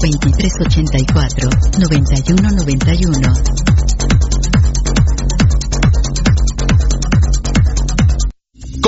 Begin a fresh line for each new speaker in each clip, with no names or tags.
2384 9191.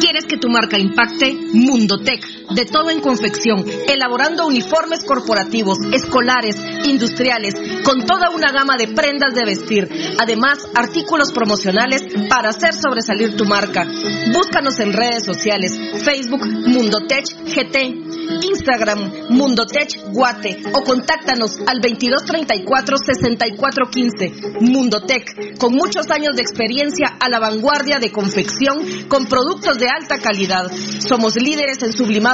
¿Quieres que tu marca impacte? Mundotech, de todo en confección, elaborando uniformes corporativos, escolares, industriales, con toda una gama de prendas de vestir. Además, artículos promocionales para hacer sobresalir tu marca. Búscanos en redes sociales, Facebook Mundotech GT, Instagram Mundotech Guate o contáctanos al 2234-6415. Mundotech, con muchos años de experiencia a la vanguardia de confección con productos de alta calidad. Somos líderes en sublimado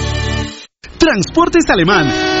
Transportes Alemán.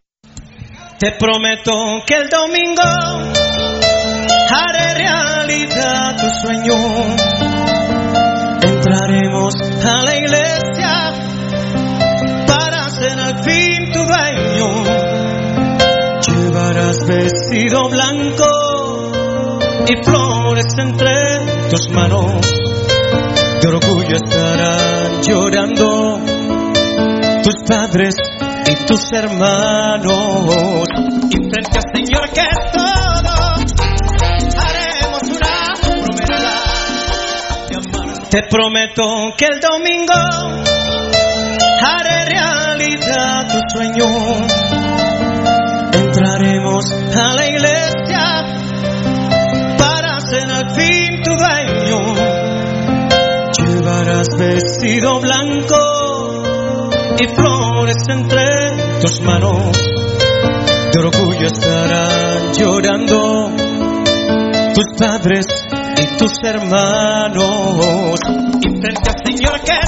Te prometo que el domingo haré realidad tu sueño. Entraremos a la iglesia para ser al fin tu dueño. Llevarás vestido blanco y flores entre tus manos. De orgullo estarán llorando tus padres y tus hermanos. Y frente al Señor que es todo, haremos una promesa. Te prometo que el domingo haré realidad tu sueño. Entraremos a la iglesia para ser al fin tu dueño. Llevarás vestido blanco y flores entre tus manos. De orgullo estarán llorando tus padres y tus hermanos. Y frente al Señor que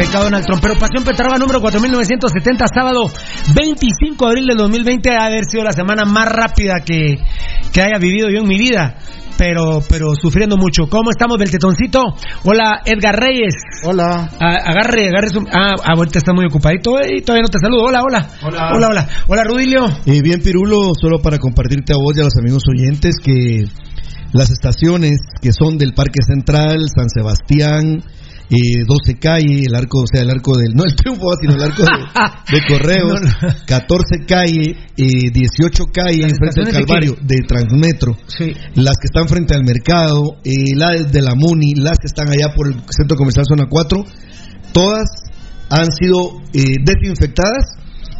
A Donald Trump. Pero Pasión Petarroga número 4970, sábado 25 de abril del 2020, ha haber sido la semana más rápida que, que haya vivido yo en mi vida. Pero, pero sufriendo mucho. ¿Cómo estamos, Beltetoncito? Hola, Edgar Reyes.
Hola.
Agarre, agarre su... Ah, ahorita está muy ocupadito y todavía no te saludo. Hola, hola.
Hola.
Hola, hola. Hola, Rudilio.
Y bien, Pirulo, solo para compartirte a vos y a los amigos oyentes que las estaciones que son del Parque Central, San Sebastián, eh, 12 calle, el arco, o sea, el arco del, no el triunfo, sino el arco de, de Correos, 14 calle, eh, 18 calle,
¿Las
enfrente del
estaciones de
Calvario, de Transmetro,
Sí.
las que están frente al mercado, eh, las de la MUNI, las que están allá por el Centro Comercial Zona 4, todas han sido eh, desinfectadas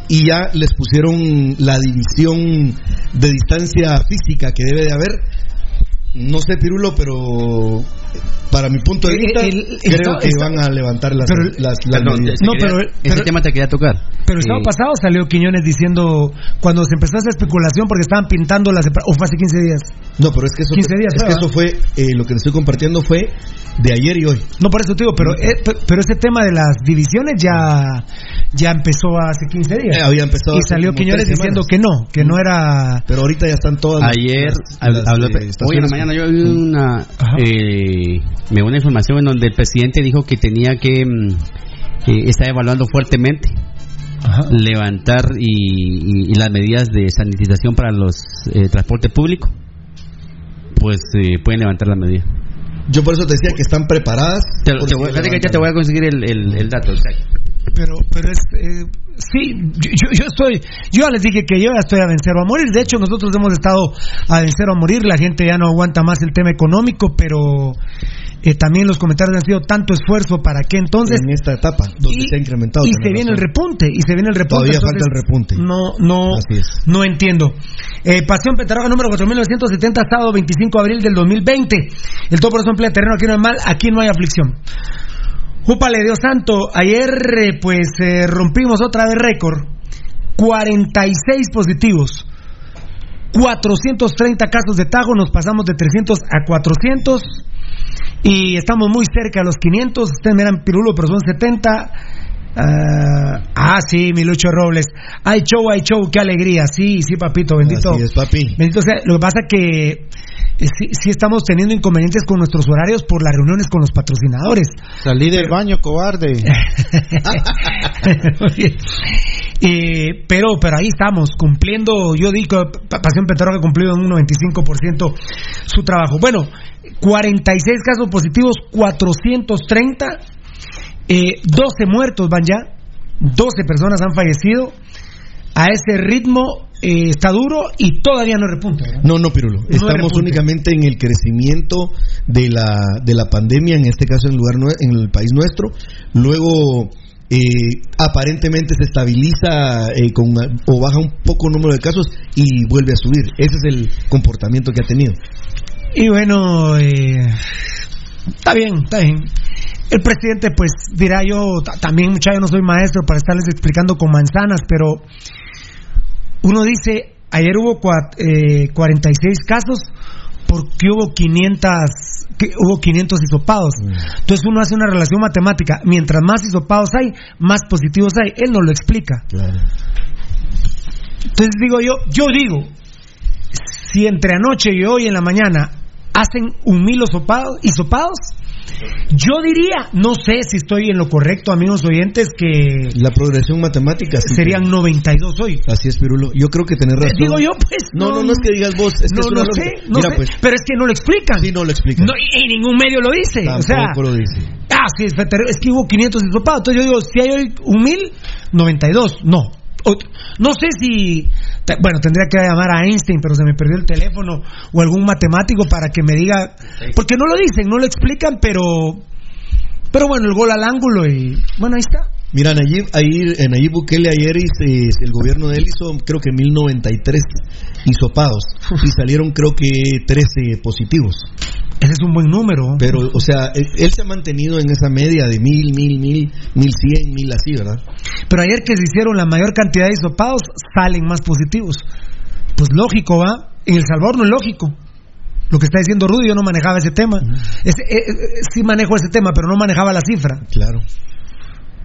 y ya les pusieron la división de distancia física que debe de haber. No sé, Pirulo, pero para mi punto de vista,
el- el-
creo
está-
que
está-
van a levantar las,
pero-
las, las
Perdón,
medidas.
te
No,
quería-
pero-
ese
pero-
tema te quería tocar.
Pero el sábado
Eh,
pasado salió Quiñones diciendo, cuando se empezó esa especulación porque estaban pintando la separa- o fue hace 15 días.
No, pero es que eso,
15 días,
es que
¿verdad?
eso fue, eh, lo que les estoy compartiendo fue de ayer y hoy.
No, por eso te digo, pero, eh, pe- pero ese tema de las divisiones ya, ya empezó hace 15 días.
Eh, había empezado
y salió Quiñones diciendo que no, que no era...
Pero ahorita ya están todas las-
Ayer,
las- las,
habló-
eh,
hoy en la
estaciones.
Mañana yo vi una, eh, me una información en donde el presidente dijo que tenía que, mm, eh, está evaluando fuertemente
Ajá.
levantar y, y- y las medidas de sanitización para los eh, transporte público, pues eh, pueden levantar la medida.
Yo por eso te decía que están preparadas.
Te, voy, que ya te voy a conseguir el, el, el dato.
Pero, pero es, eh, sí, yo, yo- estoy, yo ya les dije que yo ya estoy a vencer o a morir. De hecho, nosotros hemos estado a vencer o a morir. La gente ya no aguanta más el tema económico, pero eh, también los comentarios han sido tanto esfuerzo para que entonces
en esta etapa donde
y,
se ha incrementado.
y se viene el repunte y se viene el repunte.
Todavía
entonces,
falta el repunte.
No, no, no entiendo. Eh, Pasión Petarroga número 4970, sábado 25 de abril del 2020. El todo por eso emplea terreno, aquí no hay mal, aquí no hay aflicción. Júpale, Dios santo, ayer eh, pues eh, rompimos otra vez récord. 46 positivos. 430 casos de tajo, nos pasamos de 300 a 400 y estamos muy cerca de los 500. Ustedes miran Pirulo, pero son 70. Ah, ah, sí, mi Lucho Robles. Hay show, hay show, qué alegría. Sí, sí, papito, bendito.
Así es, papi.
Bendito sea. Lo que pasa que eh, sí, sí estamos teniendo inconvenientes con nuestros horarios por las reuniones con los patrocinadores.
Salí del baño, cobarde.
Eh, pero, pero ahí estamos, cumpliendo, yo digo, Pa- Pasión Petróleo ha cumplido en un 95% su trabajo. Bueno, 46 casos positivos, 430, eh, 12 muertos van ya, 12 personas han fallecido. A ese ritmo eh, está duro y todavía no repunta. ¿verdad?
No, no, Pirulo. Estamos únicamente en el crecimiento de la, de la pandemia, en este caso en el, lugar en el país nuestro. Luego, eh, aparentemente se estabiliza eh, con, o baja un poco el número de casos y vuelve a subir. Ese es el comportamiento que ha tenido.
Y bueno, eh, está bien, está bien. El presidente, pues, dirá yo, ta- también, muchachos, no soy maestro para estarles explicando con manzanas, pero uno dice, ayer hubo cua- eh, 46 casos porque hubo 500, que hubo 500 hisopados. Entonces uno hace una relación matemática. Mientras más hisopados hay, más positivos hay. Él no lo explica. Entonces digo yo, yo digo, si entre anoche y hoy en la mañana hacen un mil hisopados, yo diría, no sé si estoy en lo correcto, amigos oyentes, que
La progresión matemática. sí.
serían 92 hoy.
Así es, Pirulo. Yo creo que tenés razón.
Digo yo, pues.
No, no, no es que digas vos. Es que
no, no
lógica.
sé, no
Mira,
sé,
pues.
pero es que no lo explican.
Sí, no lo explican.
No, y, y ningún medio lo dice. o sea,
Tampoco lo dice.
ah, sí, es, es que hubo 500 hisopados. Entonces yo digo, si hay hoy un mil, 92. No. No sé si, bueno, tendría que llamar a Einstein, pero se me perdió el teléfono, o algún matemático para que me diga, porque no lo dicen, no lo explican, pero, pero bueno, el gol al ángulo y, bueno, ahí está.
Mira, Nayib, ahí, en Nayib Bukele ayer el gobierno de él hizo creo que 1093 hisopados y salieron creo que 13 positivos.
Ese es un buen número.
Pero, o sea, él, se ha mantenido en esa media de mil, mil, mil, mil cien, mil así, ¿verdad?
Pero ayer que se hicieron la mayor cantidad de hisopados, salen más positivos. Pues lógico, ¿va? En El Salvador no es lógico. Lo que está diciendo Rudy, yo no manejaba ese tema. Eh, eh, sí manejo ese tema, pero no manejaba la cifra.
Claro.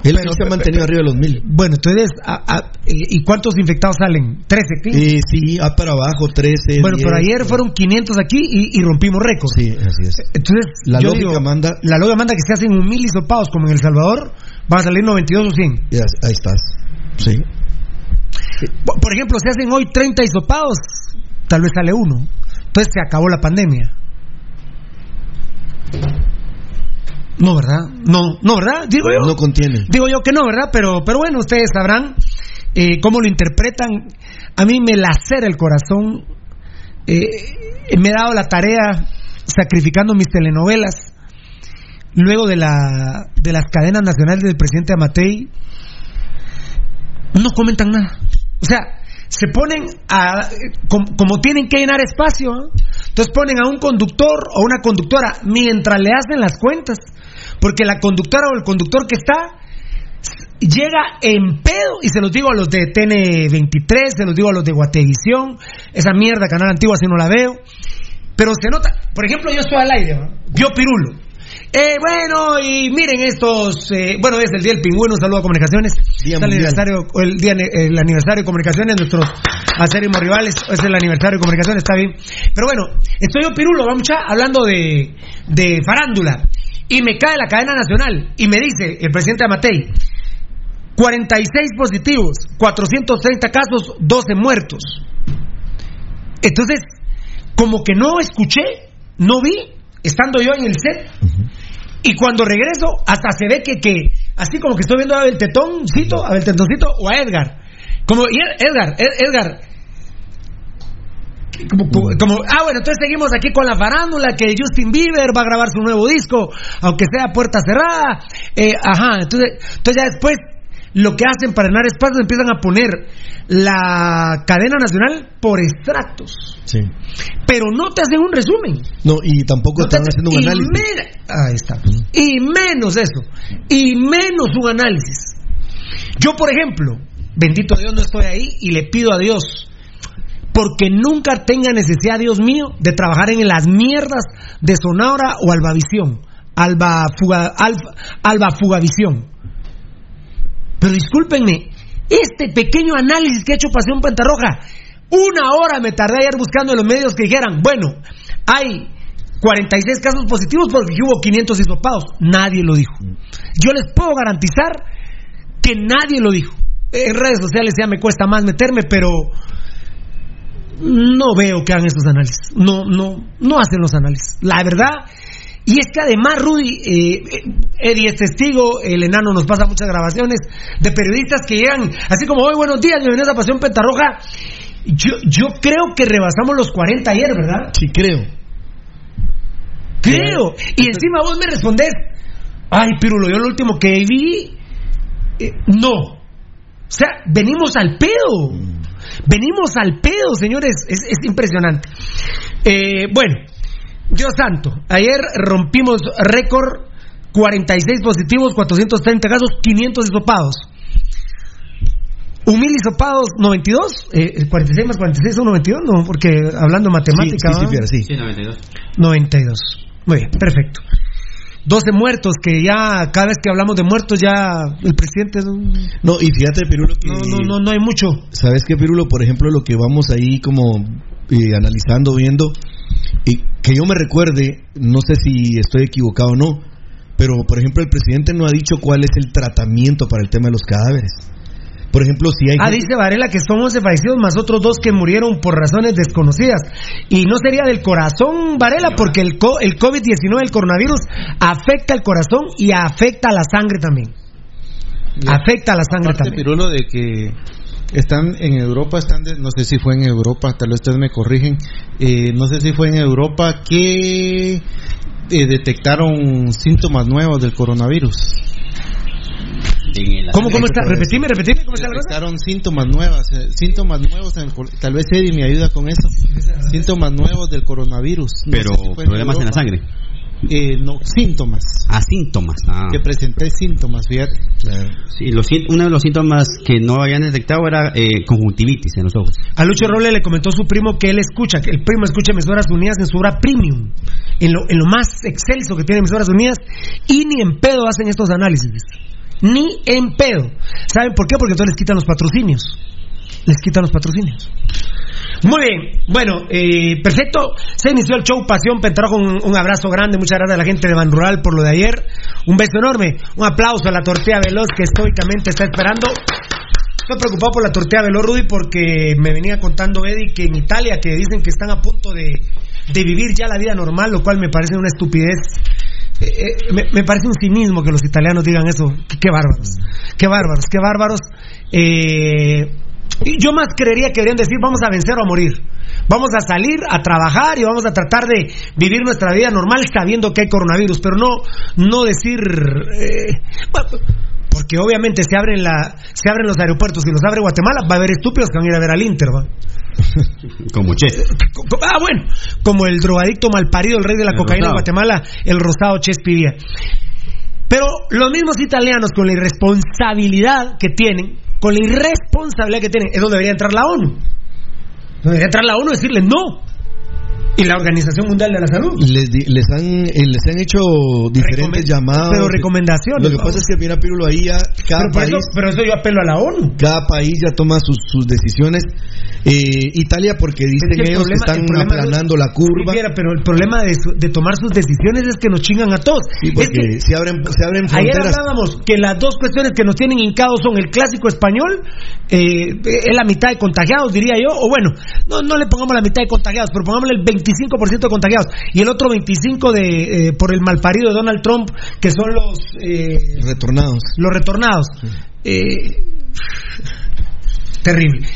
Él se ha mantenido arriba de los mil.
Bueno, entonces, ¿y cuántos infectados salen? ¿13?
Eh, sí, a para abajo, 13.
Bueno, pero ayer fueron 500 aquí y, rompimos récord.
Sí, así es.
Entonces,
la lógica manda.
La lógica manda que se hacen un mil hisopados como en El Salvador, van a salir 92 o 100.
ahí estás. Sí.
Por ejemplo, si hacen hoy 30 hisopados, tal vez sale uno. Entonces se acabó la pandemia. No, ¿verdad? No, no, ¿verdad? Digo yo.
No contiene.
Digo yo que no, ¿verdad? Pero, pero bueno, ustedes sabrán eh, cómo lo interpretan. A mí me lacera el corazón. Eh, me he dado la tarea sacrificando mis telenovelas. Luego de, la, de las cadenas nacionales del presidente Amatei, no comentan nada. O sea, se ponen a. Como, tienen que llenar espacio, entonces ponen a un conductor o una conductora mientras le hacen las cuentas. Porque la conductora o el conductor que está llega en pedo, y se los digo a los de TN23, se los digo a los de Guatevisión, esa mierda, canal antiguo, así no la veo. Pero se nota, por ejemplo, yo estoy al aire, ¿no? yo pirulo. Eh, bueno, y miren estos, eh, bueno, es el día del pingüino, un saludo a comunicaciones. el aniversario, el día, el aniversario de comunicaciones, nuestros acérrimos rivales, es el aniversario de comunicaciones, está bien. Pero bueno, estoy yo pirulo, vamos ya hablando de, de farándula y me cae la cadena nacional y me dice el presidente Amatei, 46 positivos, 430 casos, 12 muertos. Entonces, como que no escuché, no vi, estando yo en el set. Y cuando regreso, hasta se ve que, que así como que estoy viendo a Abel Tetoncito, a Abel Tetoncito o a Edgar. Como, Edgar, Edgar, como, ah, bueno, entonces seguimos aquí con la farándula que Justin Bieber va a grabar su nuevo disco, aunque sea puerta cerrada. Eh, ajá, entonces, entonces ya después lo que hacen para ganar espacio empiezan a poner la cadena nacional por extractos.
Sí.
Pero no te hacen un resumen.
No, y tampoco están haciendo un análisis.
Ahí está. Y menos eso. Y menos un análisis. Yo, por ejemplo, bendito Dios, no estoy ahí y le pido a Dios porque nunca tenga necesidad, Dios mío, de trabajar en las mierdas de Sonora o Albavisión. Alba, fuga, alba, Fugavisión. Pero discúlpenme, este pequeño análisis que ha hecho Pasión Pantarroja, una hora me tardé ayer buscando en los medios que dijeran, bueno, hay 46 casos positivos porque hubo 500 hisopados. Nadie lo dijo. Yo les puedo garantizar que nadie lo dijo. En redes sociales ya me cuesta más meterme, pero no veo que hagan esos análisis. No, no, no hacen los análisis. La verdad. Y es que además, Rudy, eh, Eddie es testigo, el enano nos pasa muchas grabaciones de periodistas que llegan, así como hoy, buenos días, bienvenidos a Pasión Pentarroja. Yo, yo creo que rebasamos los 40 ayer, ¿verdad?
Sí, creo.
Creo. Y encima vos me respondés, ay, Pirulo, yo lo último que vi, eh, no. O sea, venimos al pedo. Venimos al pedo, señores. Es, impresionante. Eh, bueno, Dios santo. Ayer rompimos récord. 46 positivos, 430 casos, 500 hisopados. Un mil hisopados, 92. Eh, 46 más 46 son 92, no, porque hablando matemática.
Sí, sí, sí,
sí, 92.
92. Muy bien, perfecto. 12 muertos, que ya cada vez que hablamos de muertos ya el presidente...
No, y fíjate, Pirulo, que...
No, no, no, no hay mucho.
¿Sabes qué, Pirulo? Por ejemplo, lo que vamos ahí como eh, analizando, viendo, y que yo me recuerde, no sé si estoy equivocado o no, pero por ejemplo el presidente no ha dicho cuál es el tratamiento para el tema de los cadáveres. Por ejemplo, si hay.
Ah, dice Varela que son 11 fallecidos más otros dos que murieron por razones desconocidas. Y no sería del corazón, Varela, porque el, el COVID-19, el coronavirus, afecta el corazón y afecta a la sangre también. afecta a la sangre también.
Pirulo, de que Están en Europa, están de- no sé si fue en Europa, tal vez ustedes me corrigen, eh, no sé si fue en Europa que eh, detectaron síntomas nuevos del coronavirus.
¿Cómo, cómo está? Repetime, repetime, ¿cómo está?
Detectaron síntomas nuevas, eh, síntomas nuevos, en el cor- tal vez Eddie me ayuda con eso, síntomas nuevos del coronavirus. No
Pero
si en
problemas en la sangre.
Eh, no, síntomas.
Ah, síntomas. Ah.
Que presenté síntomas, fíjate.
Sí, los sínt- uno de los síntomas que no habían detectado era eh, conjuntivitis en los ojos.
A Lucho Roble le comentó su primo que él escucha, que el primo escucha Emisoras Unidas en su hora premium, en lo, en lo más excelso que tiene Emisoras Unidas, y ni en pedo hacen estos análisis. Ni en pedo. ¿Saben por qué? Porque entonces les quitan los patrocinios. Les quitan los patrocinios. Muy bien, bueno, eh, perfecto. Se inició el show Pasión Pentrajo. Un, un abrazo grande, muchas gracias a la gente de Ban Rural por lo de ayer. Un beso enorme. Un aplauso a la tortilla veloz que estoicamente está esperando. Estoy preocupado por la tortilla veloz, Rudy, porque me venía contando Eddie que en Italia que dicen que están a punto de, de vivir ya la vida normal, lo cual me parece una estupidez. Eh, eh, me, parece un cinismo que los italianos digan eso. Qué, bárbaros, qué bárbaros, qué bárbaros. Eh, yo más creería que deberían decir vamos a vencer o a morir. Vamos a salir a trabajar y vamos a tratar de vivir nuestra vida normal sabiendo que hay coronavirus, pero no, no decir... eh, porque obviamente se abren, la, se abren los aeropuertos y los abre Guatemala, va a haber estúpidos que van a ir a ver al Inter, ¿va?
Como Che.
Ah, bueno, como el drogadicto malparido, el rey de la
El
cocaína en
rosado.
Guatemala, el rosado Chespivía. Pero los mismos italianos, con la irresponsabilidad que tienen, con la irresponsabilidad que tienen, es donde debería entrar la ONU. Donde debería entrar la ONU y decirle no. Y la Organización Mundial de la Salud.
Les, les, han, eh, les han hecho diferentes llamados.
pero recomendaciones,
Lo que pasa es que, mira, Pirulo, ahí ya cada
Pero
país,
eso, pero eso yo apelo a la ONU.
cada país ya toma sus, sus decisiones. Eh, Italia, porque dicen
Es que el
ellos que están aplanando la curva.
Pero el problema de, su- de tomar sus decisiones es que nos chingan a todos.
Sí,
Es
porque
que
se abren, se abren
Ayer
fronteras.
hablábamos que las dos cuestiones que nos tienen hincados son el clásico español, eh, es la mitad de contagiados, diría yo, o bueno, no, no le pongamos la mitad de contagiados, pero pongámosle el 25% de contagiados y el otro 25% de, eh, por el malparido de Donald Trump, que son los, eh,
Retornados.
los retornados. Eh, terrible.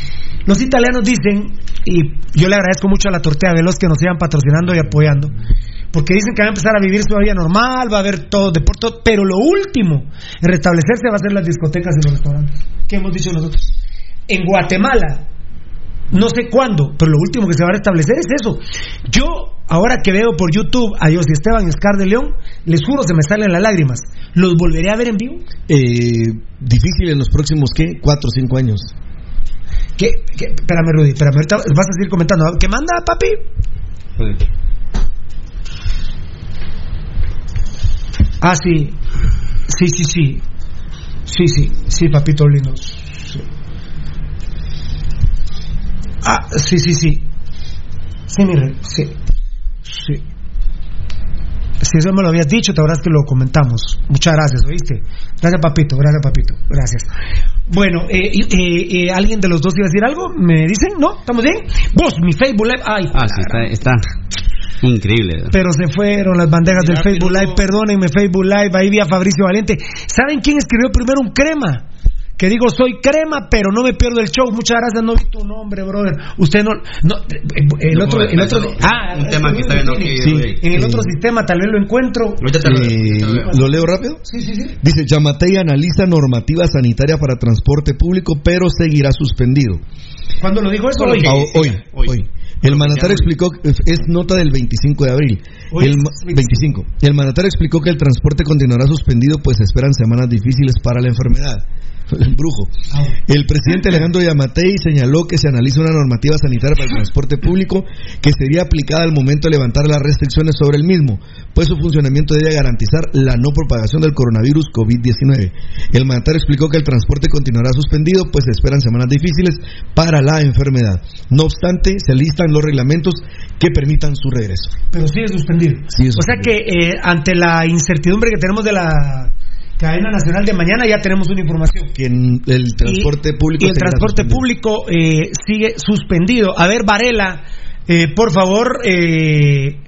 Los italianos dicen, y yo le agradezco mucho a la tortilla veloz que nos sigan patrocinando y apoyando, porque dicen que va a empezar a vivir su vida normal, va a haber todo deporte, pero lo último en restablecerse va a ser las discotecas y los restaurantes. ¿Qué hemos dicho nosotros? En Guatemala, no sé cuándo, pero lo último que se va a restablecer es eso. Yo, ahora que veo por YouTube a José Esteban Escar de León, les juro, se me salen las lágrimas. ¿Los volveré a ver en vivo?
Eh, difícil en los próximos, ¿qué? Cuatro o cinco años.
¿Qué, qué? Espérame, Rudy, espérame, ahorita vas a seguir comentando. ¿Qué manda, papi? Ah, sí. Sí, sí, sí. Sí, sí, sí, papito lindo. Sí. Ah, sí, sí, sí. Sí, mire, sí. Sí. Si eso me lo habías dicho, te habrás que lo comentamos. Muchas gracias, ¿oíste? Gracias, papito, gracias, papito. Gracias. Bueno, eh, eh, eh, ¿alguien de los dos iba a decir algo? ¿Me dicen? ¿No? ¿Estamos bien? Vos, mi Facebook Live. Ay,
Ah, sí, está, está increíble.
pero se fueron las bandejas del Facebook Live. Perdónenme, Facebook Live. Ahí vi a Fabricio Valente. ¿Saben quién escribió primero un crema? Que digo, soy crema, pero no me pierdo el show. Muchas gracias, no vi tu nombre, brother. Usted no. no el
No,
otro. El otro ah,
un tema que está viendo aquí,
Sí,
Rudy.
en el
Sí.
otro sistema tal vez lo encuentro.
Eh, ¿Lo leo rápido?
Sí, sí, sí.
Dice, Yamatei analiza normativa sanitaria para transporte público, pero seguirá suspendido.
¿Cuándo lo dijo eso? Hoy.
Ah, hoy, hoy. El mandatario explicó, es nota del 25 de abril.
Hoy
El,
es
ma- 25. El mandatario explicó que el transporte continuará suspendido, pues se esperan semanas difíciles para la enfermedad. Brujo. El presidente Alejandro Yamatei señaló que se analiza una normativa sanitaria para el transporte público que sería aplicada al momento de levantar las restricciones sobre el mismo, pues su funcionamiento debe garantizar la no propagación del coronavirus COVID-19. El mandatario explicó que el transporte continuará suspendido, pues se esperan semanas difíciles para la enfermedad. No obstante, se listan los reglamentos que permitan su regreso.
Pero sigue suspendido.
Sigue
O sea que eh, ante la incertidumbre que tenemos de la cadena nacional de mañana ya tenemos una información.
Que en el transporte público
Y el transporte
suspendido.
público eh, sigue suspendido. A ver, Varela, eh, por favor, eh,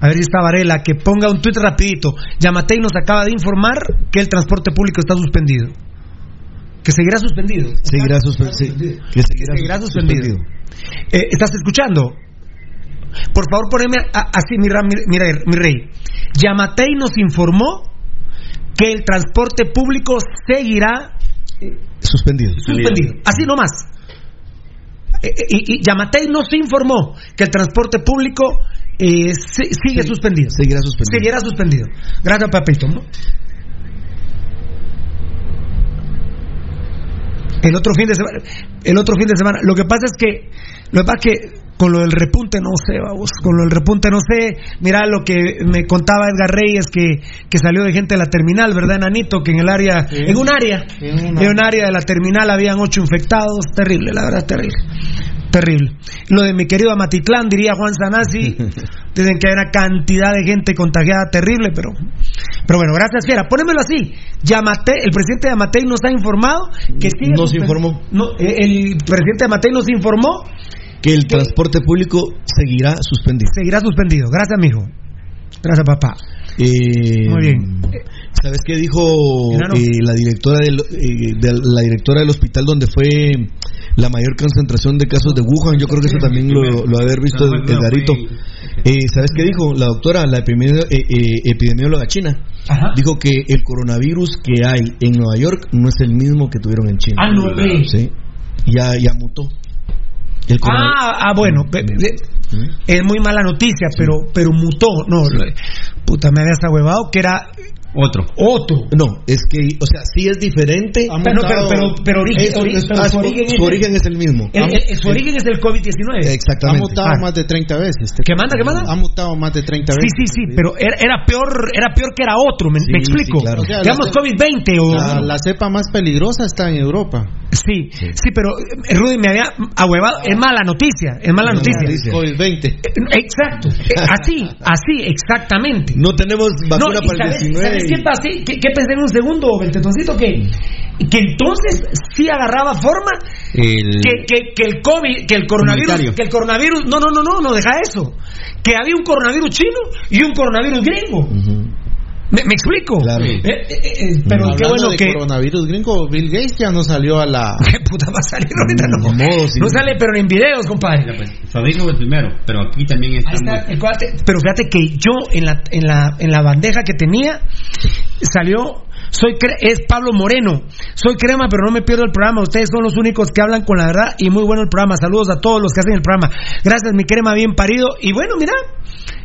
a ver si está Varela, que ponga un tuit rapidito. Yamatei nos acaba de informar que el transporte público está suspendido. que seguirá suspendido.
Seguirá, suspe- sí, que seguirá,
seguirá suspendido. ¿Estás escuchando? Por favor, poneme así, mi, mi, mi mi rey. Yamatei nos informó que el transporte público seguirá
Suspendido.
suspendido. Así nomás. Eh, eh, Y, y Yamatei nos informó que el transporte público eh, si- sigue suspendido.
Seguirá suspendido.
Seguirá suspendido. Gracias, papito. El otro fin de semana, el otro fin de semana. Lo que pasa es que, lo que pasa es que con lo del repunte no sé, vamos, con lo del repunte no sé. Mira lo que me contaba Edgar Reyes que, que salió de gente de la terminal, ¿verdad, Enanito? Que en el área, en un área, en un área de la terminal habían ocho infectados. Terrible, la verdad, terrible. Terrible. Lo de mi querido Amatitlán, diría Juan Sanasi, dicen que hay una cantidad de gente contagiada terrible, pero, pero bueno, gracias Fiera. Ponémelo así. Yamate, el presidente de Yamatei nos ha informado que sigue
Nos informó.
No, eh, el presidente de Yamatei nos informó
Que el transporte público seguirá suspendido.
seguirá suspendido. Gracias, mijo. Gracias, papá.
Eh,
Muy bien.
¿Sabes qué dijo eh, la directora del eh, de la directora del hospital donde fue la mayor concentración de casos de Wuhan? Yo creo que eso también lo, lo ha de haber visto
No,
el,
no,
Garito. Eh, ¿Sabes qué dijo la doctora, la eh, eh, epidemióloga china? Dijo que el coronavirus que hay en Nueva York no es el mismo que tuvieron en China.
Ah, no.
Sí. Ya, ya mutó. El
Ah, ah, bueno, pe- es muy mala noticia, pero pero mutó, no, puta, me habías ahuevado que era
Otro.
otro.
No, es que, o sea, sí es diferente.
Pero, pero, pero, pero origen,
Eso
ori-
es-
pero
ah,
su origen es
su origen es el mismo.
el- el- su origen es el COVID-19.
Exactamente.
Ha mutado
Ah.
más de 30 veces.
¿Qué manda, qué manda?
Ha mutado más de 30
Sí,
veces.
sí, sí, pero era, era peor, era peor que era otro, me,
Sí,
me explico.
sí, claro. O sea,
Digamos
la-
COVID-20 o
La, la cepa más peligrosa está en Europa.
sí, sí, pero eh, Rudy me había ahuevado, es mala noticia, es mala noticia.
COVID-20.
Exacto, eh, así, así, exactamente.
No tenemos vacuna para el
¿sabes,
19.
¿sabes qué, pasé? ¿Qué, qué pensé en un segundo, Beltetoncito? Que, que entonces sí agarraba forma
El...
que, que, que el COVID, que el coronavirus, que el coronavirus, no, no, no, no, no deja eso. Que había un coronavirus chino y un coronavirus gringo. ¿Me, me explico?
Claro.
Eh, eh, eh, pero qué bueno
de
que.
coronavirus gringo, Bill Gates ya no salió a la.
¿Qué puta va a salir ahorita? No,
Ni modo, sí.
no sale, pero en videos, compadre.
Pues, Fabrico el primero, pero aquí también
Ahí está el cuate. Pero fíjate que yo en la, en la, en la bandeja que tenía salió. Soy cre- es Pablo Moreno. Soy crema, pero no me pierdo el programa. Ustedes son los únicos que hablan con la verdad y muy bueno el programa. Saludos a todos los que hacen el programa. Gracias, mi crema, bien parido. Y bueno, mira,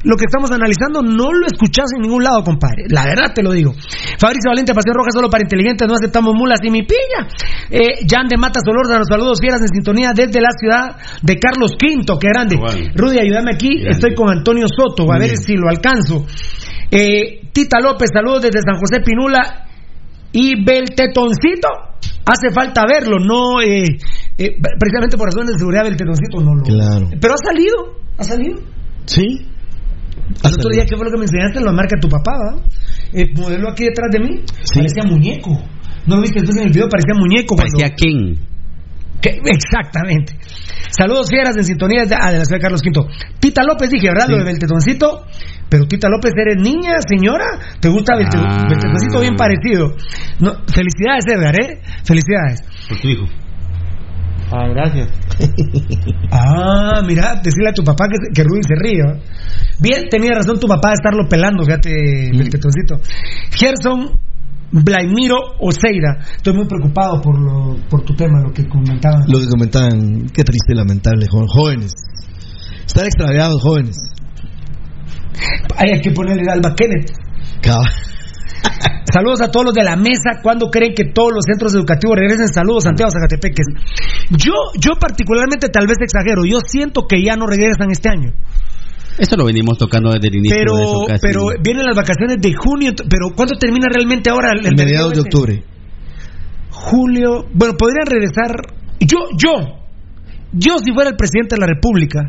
lo que estamos analizando no lo escuchás en ningún lado, compadre. La verdad te lo digo. Fabricio Valente, Pasión Roja, solo para inteligentes, no aceptamos mulas y mi pilla. Eh, Jan de Matas Solórzano, los saludos fieras en sintonía desde la ciudad de Carlos V, qué grande. Rudy, ayúdame aquí,
Grande.
estoy con Antonio Soto, a ver si lo alcanzo. Eh, Tita López, saludos desde San José Pinula. Y Beltetoncito, hace falta verlo, no, eh, eh, precisamente por razones de seguridad, Beltetoncito no lo.
Claro.
Pero ha salido, ha salido.
Sí.
El otro día, ¿qué fue lo que me enseñaste? Lo marca tu papá, ¿verdad? El modelo aquí detrás de mí parecía muñeco. ¿No lo viste entonces en el video? Parecía muñeco. cuando-
Parecía King.
Que- exactamente. Saludos fieras en sintonía de, ah, de la ciudad de Carlos V. Tita López, dije, ¿verdad? Lo de Beltetoncito. Pero Tita López, ¿eres niña, señora? ¿Te gusta
Ah.
Beltetoncito? Bien parecido. No, felicidades, Edgar, ¿eh? Felicidades.
Por tu hijo.
Ah, gracias.
Ah, mira, decirle a tu papá que, que Rudy se ríe. Bien, tenía razón tu papá de estarlo pelando, fíjate, Beltetoncito. Gerson Blaimiro Oseira. Estoy muy preocupado por, lo, por tu tema, lo que comentaban.
Lo que comentaban, qué triste y lamentable, jóvenes. Están extraviados, jóvenes.
Hay que ponerle Alba Kenneth.
Cab-
Saludos a todos los de la mesa. ¿Cuándo creen que todos los centros educativos regresen? Saludos, Santiago Zacatepeques. Yo, yo particularmente tal vez exagero. Yo siento que ya no regresan este año.
Eso lo venimos tocando desde el inicio de
Pero,
eso casi.
pero vienen las vacaciones de junio. Pero ¿cuándo termina realmente ahora? el- el
mediados de octubre.
Julio. Bueno, podrían regresar. Yo, yo, yo si fuera el presidente de la República,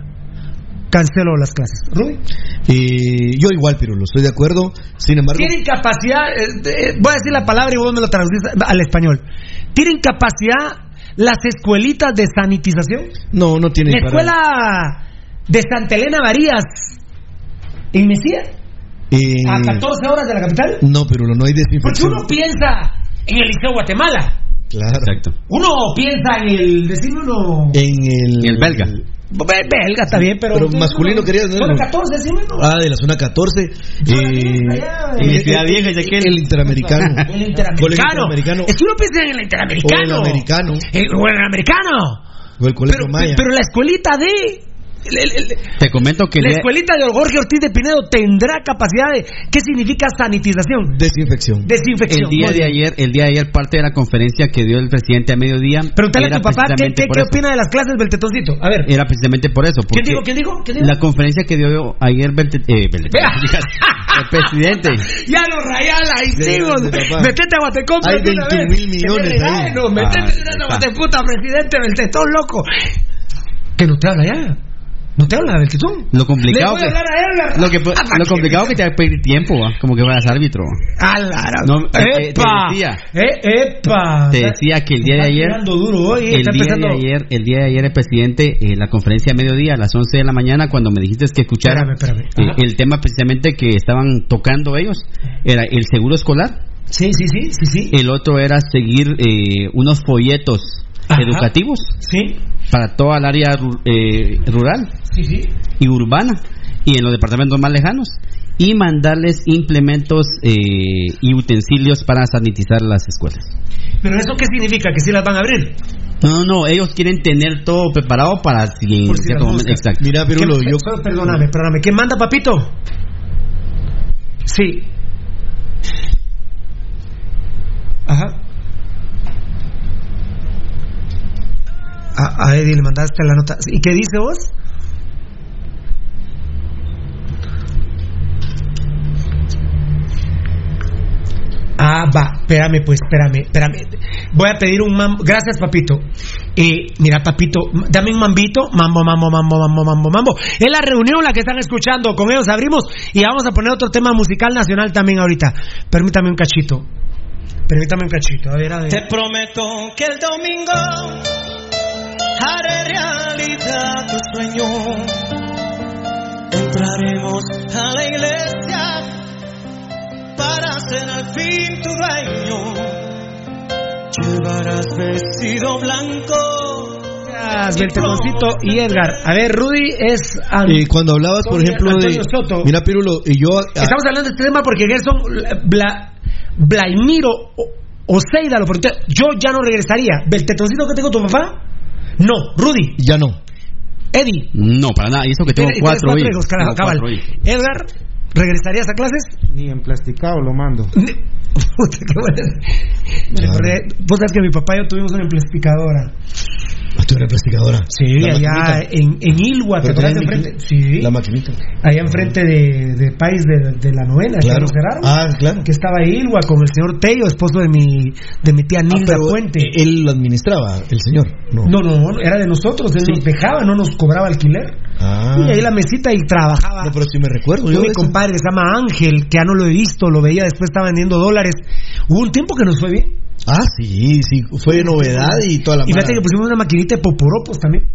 cancelo las clases. Rudy.
Eh, yo igual, pero lo estoy de acuerdo. Sin embargo,
Tienen capacidad, eh, eh, voy a decir la palabra y vos me lo traducís al español. ¿Tienen capacidad las escuelitas de sanitización?
no, no tiene
La
para-
escuela de Santa Elena Varías en Mesía,
Eh,
a 14 horas de la capital.
No, pero no hay
Porque
desinfección.
uno piensa en el Liceo Guatemala.
Claro.
Exacto.
Uno piensa en el, decirlo uno...
En el...
El belga.
Be- Belga está bien, pero...
Pero masculino querías, ¿no?
Zona 14, sí, menos.
Ah, de la zona 14. Eh,
allá,
En
el-
Ciudad Vieja,
el,
ya que-
el interamericano.
El interamericano.
interamericano.
Es que uno piensa en el interamericano.
O el americano.
Eh, o el americano.
O el colegio
Pero,
Maya.
pero la escuelita de...
Te comento que
la escuelita de Jorge Ortiz de Pinedo tendrá capacidad de... ¿Qué significa sanitización?
Desinfección.
Desinfección.
el día de ayer, el día de ayer parte de la conferencia que dio el presidente a mediodía.
Pregúntale a tu papá qué, qué, opina de las clases del tetoncito. A ver.
Era precisamente por eso.
¿Quién
porque
dijo? ¿Quién dijo? ¿Quién dijo?
La conferencia que dio ayer Belte- eh, Belte- el presidente.
Ya lo rayala,
papá.
Metete a Guatecompra
Hay
de una
21
vez.
mil millones
Que me
ahí.
regalen, no, Metete
Ah, está.
Guateputa, presidente del tetón, loco. Que no te habla ya. No te habla del tetón.
Lo complicado que lo que
Ah,
lo complicado que te va a pedir tiempo, ¿va? como que fueras árbitro.
A la
No, eh, te
¡Epa!
decía.
Eh, ¡Epa!
Te decía que el día de ayer
duro hoy,
el día de
empezando-
ayer, el día de ayer el presidente en la conferencia a mediodía a las 11 de la mañana cuando me dijiste que escuchara
Espérame, espérame.
eh, el tema precisamente que estaban tocando ellos era el seguro escolar,
Sí, sí, sí, sí, sí.
el otro era seguir eh, unos folletos
Ajá.
educativos
Sí,
para toda el área eh, rural
sí, sí.
y urbana y en los departamentos más lejanos y mandarles implementos eh, y utensilios para sanitizar las escuelas.
Pero eso qué significa? Que sí las van a abrir.
No, no, ellos quieren tener todo preparado para si en
si
cierto momento. Exacto.
Mira,
¿Qué-
Pirulo, yo...
Perdóname, perdóname. ¿Quién manda, papito? Sí. Ajá. A, a Eddie le mandaste la nota. ¿Y qué dice vos? Ah, va, espérame, pues, espérame, espérame. Voy a pedir un mambo. Gracias, papito. Eh, mira, papito, dame un mambito. Mambo, mambo, mambo, mambo, mambo, mambo. Es la reunión la que están escuchando. Con ellos abrimos y vamos a poner otro tema musical nacional también ahorita. Permítame un cachito. Permítame un cachito. A ver, a ver.
Te prometo que el domingo haré realidad tu sueño. Entraremos a la iglesia para ser al fin tu dueño. Llevarás vestido blanco.
Gracias, Beltemoncito y Edgar. A ver, Rudy es. an-
Eh, cuando hablabas, por
Antonio-
ejemplo, de...
Soto.
Mira, Pirulo, y yo... ah,
Estamos hablando de este tema porque Gerson Bla, Blaimiro o- Oseida lo preguntó. Yo ya no regresaría. ¿Del tetoncito que tengo tu papá? No. Rudy.
Ya no.
Eddie.
No, para nada. Y eso que tengo cuatro, hijos.
hijos, carajo,
Tengo
cabal.
cuatro hijos.
Edgar, ¿regresarías a clases?
Ni en plasticado lo mando.
Puta, qué bueno. Me recordé- Vos sabes que mi papá y yo tuvimos una emplastificadora.
Tú eres plasticadora.
Sí,
La
allá
maquinita.
en, en Ilgua, ¿te acuerdas enfrente? Sí.
La maquinita.
Allá enfrente de, de País de, de la Novena, que
Claro.
cerraron.
Ah, claro.
Que estaba Ilgua con el señor Tello, esposo de mi, de mi tía
Ah,
Nilda
pero
Puente.
Él lo administraba, el señor. No.
No, no, era de nosotros, él nos dejaba, no nos cobraba alquiler.
Ah.
Y ahí la mesita y trabajaba.
No, pero sí me recuerdo.
Yo, mi compadre se llama Ángel, que ya no lo he visto, lo veía, después estaba vendiendo dólares. Hubo un tiempo que nos fue bien.
Ah, sí, sí. Fue novedad y toda la
Y fíjate que pusimos una maquinita de poporopos también.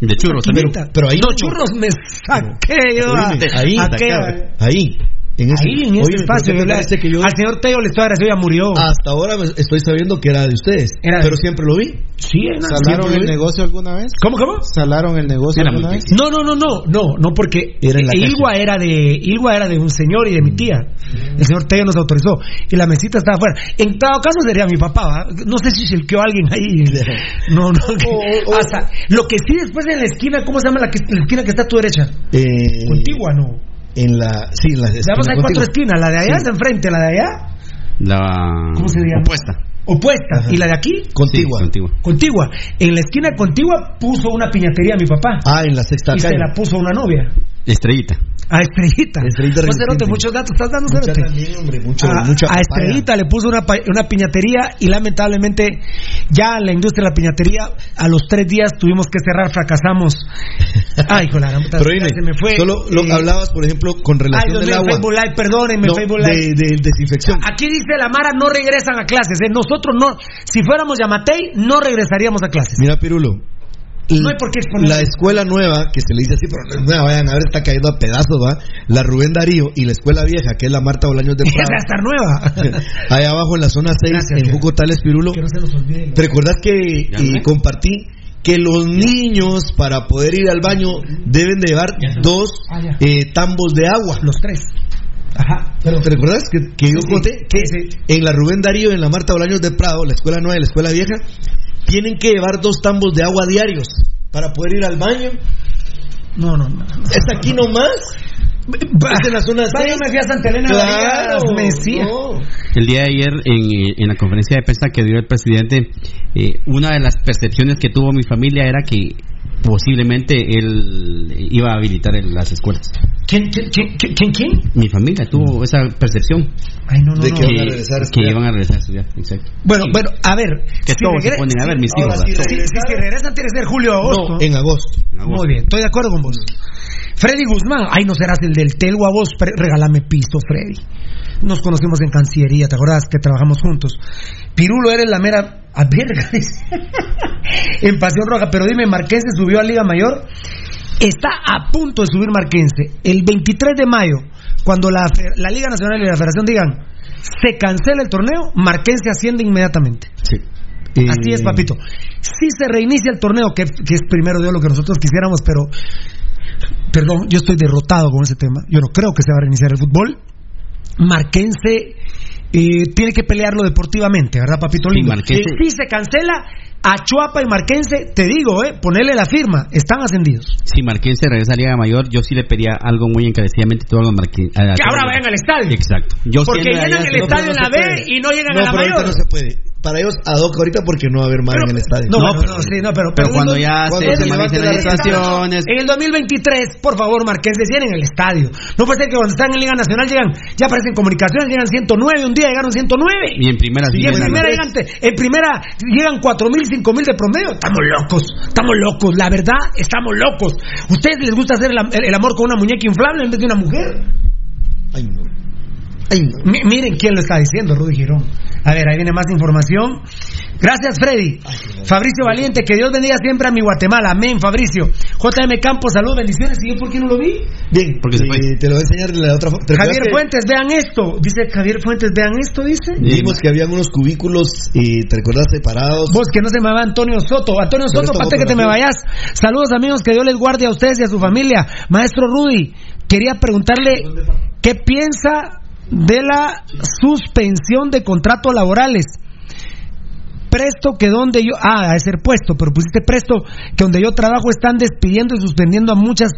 De churros también.
Pero ahí
No, churros me saqué yo. a-
Oíme, ahí,
a
acá,
aquella-
ahí. En ese,
Ahí, en ese
Oye,
espacio.
¿por qué me
yo le-
parece que yo
Al señor Teo le estoy agradecido, ya murió.
hasta ahora me- estoy sabiendo que era de ustedes?
Era de-
pero siempre lo vi.
sí, era-
¿Salaron el
vi.
negocio alguna vez?
¿Cómo, cómo?
¿Salaron el negocio
Era
alguna vez?
No, no, no, no, no, no, porque
Era
Ilgua era de Ilgua era de un señor y de mi tía. El señor Teo nos autorizó y la mesita estaba afuera. En todo caso sería mi papá, ¿va? no sé si silqueó a alguien ahí. No, no. que-
O- o-
hasta- lo que sí después en la esquina, ¿cómo se llama la, que- la esquina que está a tu derecha?
Eh,
Contigua, no.
En la. Sí, en la.
Veamos,
esquina
hay cuatro
contigua.
esquinas, la de allá
Sí.
de enfrente, la de allá
La
¿Cómo se llama?
opuesta.
opuesta
Ajá.
y la de aquí
Contigua.
Sí, contigua.
contigua. En la esquina contigua puso una piñatería mi papá
Ah, en la sexta
y se
calle.
la puso una novia.
Estrellita.
A Estrellita.
Estrellita
Cerote,
resistente.
muchos datos estás dando,
Mucha
Cerote.
también, hombre, mucho,
a,
mucha
a
papaya.
Estrellita le puso una, una piñatería y lamentablemente ya la industria de la piñatería a los tres días tuvimos que cerrar, fracasamos. Ay, con la gran puta,
Pero dime,
se me fue.
solo lo
Eh,
hablabas, por ejemplo, con relación
mío,
agua.
Facebook Live, perdónenme,
No,
Facebook Live.
de, de desinfección.
Aquí dice la Mara, no regresan a clases. ¿eh? Nosotros no, si fuéramos Yamatei, no regresaríamos a clases.
Mira, Pirulo,
No hay por qué exponer.
La escuela nueva, que se le dice así, pero no es nueva, vayan a ver, está cayendo a pedazos, ¿va? La Rubén Darío y la escuela vieja, que es la Marta Bolaños de
Esa
Prado.
va a estar nueva.
Allá abajo en la zona 6,
Gracias,
en
que-
Juco Tales Pirulo.
Que no se los olvide.
¿Te recordás que compartí que los niños para poder ir al baño deben de llevar dos
Ah,
eh, tambos de agua?
Los tres. Ajá.
Pero ¿te recuerdas que, que yo
Sí,
conté que
sí.
en la Rubén Darío, en la Marta Bolaños de Prado, la escuela nueva y la escuela vieja, tienen que llevar dos tambos de agua diarios para poder ir al baño?
No, no, no.
¿Es aquí nomás? ¿Es en la zona
Va, yo
6?
me fui a Santa Elena.
Claro,
María, me decía.
no.
El día de ayer, en, eh, en la conferencia de prensa que dio el presidente, eh, una de las percepciones que tuvo mi familia era que posiblemente él iba a habilitar el- las escuelas.
¿Quién, quién, quién, quién?
Mi familia tuvo esa percepción
Ay, no, no,
De
no.
que van a
que,
regresar a
que
estudiar.
iban a regresar a estudiar. Exacto.
Bueno, bueno, a ver.
Que todos se ponen a ver, mis hijos.
Si, si, si regresan, tiene que ser julio o agosto.
No, en agosto.
Muy bien, estoy de acuerdo con vos. Freddy Guzmán, ay, no serás el del Telgo a vos, regálame piso, Freddy. Nos conocimos en Cancillería, ¿te acordás que trabajamos juntos? Pirulo eres la mera a verga, en Pasión Roja, pero dime, Marquense subió a Liga Mayor. Está a punto de subir Marquense. El 23 de mayo, cuando la, la Liga Nacional y la Federación digan se cancela el torneo, Marquense asciende inmediatamente.
Sí.
Así es, papito. Si se reinicia el torneo, que, que es primero de lo que nosotros quisiéramos, pero. Perdón, yo estoy derrotado con ese tema. Yo no creo que se va a reiniciar el fútbol. Marquense eh, tiene que pelearlo deportivamente, ¿verdad, papito lindo? Si se cancela, a Chuapa y Marquense, te digo, eh, ponerle la firma, están ascendidos.
Si Marquense regresa a Liga Mayor, yo sí le pedía algo muy encarecidamente todo a Marquense.
Que ahora vayan al estadio.
Exacto. Yo
Porque llenan el estadio en la B
puede.
y no llegan
No,
a la
pero
mayor.
no se puede. Para ellos, ad hoc ahorita porque no va a haber más en el estadio.
No,
pero-
no, sí, no, pero,
pero cuando ya
cuando
se,
se la
las situaciones,
En el 2023, por favor, Marquense, llenen el estadio. No puede ser que cuando están en Liga Nacional llegan, ya aparecen comunicaciones, llegan 109, un día llegaron 109.
y en primera sí
Y en primera, llegan, en primera llegan 4.000, 5.000 de promedio. Estamos locos, estamos locos. La verdad, estamos locos. ¿Ustedes les gusta hacer el, el amor con una muñeca inflable en vez de una mujer?
Ay, no. Ay,
miren quién lo está diciendo, Rudy Girón. A ver, ahí viene más información. Gracias, Freddy. Fabricio Valiente, que Dios bendiga siempre a mi Guatemala. Amén, Fabricio. JM Campos, salud, bendiciones. ¿Y yo por qué no lo vi?
Bien,
Porque se fue.
te lo voy a enseñar de la otra forma. ¿Te acuerdas
Javier
que
Fuentes, vean esto. Dice Javier Fuentes, vean esto, dice.
Vimos que habían unos cubículos, eh, ¿te recuerdas? Separados.
Vos, que no se me va Antonio Soto. Antonio Soto, antes que te me vayas. Saludos, amigos, que Dios les guarde a ustedes y a su familia. Maestro Rudy, quería preguntarle qué piensa de la suspensión de contratos laborales. Presto que donde yo, ah, a ser puesto, pero pusiste presto que donde yo trabajo están despidiendo y suspendiendo a muchas,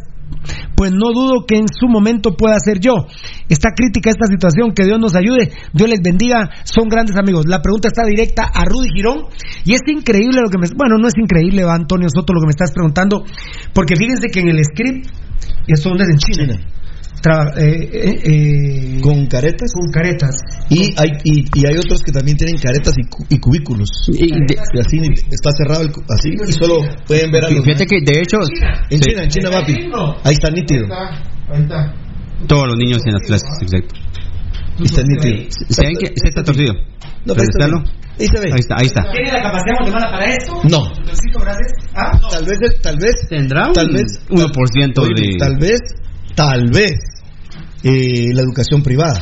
pues no dudo que en su momento pueda ser yo. Está crítica esta situación, que Dios nos ayude, Dios les bendiga, son grandes amigos. La pregunta está directa a Rudy Girón y es increíble lo que me, bueno, no es increíble, Antonio Soto, lo que me estás preguntando, porque fíjense que en el script, esto dónde es en China,
China.
Tra- eh, eh, eh,
Con caretas.
con caretas.
Y hay, y, y hay otros que también tienen caretas y, cu- y cubículos.
Y de-
Y así está cerrado el, cu- así y solo pueden ver a los
fíjate que de hecho
En China, en China, papi. Ahí está nítido.
Ahí está.
todos los niños en las clases, exacto.
Ahí está nítido.
¿Saben que sí está torcido?
No, pero está bien. Ahí se ve.
Ahí está, ahí está.
¿Tiene la capacidad guatemala para esto?
No.
Ah, no.
Tal vez, tal vez,
Tendrá
tal
un
vez,
1%
Oye,
de...
tal vez, tal vez, eh, la educación privada.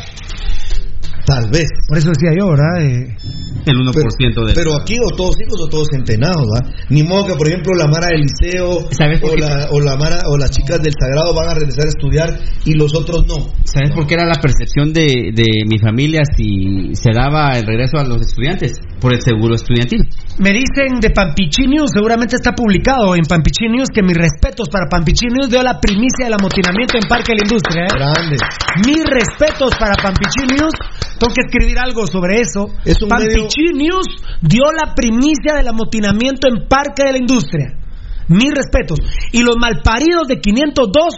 Tal vez.
Por eso decía yo, ¿verdad? Eh,
El 1%
Pero,
de...
pero aquí o todos hijos o todos centenados, ¿va? Ni modo que, por ejemplo, la Mara del Liceo
¿Sabes por
o,
qué?
la, o, la Mara, o las chicas del Sagrado van a regresar a estudiar y los otros no.
¿Sabes por qué era la percepción de, de mi familia si se daba el regreso a los estudiantes? Por el seguro estudiantil.
me dicen de Pampichi News, seguramente está publicado en Pampichi News, que mis respetos para Pampichi News dio la primicia del amotinamiento en Parque de la Industria. ¿eh?
Grande.
Mis respetos para Pampichi News. Tengo que escribir algo sobre eso.
Es un
News dio la primicia del amotinamiento en Parque de la Industria. Mis respetos. Y los malparidos de 502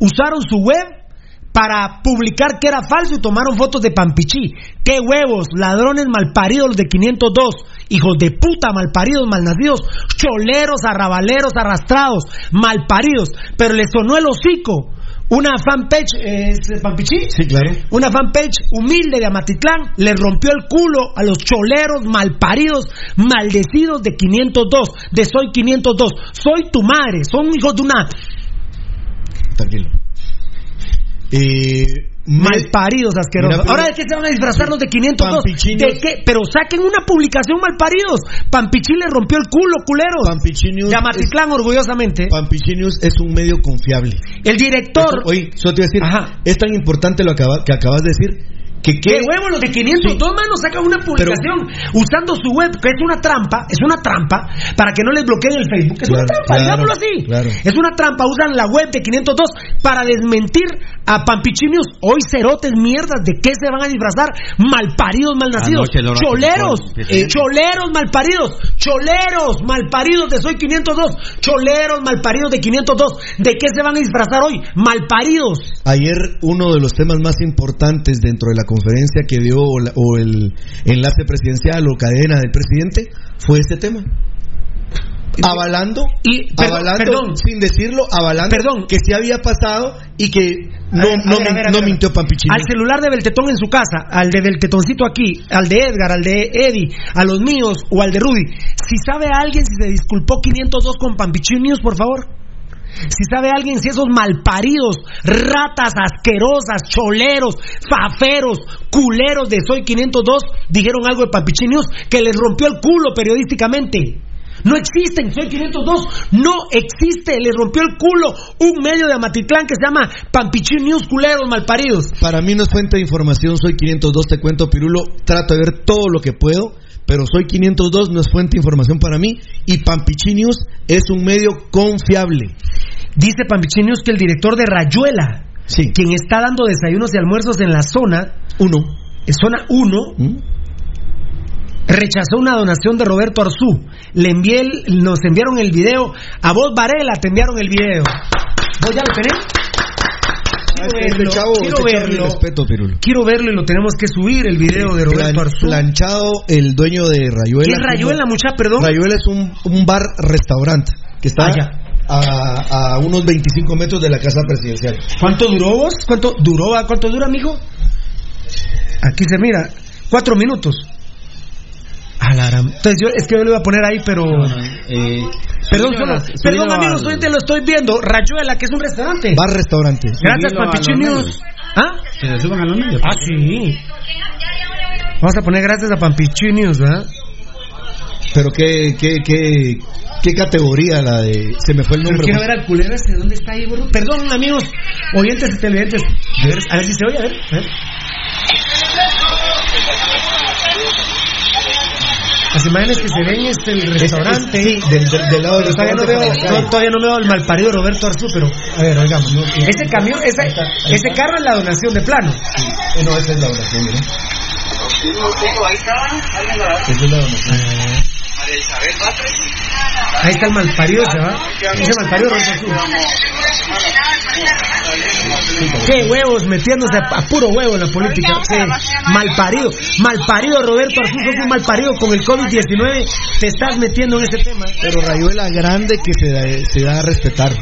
usaron su web para publicar que era falso y tomaron fotos de Pampichí. ¡Qué huevos! Ladrones malparidos los de 502. Hijos de puta, malparidos, malnacidos. Choleros, arrabaleros, arrastrados. Malparidos. Pero les sonó el hocico una fanpage, ¿es Pampichín?
Sí, claro.
Una fanpage humilde de Amatitlán le rompió el culo a los choleros malparidos, maldecidos de 502, de Soy 502. Soy tu madre, son hijos de una...
Tranquilo. Eh,
Malparidos asquerosos. Ahora de qué se van a disfrazar los de 502?
Pampichinos.
¿De qué? Pero saquen una publicación malparidos. Pampichín le rompió el culo, culeros.
Pampichinius
De Amatitlán, orgullosamente.
Pampichinius es un medio confiable.
El director.
Oye, solo te iba a decir, es tan importante lo acaba- que acabas de decir que
¿Qué
qué
huevo? Los de 502 manos sacan una publicación usando su web, que es una trampa, es una trampa, para que no les bloqueen el Facebook. Es una trampa,
claro,
digámoslo así.
claro.
Es una trampa, usan la web de 502 para desmentir a Pampichinius. Hoy cerotes mierdas, ¿de qué se van a disfrazar? Malparidos, malnacidos. Choleros, eh, choleros malparidos, choleros malparidos de Soy 502, choleros malparidos de 502. ¿De qué se van a disfrazar hoy? Malparidos.
Ayer uno de los temas más importantes dentro de la conferencia que dio o, la- o el enlace presidencial o cadena del presidente fue este tema. Avalando,
Y, perdón,
avalando
perdón.
sin decirlo, avalando
Perdón.
que se había pasado y que no,
ver,
no,
ver,
no mintió Pampichini.
Al celular de Beltetón en su casa, al de Beltetoncito aquí, al de Edgar, al de Eddie, a los míos o al de Rudy. Si sabe alguien si se disculpó 502 con Pampichín News, por favor. Si sabe alguien si esos malparidos, ratas asquerosas, choleros, faferos, culeros de Soy 502 dijeron algo de Pampichín News que les rompió el culo periodísticamente. No existen, Soy 502, no existe, les rompió el culo un medio de Amatitlán que se llama Pampichín News, culeros malparidos.
Para mí no es fuente de información, soy 502, te cuento Pirulo, trato de ver todo lo que puedo, pero soy 502 no es fuente de información para mí y Pampichinius es un medio confiable.
Dice Pampichín News que el director de Rayuela, quien está dando desayunos y almuerzos en la zona,
uno,
en zona 1, rechazó una donación de Roberto Arzú. Le envié el- nos enviaron el video. A vos, Varela, te enviaron el video. ¿Vos ya lo tenés? Quiero
Este
verlo,
chavo,
quiero
este
verlo.
respeto.
Quiero verlo y lo tenemos que subir, el video de Roberto
Plan-
Arzú.
planchado el dueño de Rayuela.
¿Qué es Rayuela, mucha, perdón?
Rayuela es un, un bar-restaurante que está
Ah.
A, a unos 25 metros de la casa presidencial.
¿Cuánto duró vos? ¿Cuánto duró? ¿Cuánto dura, amigo? Aquí se mira, cuatro minutos. A la gran- Entonces yo, es que yo lo iba a poner ahí, pero...
Eh,
Perdón,
subilo
solo,
a-
perdón amigos, te lo estoy viendo. Rayuela, que es un restaurante. Gracias, Pampichín
los
News.
medios.
¿Ah?
Que se suban a los medios.
Ah, sí. Vamos a poner gracias a Pampichín News, ¿verdad?
Pero qué, qué, qué, qué categoría la de... Se me fue el
Pero
nombre.
quiero
pues.
ver al culero ese, ¿dónde está ahí, bro? Perdón, amigos, oyentes y televidentes. A ver, a ver si se oye, a ver. A ver. Las imágenes que se ven es el restaurante.
Es- es- sí, del- del- del lado del
Pero todavía no
restaurante
veo, no, todavía no veo al malparido Roberto Arzú, pero a ver, oigamos. ¿no? Ese camión, ese, ese carro es la donación de plano.
Eh, No, esa es la donación, ¿no? Esa es la donación.
Ahí está el malparido, ¿se va? Ese malparido Roberto Arzú. Qué huevos metiéndose a, a puro huevo en la política. Qué malparido. Malparido Roberto Arzú, sos un malparido con el COVID-19. Te estás metiendo en ese tema.
Pero Rayuela grande que se da, se da a respetar.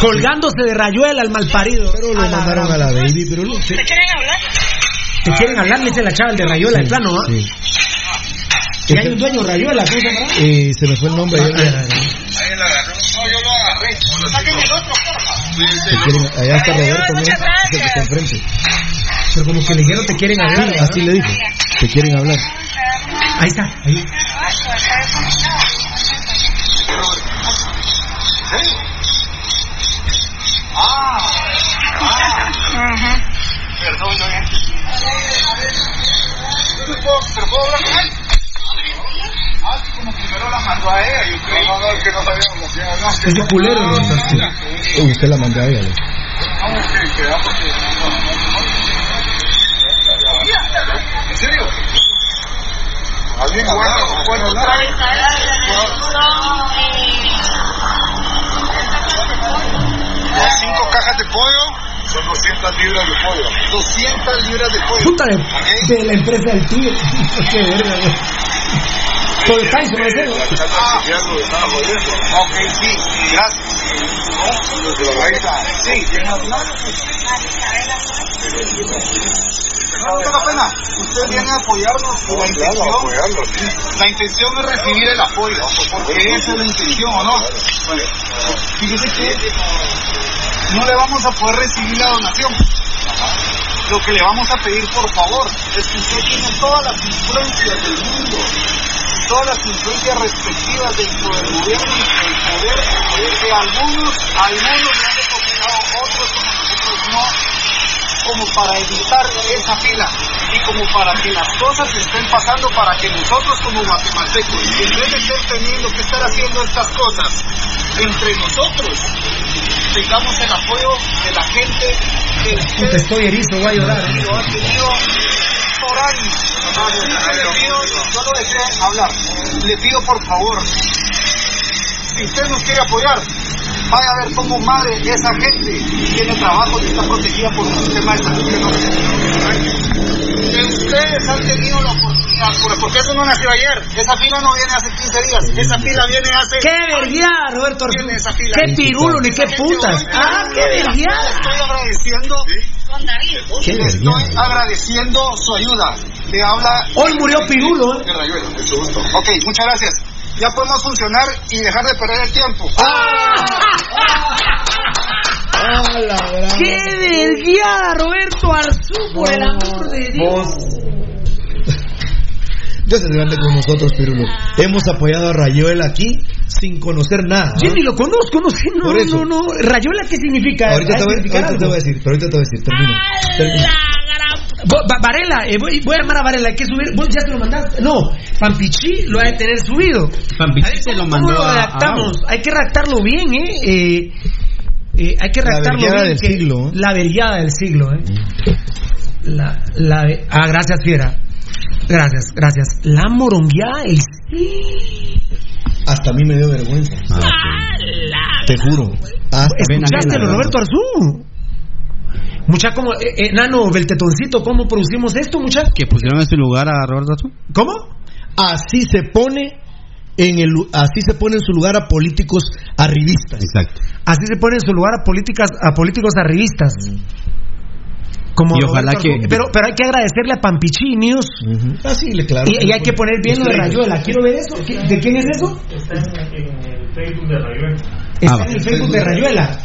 Colgándose de rayuela el malparido.
Pero lo
A la
mandaron a la baby, pero lo- sí.
Te quieren hablar, le dice la chava el de rayuela, de plano, ¿ah?
Sí.
Y hay un dueño rayuela, ¿cómo se llama?
Eh, se me fue el nombre. ayer. Te quieren- allá está Roberto, ¿no? Es el que está enfrente.
Pero como que le dijeron te quieren hablar.
Así le dijo. Te quieren hablar.
Ahí está, ahí.
Perdón, ¿Pero puedo hablar con él? Ah, como primero la mandó a ella. Yo creo no, no, que no sabíamos lo que era.
Es de culero, ¿no?
Eh, usted la mandó a ella. ¿no?
¿En serio? ¿Alguien bueno? bueno Las cinco cajas de pollo son 200 libras de pollo. 200 libras de pollo.
Puta de, de la empresa del tío. Qué verga, güey. Por el Tyson, ¿no es eso?
Ah, ok, sí, gracias. Sí, no tenga pena, usted viene a apoyarnos con la intención. La intención es recibir el apoyo, porque esa es la intención, ¿o no? Bueno, fíjese que no le vamos a poder recibir la donación. Lo que le vamos a pedir, por favor, es que usted tiene todas las influencias del mundo, todas las influencias respectivas dentro del gobierno y del poder, que algunos, algunos le han depositado, otros como nosotros no, como para evitar esa fila y como para que las cosas estén pasando para que nosotros como guatemaltecos, en vez de estar teniendo que estar haciendo estas cosas entre nosotros, tengamos el apoyo de la gente que usted
Te estoy erizo, voy a llorar.
ha tenido, por años. Yo lo hablar, le pido por favor, si usted nos quiere apoyar, vaya a ver cómo madre esa gente tiene trabajo y está protegida por un sistema de salud que no que ustedes han tenido la oportunidad, por- porque eso no nació ayer, esa fila no viene hace 15 días, esa fila viene hace...
¡Qué verguiada, Roberto
esa fila.
¡Qué pirulo ni qué putas!
hoy-
¡Ah, qué verguiada!
Estoy agradeciendo...
Qué
Le estoy
vergüenza.
agradeciendo su ayuda. Le habla...
Hoy murió Pirulo, ¿eh?
Ok, muchas gracias. Ya podemos funcionar y dejar de perder el tiempo.
¡Qué verguiada, Roberto Arzú, por el amor de Dios!
Dios es grande con nosotros, Pirulo. Hemos apoyado a Rayuela aquí sin conocer nada.
Yo ni lo conozco, no sé, no,
Por eso.
no, no. Rayuela, ¿qué significa?
Ahorita,
¿Ha
te voy, ahorita te a decir, pero ahorita te voy a decir,
Va- Varela, eh, voy, voy a armar a Varela, hay que subir. ¿Vos ya se lo mandaste? No, Pampichi lo ha de tener subido.
Pampichi se lo
¿cómo
mandó
lo
a- a
redactamos? hay que redactarlo bien, ¿eh? eh eh, hay que
La
redactarlo
vergueada
bien.
del
que-
siglo, ¿eh?
La verguiada del siglo, ¿eh? La, la, ah, gracias, Fiera. Gracias, gracias. La morongueada del
Hasta a mí me dio vergüenza. Te juro. Hasta
¿Escuchaste lo Roberto Arzú? Mucha como, eh, eh, Nano, Beltetoncito, ¿cómo producimos esto, mucha?
Que pusieron en su lugar a Roberto Arzú.
¿Cómo?
Así se pone en el así se pone en su lugar a políticos arribistas.
Exacto.
Así se pone en su lugar a políticas a políticos arribistas. Como
Y ojalá
Roberto
que-
pero pero hay que agradecerle a Pampichi News
Así le claro.
y, y hay que poner bien lo de Rayuela. Quiero ver eso. ¿Qué- ¿De quién es eso?
Está en, el Facebook de Rayuela.
Está
Ah,
en el Facebook de Rayuela.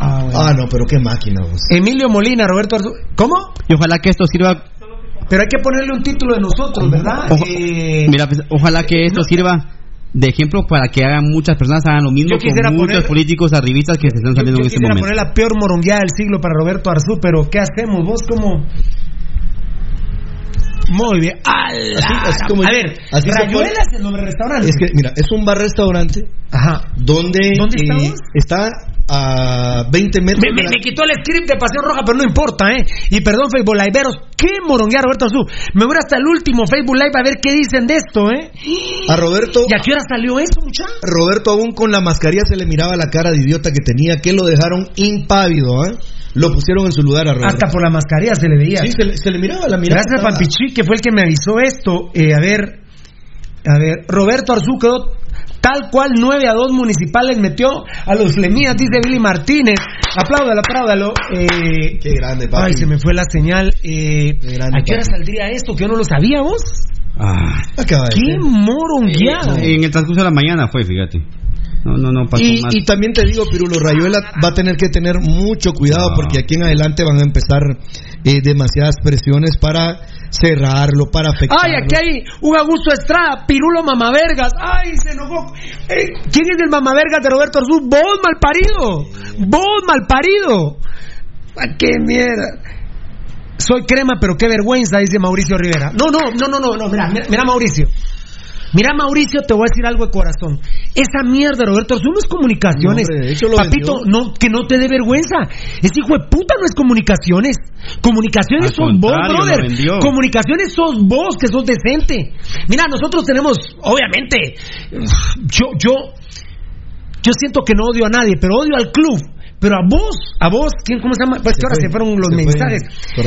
Ah, bueno.
Ah, no, pero qué máquina vos.
Emilio Molina, Roberto Arzú. ¿Cómo?
Y ojalá que esto sirva.
Pero hay que ponerle un título de nosotros, ¿verdad? Eh,
Mira, pues, ojalá que esto sirva de ejemplo para que hagan muchas personas hagan lo mismo
Yo
con muchos
poner-
políticos arribistas que se están saliendo
Yo
en este
quisiera
momento.
poner la peor morongueada del siglo para Roberto Arzú, pero ¿qué hacemos? Vos como... Muy bien. ¡Ala!
Así- así como
a
yo-
ver,
así
Rayuela es el nombre del restaurante.
Es que, mira, es un bar-restaurante
Ajá.
donde
¿Dónde
eh,
estamos?
está a 20 metros.
Me, me-
la-
me quitó el script de Pasión Roja, pero no importa, ¿eh? Y perdón, Facebook Liveeros, qué moronguea Roberto Arzú. Me voy hasta el último Facebook Live a ver qué dicen de esto, ¿eh?
A Roberto,
¿Y a qué hora salió esto, muchacho?
Roberto aún con la mascarilla se le miraba la cara de idiota que tenía, que lo dejaron impávido, ¿eh? Lo pusieron en su lugar a Roberto.
Hasta por la mascarilla se le veía.
Sí, se le, se le miraba la mirada.
Gracias a Pampichi, que fue el que me avisó esto. Eh, a ver, a ver, Roberto Arzú quedó tal cual 9 a 2 municipales metió a los Flemías, dice Billy Martínez. Apláudalo, apláudalo. Eh,
Qué grande, papi.
ay, se me fue la señal. Eh,
Qué grande,
¿A qué hora
papi.
saldría esto? Que yo no lo sabía, vos.
Ah,
Acaba de
¡Qué morongueado!
en el transcurso de la mañana fue, fíjate. No, no, no pasó
Y,
más.
y también te digo, Pirulo, Rayuela va a tener que tener mucho cuidado
Ah.
porque aquí en adelante van a empezar eh, demasiadas presiones para cerrarlo, para afectarlo.
Ay, aquí hay un Augusto Estrada, Pirulo Mamavergas. Ay, se enojó. Eh, ¿Quién es el Mamavergas de Roberto Arzú? Vos, malparido. Vos, malparido. Ay, qué mierda. Soy crema, pero qué vergüenza, dice Mauricio Rivera. No, no, no, no, no, no. Mira, mira, mira, Mauricio. Mira, Mauricio, te voy a decir algo de corazón. Esa mierda, Roberto no es comunicaciones.
No, hombre, de hecho lo
Papito,
vendió.
no, que no te dé vergüenza. Ese hijo de puta no es comunicaciones. Comunicaciones
Al
sos vos, brother. Comunicaciones sos vos, que sos decente. Mira, nosotros tenemos, obviamente, yo, yo, yo siento que no odio a nadie, pero odio al club. Pero a vos, a vos, ¿quién, ¿cómo se llama? Pues
Se
que ahora
fue,
se fueron los
se
mensajes.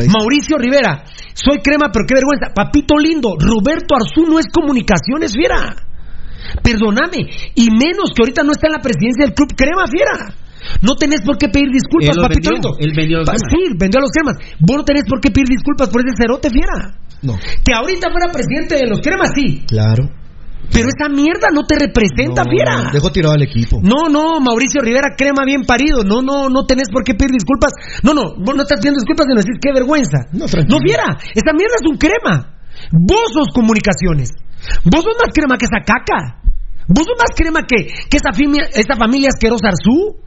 Mauricio Rivera, soy crema, pero qué vergüenza. Papito lindo, Roberto Arzú no es comunicaciones, fiera. Perdóname. Y menos que ahorita no está en la presidencia del club Crema Fiera. No tenés por qué pedir disculpas, papito
vendió,
lindo.
él vendió los cremas.
Sí, vendió a los cremas. Vos no tenés por qué pedir disculpas por ese cerote fiera.
No.
Que ahorita fuera presidente de los cremas, sí.
Claro.
Pero esa mierda no te representa, fiera.
Dejó tirado al equipo.
No, no, Mauricio Rivera, crema bien parido. No, no, no tenés por qué pedir disculpas. No, no, vos no estás pidiendo disculpas sino decís qué vergüenza.
No, tranquilo.
No, fiera, esa mierda es un crema. Vos sos comunicaciones. Vos sos más crema que esa caca. Vos sos más crema que, que esa, familia, esa familia asquerosa Arzú.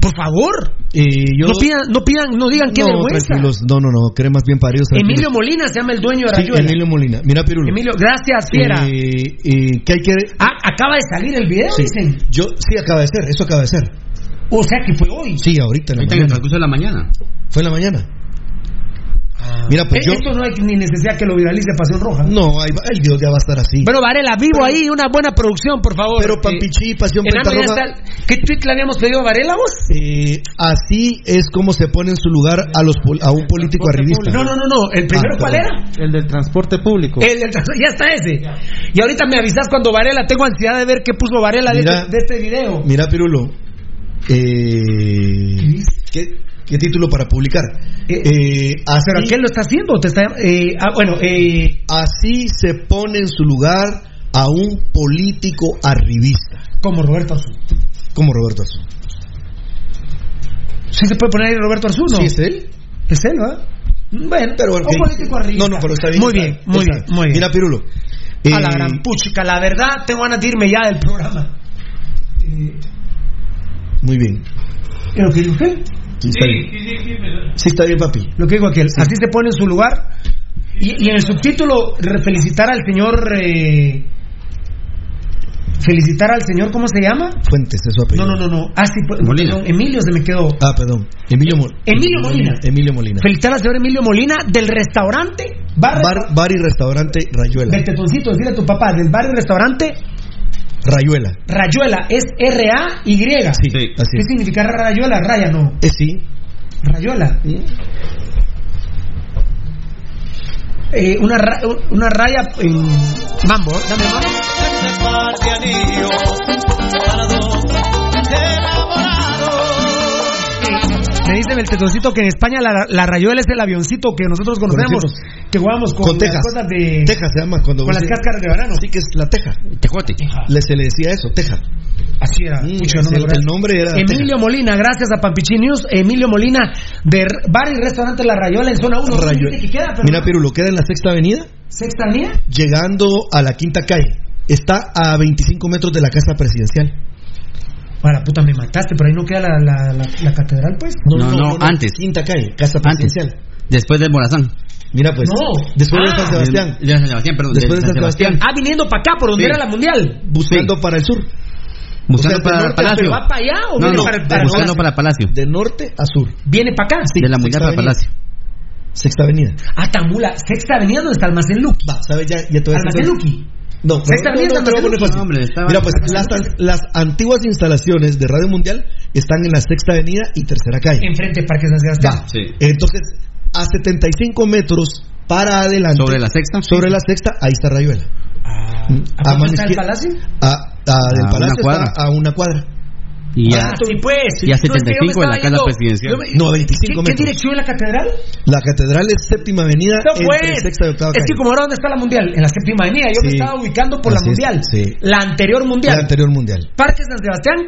Por favor.
Eh, yo-
No pidan, no pidan, no digan qué
no,
vergüenza.
No, no, no. Cremas bien paridos. tranquilos.
Emilio Molina se llama el dueño de
Sí,
Rayuela.
Emilio Molina. Mira, Pirulo.
Emilio, gracias, fiera.
Eh, eh, ¿Qué hay que.?
Ah, acaba de salir el video,
Sí.
dicen.
Yo, sí, acaba de ser. Eso acaba de ser.
O sea que fue hoy.
Sí, ahorita en la
Ahorita en el
mañana.
transcurso de la mañana.
Fue en la mañana. Mira, pues
Eh,
yo.
Esto no hay ni necesidad que lo viralice Pasión Roja.
No, ay, ay, Dios, ya va a estar así.
Bueno, Varela, vivo ahí, una buena producción, por favor.
Pero Pampichí, Pasión
Enano, ya
Pentarroja.
está- ¿Qué tweet le habíamos pedido a Varela vos?
Eh, así es como se pone en su lugar a los pol- a un político arribista.
No, no, no, no. ¿El primero
Ah,
cuál era?
El del transporte público.
El del trans- ya está ese. Y ahorita me avisas cuando Varela, tengo ansiedad de ver qué puso Varela de, este, de este video.
Mira, Pirulo. Eh, ¿qué, qué título para publicar? Eh, así,
¿Pero a qué lo está haciendo? ¿Te está, eh, ah, bueno, eh,
así se pone en su lugar a un político arribista.
como Roberto Arzú.
Como Roberto Azul.
¿Sí se puede poner ahí Roberto Arzú, no?
¿Sí es él?
¿Es él, va? Bueno,
Pero,
un político arriba.
No, no, pero está bien.
Muy
está-
bien, muy
está-
bien, muy bien.
Mira, Pirulo.
a la
eh,
gran puchica, la verdad, tengo ganas de irme ya del programa. Eh,
Muy bien.
¿qué lo que dijo aquel?
Sí, está bien. Sí, está bien, papi.
Lo que digo aquel. Así se pone en su lugar. Y, y en el subtítulo, felicitar al señor. eh, felicitar al señor, ¿cómo se llama?
Fuentes, es su apellido.
No, no, no, no. Ah, sí, pues,
Molina.
perdón, Emilio se me quedó.
Ah, perdón. Emilio, Mo-
Emilio Molina.
Emilio Molina.
Felicitar al señor Emilio Molina del restaurante Bar,
Bar, bar y restaurante Rayuela.
del Tetoncito, decirle a tu papá, del bar y restaurante
Rayuela.
Rayuela, es R-A-Y.
Sí, así
¿Qué
es.
significa Rayuela? Raya, no.
Eh, sí.
Rayuela. Eh, una, ra- una raya en mambo, ¿eh? dame mambo. Me dice el tetoncito que en España la, la rayuela es el avioncito que nosotros conocemos, que jugamos con,
Con
las
tejas.
cosas de
Teja se llama cuando
con las cáscaras de banano.
Sí que es la teja.
Tejote.
Le, se le decía eso, teja.
Así era.
Mm,
no
el, nombre era
Emilio Molina, gracias a Pampichi News. Emilio Molina de bar y restaurante La Rayuela en zona 1.
Rayuela.
que queda? Pero
Mira, Pirulo, queda en la sexta avenida,
¿Sexta avenida?
llegando a la quinta calle. Está a 25 metros de la casa presidencial.
Para puta, me mataste, pero ahí no queda la, la, la, la catedral, pues.
No, no, antes.
Quinta calle, casa
Antes.
presidencial.
Después del Morazán.
Mira, pues.
No.
Después de
Ah.
San Sebastián.
De, de San Sebastián, perdón.
Después de San Sebastián.
Ah, viniendo para acá, por donde
Sí.
era la mundial.
Buscando para el sur.
Buscando
O sea, de
para el Palacio.
¿Va para allá o
No,
viene
no,
para,
de
para
buscando para el Palacio.
De norte a sur.
Viene para acá.
Sí,
de la mundial para el. Palacio.
Sexta avenida.
Ah, Tambula, sexta avenida donde está Almacén Lucky.
Va, ¿sabes? Ya, ya te voy a
Almacén
decir-
Lucky.
No, no, no, no, fácil.
Hombre, estaba-
Mira, pues las, las antiguas instalaciones de Radio Mundial están en la Sexta Avenida y Tercera Calle.
Enfrente Parque San Sebastián.
Sí.
Entonces, a 75 metros para adelante.
Sobre la sexta.
Sobre la sexta, ahí está Rayuela.
Ah,
Mm,
¿A
a
está el. Palacio?
A, a- del
A
Palacio
una cuadra.
está a una cuadra.
Y ya.
Ah, sí, pues.
y a
No, es que yo me
75 en la casa presidencial.
me-
No, a 25
¿Qué, ¿Qué dirección es la catedral?
La catedral es séptima avenida
No,
entre
pues.
sexta y octava
Es que como ahora dónde está la mundial, en la séptima avenida, yo me
Sí.
estaba ubicando por la
Así es,
mundial.
sí.
La anterior mundial.
La anterior mundial.
Parque San Sebastián,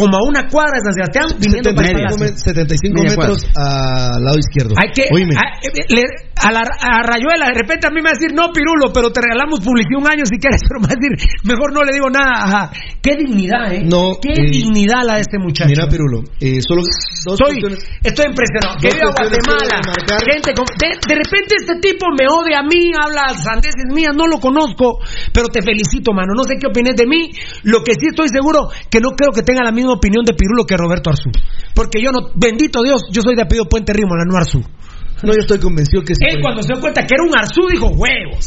como a una cuadra de San Sebastián, viniendo para el
75,
Palacio.
me- 75
Media
metros al lado izquierdo.
Hay que.
Oíme.
a, eh, le- a la a Rayuela, de repente a mí me va a decir, no, Pirulo, pero te regalamos publicidad un año si quieres, pero me va a decir, mejor no le digo nada. Ajá. Qué dignidad, ¿eh?
No,
Qué
eh,
dignidad la de este muchacho.
Mira, Pirulo, eh, solo dos
Estoy, estoy impresionado. Que viva Guatemala. Gente, con- de, de repente este tipo me odia a mí, habla sandeces mías, no lo conozco, pero te felicito, mano. No sé qué opines de mí. Lo que sí estoy seguro, que no creo que tenga la misma opinión de Pirulo que Roberto Arzú. Porque yo no, bendito Dios, yo soy de apellido Puente Rímola, no Arzú.
No, yo estoy convencido que sí.
Él cuando se dio cuenta que era un Arzú dijo huevos.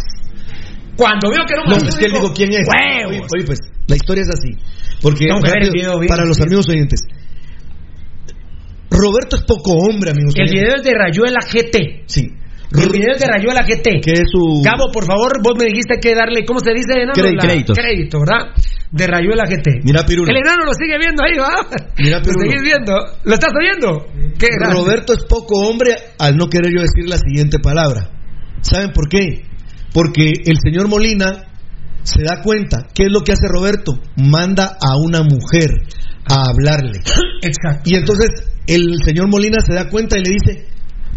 Cuando vio que era un
No,
Arzú
es que él
dijo,
quién es.
Huevos.
Oye, oye, pues, la historia es así. Porque, rápido,
video
para los amigos oyentes, Roberto es poco hombre, amigos
El video es de Rayuela GT.
Sí.
Video es de Rayuela GT.
Que es su.
Gabo, por favor, vos me dijiste que darle, ¿cómo se dice? enano?
Crédito.
La-
Créditos.
Crédito, ¿verdad? De Rayuela GT.
Mira, Pirulo.
El enano lo sigue viendo ahí, ¿va?
Mira,
Lo
Pirulo.
seguís viendo. ¿Lo estás oyendo? ¿Qué?
Roberto es poco hombre al no querer yo decir la siguiente palabra. ¿Saben por qué? Porque el señor Molina se da cuenta. ¿Qué es lo que hace Roberto? Manda a una mujer a hablarle.
Exacto.
Y entonces el señor Molina se da cuenta y le dice,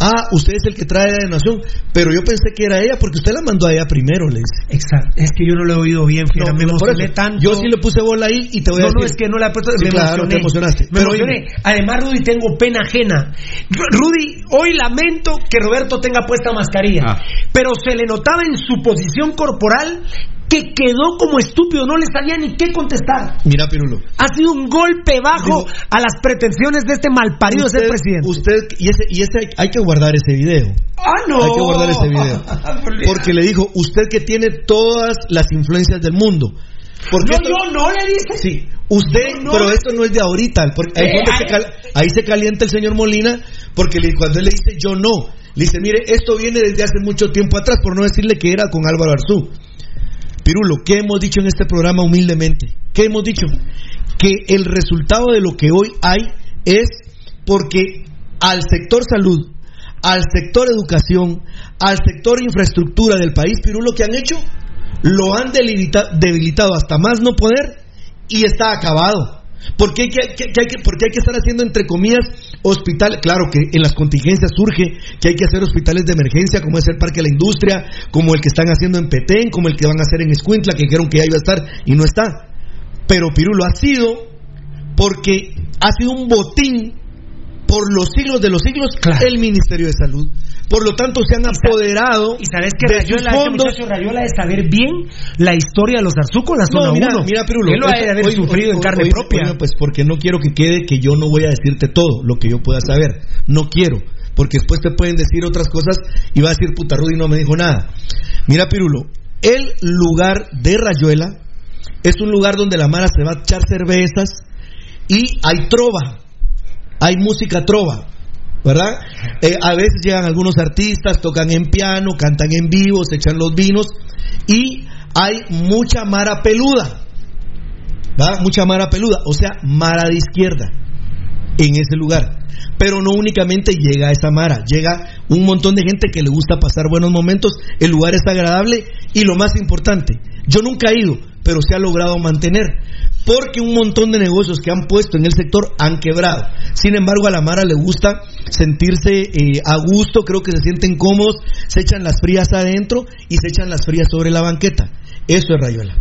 ah, usted es el que trae la nación, pero yo pensé que era ella porque usted la mandó a ella primero, le dice.
Exacto. Es que yo no lo he oído bien.
No,
me
no,
emocioné tanto.
Yo sí le puse bola ahí y te voy a
no, no,
decir.
es que no la he puesto.
Sí,
me
claro,
emocioné.
te emocionaste.
Me
Pero
emocioné. Además, Rudy, tengo pena ajena. Rudy, hoy lamento que Roberto tenga puesta mascarilla.
Ah.
Pero se le notaba en su posición corporal que quedó como estúpido. No le sabía ni qué contestar.
Mira, Pirulo.
Ha sido un golpe bajo a las pretensiones de este malparido de ser presidente.
Usted, y ese, y ese hay que guardar ese video.
¡Ah, no!
Hay que guardar ese video. Porque le dijo, usted que tiene todas las influencias del mundo. Porque
No,
esto-
yo no le dice.
Sí, usted,
No, no.
pero esto no es de ahorita. Porque ahí,
Eh,
se cal- ahí se calienta el señor Molina, porque le- cuando él le dice yo no, le dice, mire, esto viene desde hace mucho tiempo atrás, por no decirle que era con Álvaro Arzú. Pirulo, ¿qué hemos dicho en este programa humildemente? ¿Qué hemos dicho? Que el resultado de lo que hoy hay es porque al sector salud, al sector educación, al sector infraestructura del país, Pirulo, ¿qué han hecho? Lo han debilita- debilitado hasta más no poder y está acabado. ¿Por qué hay que, que- que hay que- por qué hay que estar haciendo, entre comillas, hospitales? Claro que en las contingencias surge que hay que hacer hospitales de emergencia, como es el Parque de la Industria, como el que están haciendo en Petén, como el que van a hacer en Escuintla, que dijeron que ya iba a estar y no está. Pero Pirulo ha sido porque ha sido un botín por los siglos de los siglos el Ministerio de Salud. Por lo tanto, se han apoderado
Y sabes que
de
Rayuela, este
fondos.
Rayuela de saber bien la historia de los Arzú con la zona
No, mira,
1.
mira, Pirulo.
Él lo ha de haber sufrido en carne propia.
pues porque no quiero que quede que yo no voy a decirte todo lo que yo pueda saber. No quiero. Porque después te pueden decir otras cosas y va a decir puta Rudy no me dijo nada. Mira, Pirulo, el lugar de Rayuela es un lugar donde la Mara se va a echar cervezas y hay trova. Hay música trova. ¿Verdad? Eh, a veces llegan algunos artistas, tocan en piano, cantan en vivo, se echan los vinos y hay mucha mara peluda. ¿Va? Mucha mara peluda, o sea, mara de izquierda en ese lugar. Pero no únicamente llega esa mara, llega un montón de gente que le gusta pasar buenos momentos, el lugar es agradable y lo más importante, yo nunca he ido, pero se ha logrado mantener, porque un montón de negocios que han puesto en el sector han quebrado. Sin embargo, a la mara le gusta sentirse eh, a gusto, creo que se sienten cómodos, se echan las frías adentro y se echan las frías sobre la banqueta. Eso es Rayuela.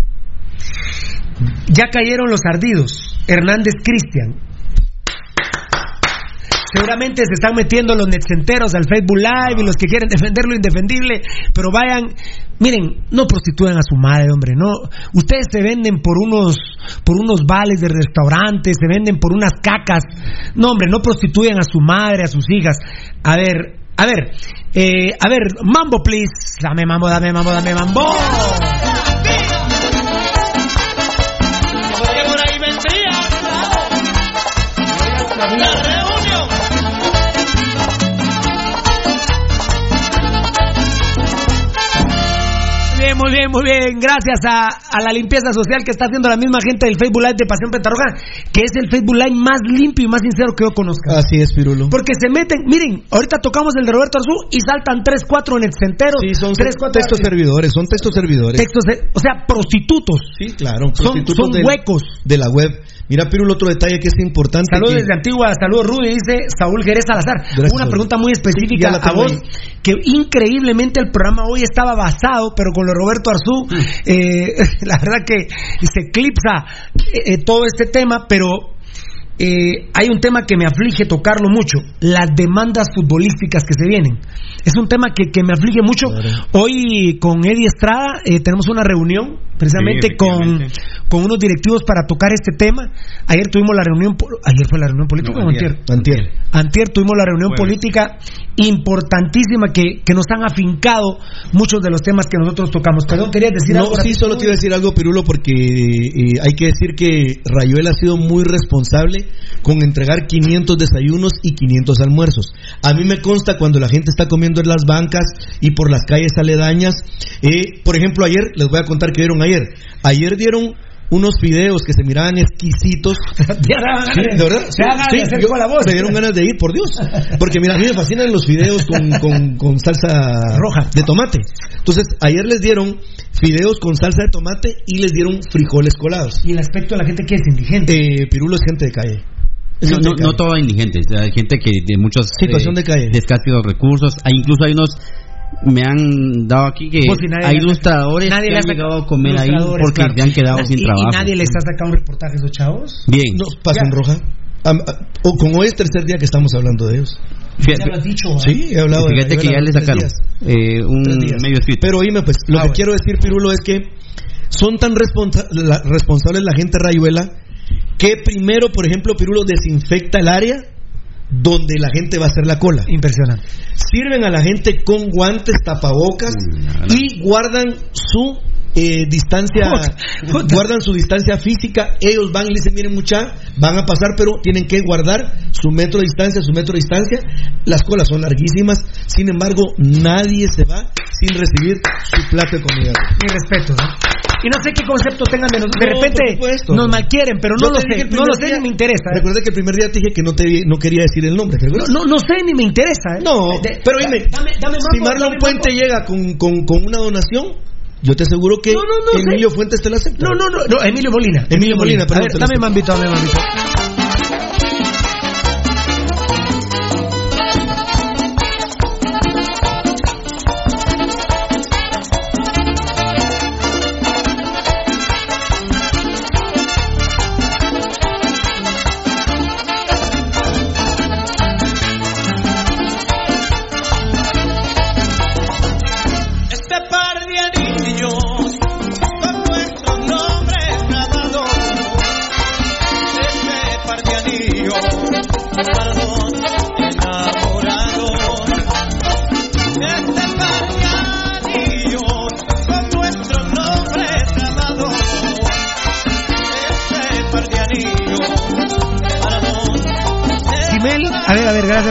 Ya cayeron los ardidos. Hernández Cristian. Seguramente se están metiendo los netcenteros al Facebook Live y los que quieren defender lo indefendible, pero vayan, miren, no prostituyan a su madre, hombre, no. Ustedes se venden por unos por unos vales de restaurantes, se venden por unas cacas. No, hombre, no prostituyan a su madre, a sus hijas. A ver, a ver, eh, a ver, mambo please, dame mambo, dame mambo, dame mambo.
Porque por ahí vendría
bien, muy bien, muy bien. Gracias a, a la limpieza social que está haciendo la misma gente del Facebook Live de Pasión Pentarroja, que es el Facebook Live más limpio y más sincero que yo conozca.
Así es, Pirulo.
Porque se meten, miren, ahorita tocamos el de Roberto Arzú y saltan 3, 4 netcenteros.
Sí, son
3, 4
textos servidores, son textos servidores.
textos, de- o sea, prostitutos.
Sí, claro,
Son-
prostitutos
son
del-
huecos.
de la web. Mira, Pirulo, otro detalle que es importante.
Saludos
que-
desde Antigua, saludos Rudy, dice Saúl Jerez Salazar.
Gracias,
Una pregunta muy específica a vos,
ahí.
que increíblemente el programa hoy estaba basado, pero con lo de Roberto Arzú,
Mm.
eh, la verdad que se eclipsa eh, eh, todo este tema, pero eh, hay un tema que me aflige tocarlo mucho, las demandas futbolísticas que se vienen. Es un tema que, que me aflige mucho. Hoy con Eddie Estrada eh, tenemos una reunión precisamente
Sí,
con, con unos directivos para tocar este tema. Ayer tuvimos la reunión, ayer fue la reunión política
No,
o
antier.
antier?
Antier.
Antier tuvimos la reunión política importantísima que, que nos han afincado muchos de los temas que nosotros tocamos. Perdón, querías decir
No,
algo.
sí, solo te iba a decir algo, Pirulo, porque eh, hay que decir que Rayuela ha sido muy responsable con entregar 500 desayunos y 500 almuerzos. A mí me consta cuando la gente está comiendo en las bancas y por las calles aledañas. Eh, por ejemplo, ayer, les voy a contar que dieron ayer. Ayer dieron unos fideos que se miraban exquisitos.
Ya daban
Sí,
ganas-
de verdad.
de hacer
yo-
la voz.
Me dieron ganas de ir, por Dios. Porque mira, a mí me fascinan los fideos con, con- con salsa roja de tomate. Entonces, ayer les dieron fideos con salsa de tomate y les dieron frijoles colados.
Y el aspecto de la gente que es indigente.
Eh, Pirulo es gente de calle.
No, no, no indigente, hay gente que de muchos
Situación de calle.
de escasos recursos, hay, incluso hay unos me han dado aquí que
Pues si nadie
hay ilustradores
nadie
que
le ha
han llegado a comer ahí porque
claro.
se han quedado sin trabajo.
Y nadie les ha sacado un reportaje a esos chavos.
Bien.
No, pasen roja. Am- a- o como hoy es tercer día que estamos hablando de ellos.
Fíjate-
Ya lo has dicho. ¿eh?
Sí, he hablado de
Fíjate que ya le sacaron eh, un medio escrito.
Pero oíme, pues, lo que quiero decir, Pirulo, es que son tan responsa- la- responsables la gente de Rayuela que primero, por ejemplo, Pirulo desinfecta el área donde la gente va a hacer la cola.
Impresionante.
Sirven a la gente con guantes, tapabocas y guardan su eh, distancia, guardan su distancia física. Ellos van y dicen, miren mucha, van a pasar, pero tienen que guardar su metro de distancia, su metro de distancia. Las colas son larguísimas, sin embargo, nadie se va sin recibir su plato de comida.
Mi respeto. ¿no? Y no sé qué concepto tengan de nosotros. De
No,
repente nos malquieren, pero no lo sé. No lo sé
día-
ni me interesa. ¿eh?
Recuerda que el primer día te dije que no, te, no quería decir el nombre. ¿te
No, no, sé ni me interesa. ¿eh?
No, pero dime,
dame, dame
si Marlon Puente llega con, con, con una donación, yo te aseguro que
No, no, no,
Emilio. Fuentes te la acepta.
No, no, no, no, Emilio Molina.
Emilio Molina,
A
perdón,
ver,
te lo
dame mambito, dame mambito.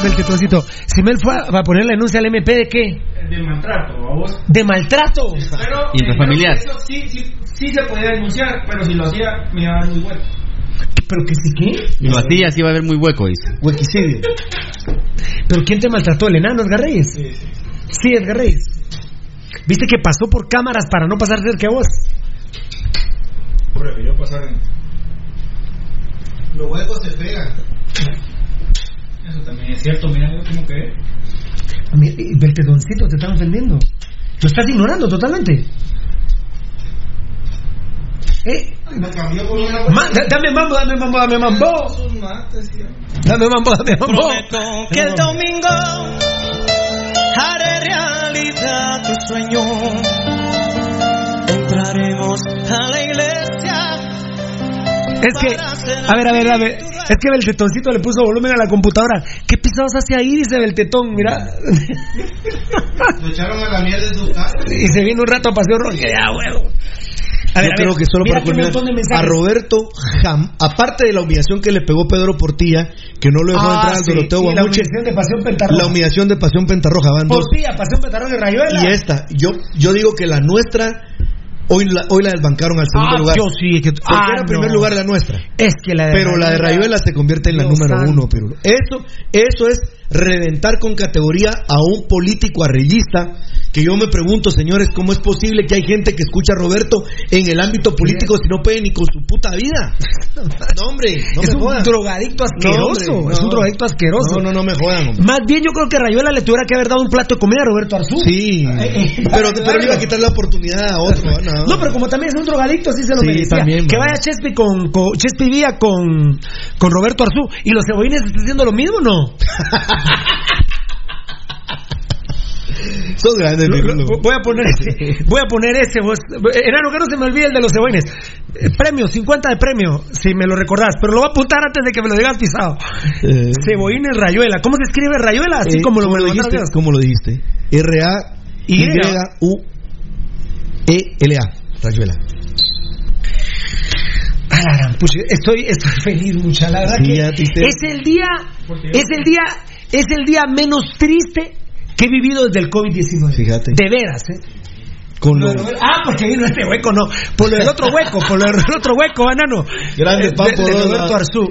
Ver, gracias Beltetoncito. Simel fue a, a poner la denuncia al MP de qué?
De maltrato, a vos.
De maltrato.
Pero,
Intrafamiliar.
eh, Eso sí, sí, sí se podía denunciar, pero si lo hacía, me iba a dar muy bueno.
¿Pero que sí qué?
Y lo hacía así va a haber muy hueco, dice.
Huequicidio.
¿Pero quién te maltrató? ¿El enano Edgar Reyes?
Sí, sí.
Sí, Edgar Reyes. ¿Viste que pasó por cámaras para no pasar cerca a vos?
Prefirió pasar en.
Los huecos se pegan.
Eso también es cierto, mira, yo como que.
Mi- y Beltedoncito, te están ofendiendo. Lo estás ignorando totalmente. ¿Eh? Ma- da- dame mambo, dame mambo, dame mambo. Dame mambo, dame mambo.
Prometo que el domingo haré realidad tu sueño. Entraremos a la iglesia.
Es que, a ver, a ver, a ver. Es que Beltetoncito le puso volumen a la computadora. ¿Qué pisados hace ahí? Dice Beltetón, mira.
Lo echaron a la mierda de su casa.
y se viene un rato a Paseo Rojo. Ya, huevo. A ver,
Yo
a
creo
ver,
que solo para culminar, a. Roberto Jam, aparte de la humillación que le pegó Pedro Portilla, que no lo dejó
Ah,
entrar al
sí,
Doroteo
sí, la
Guamuche,
humillación de Pasión Pentarroja.
la humillación de Pasión Pentarroja, van dos.
Portilla, Pasión Pentarroja y Rayuela.
Y esta, yo, yo digo que la nuestra, hoy la, hoy la desbancaron al segundo
Ah,
lugar.
yo sí, que-
Porque
ah,
era primer
no.
lugar la nuestra.
Es que la de
Pero la de Rayuela se convierte en la número
santo.
uno, Pirulo. Eso, eso es reventar con categoría a un político arreglista que yo me pregunto, señores, ¿cómo es posible que hay gente que escucha a Roberto en el ámbito político si no puede ni con su puta vida? No, hombre, no
es
me
un
jodan.
drogadicto asqueroso.
No, hombre,
Es un drogadicto asqueroso.
No, no, no me jodan, hombre.
Más bien yo creo que Rayuela le tuviera que haber dado un plato de comida a Roberto Arzú.
Sí,
eh,
pero, pero le iba a quitar la oportunidad a otro. No,
No, pero como también es un drogadicto, así se lo
Sí,
merecía.
también,
que vaya Chespi con, con Chespi Vía con, con Roberto Arzú. ¿Y los cebollines están haciendo lo mismo o no?
Sos grande,
Lo- voy a poner ese. Voy a poner ese. vos. Enano, que no se me olvide el de los cebollines. Eh, Premio, 50 de premio, si me lo recordás. Pero lo voy a apuntar antes de que me lo digas pisado.
Eh,
Cebollines Rayuela. ¿Cómo se escribe Rayuela? Así
eh,
como lo
¿cómo
me lo
dijiste? ¿Cómo lo dijiste? R-A-Y-U-E-L-A. Rayuela.
A la gran pucha, estoy, estoy feliz, mucha la verdad
Sí,
que
ya te hice-
es el día, es el día, es el día menos triste que he vivido desde el COVID-19.
Fíjate.
De veras, ¿eh?
Con
Lo ah, porque vino este hueco, no. Por lo del otro hueco, por lo del otro hueco, enano.
Grande
Eh,
Papo,
de, de
¿no?
Roberto Arzú.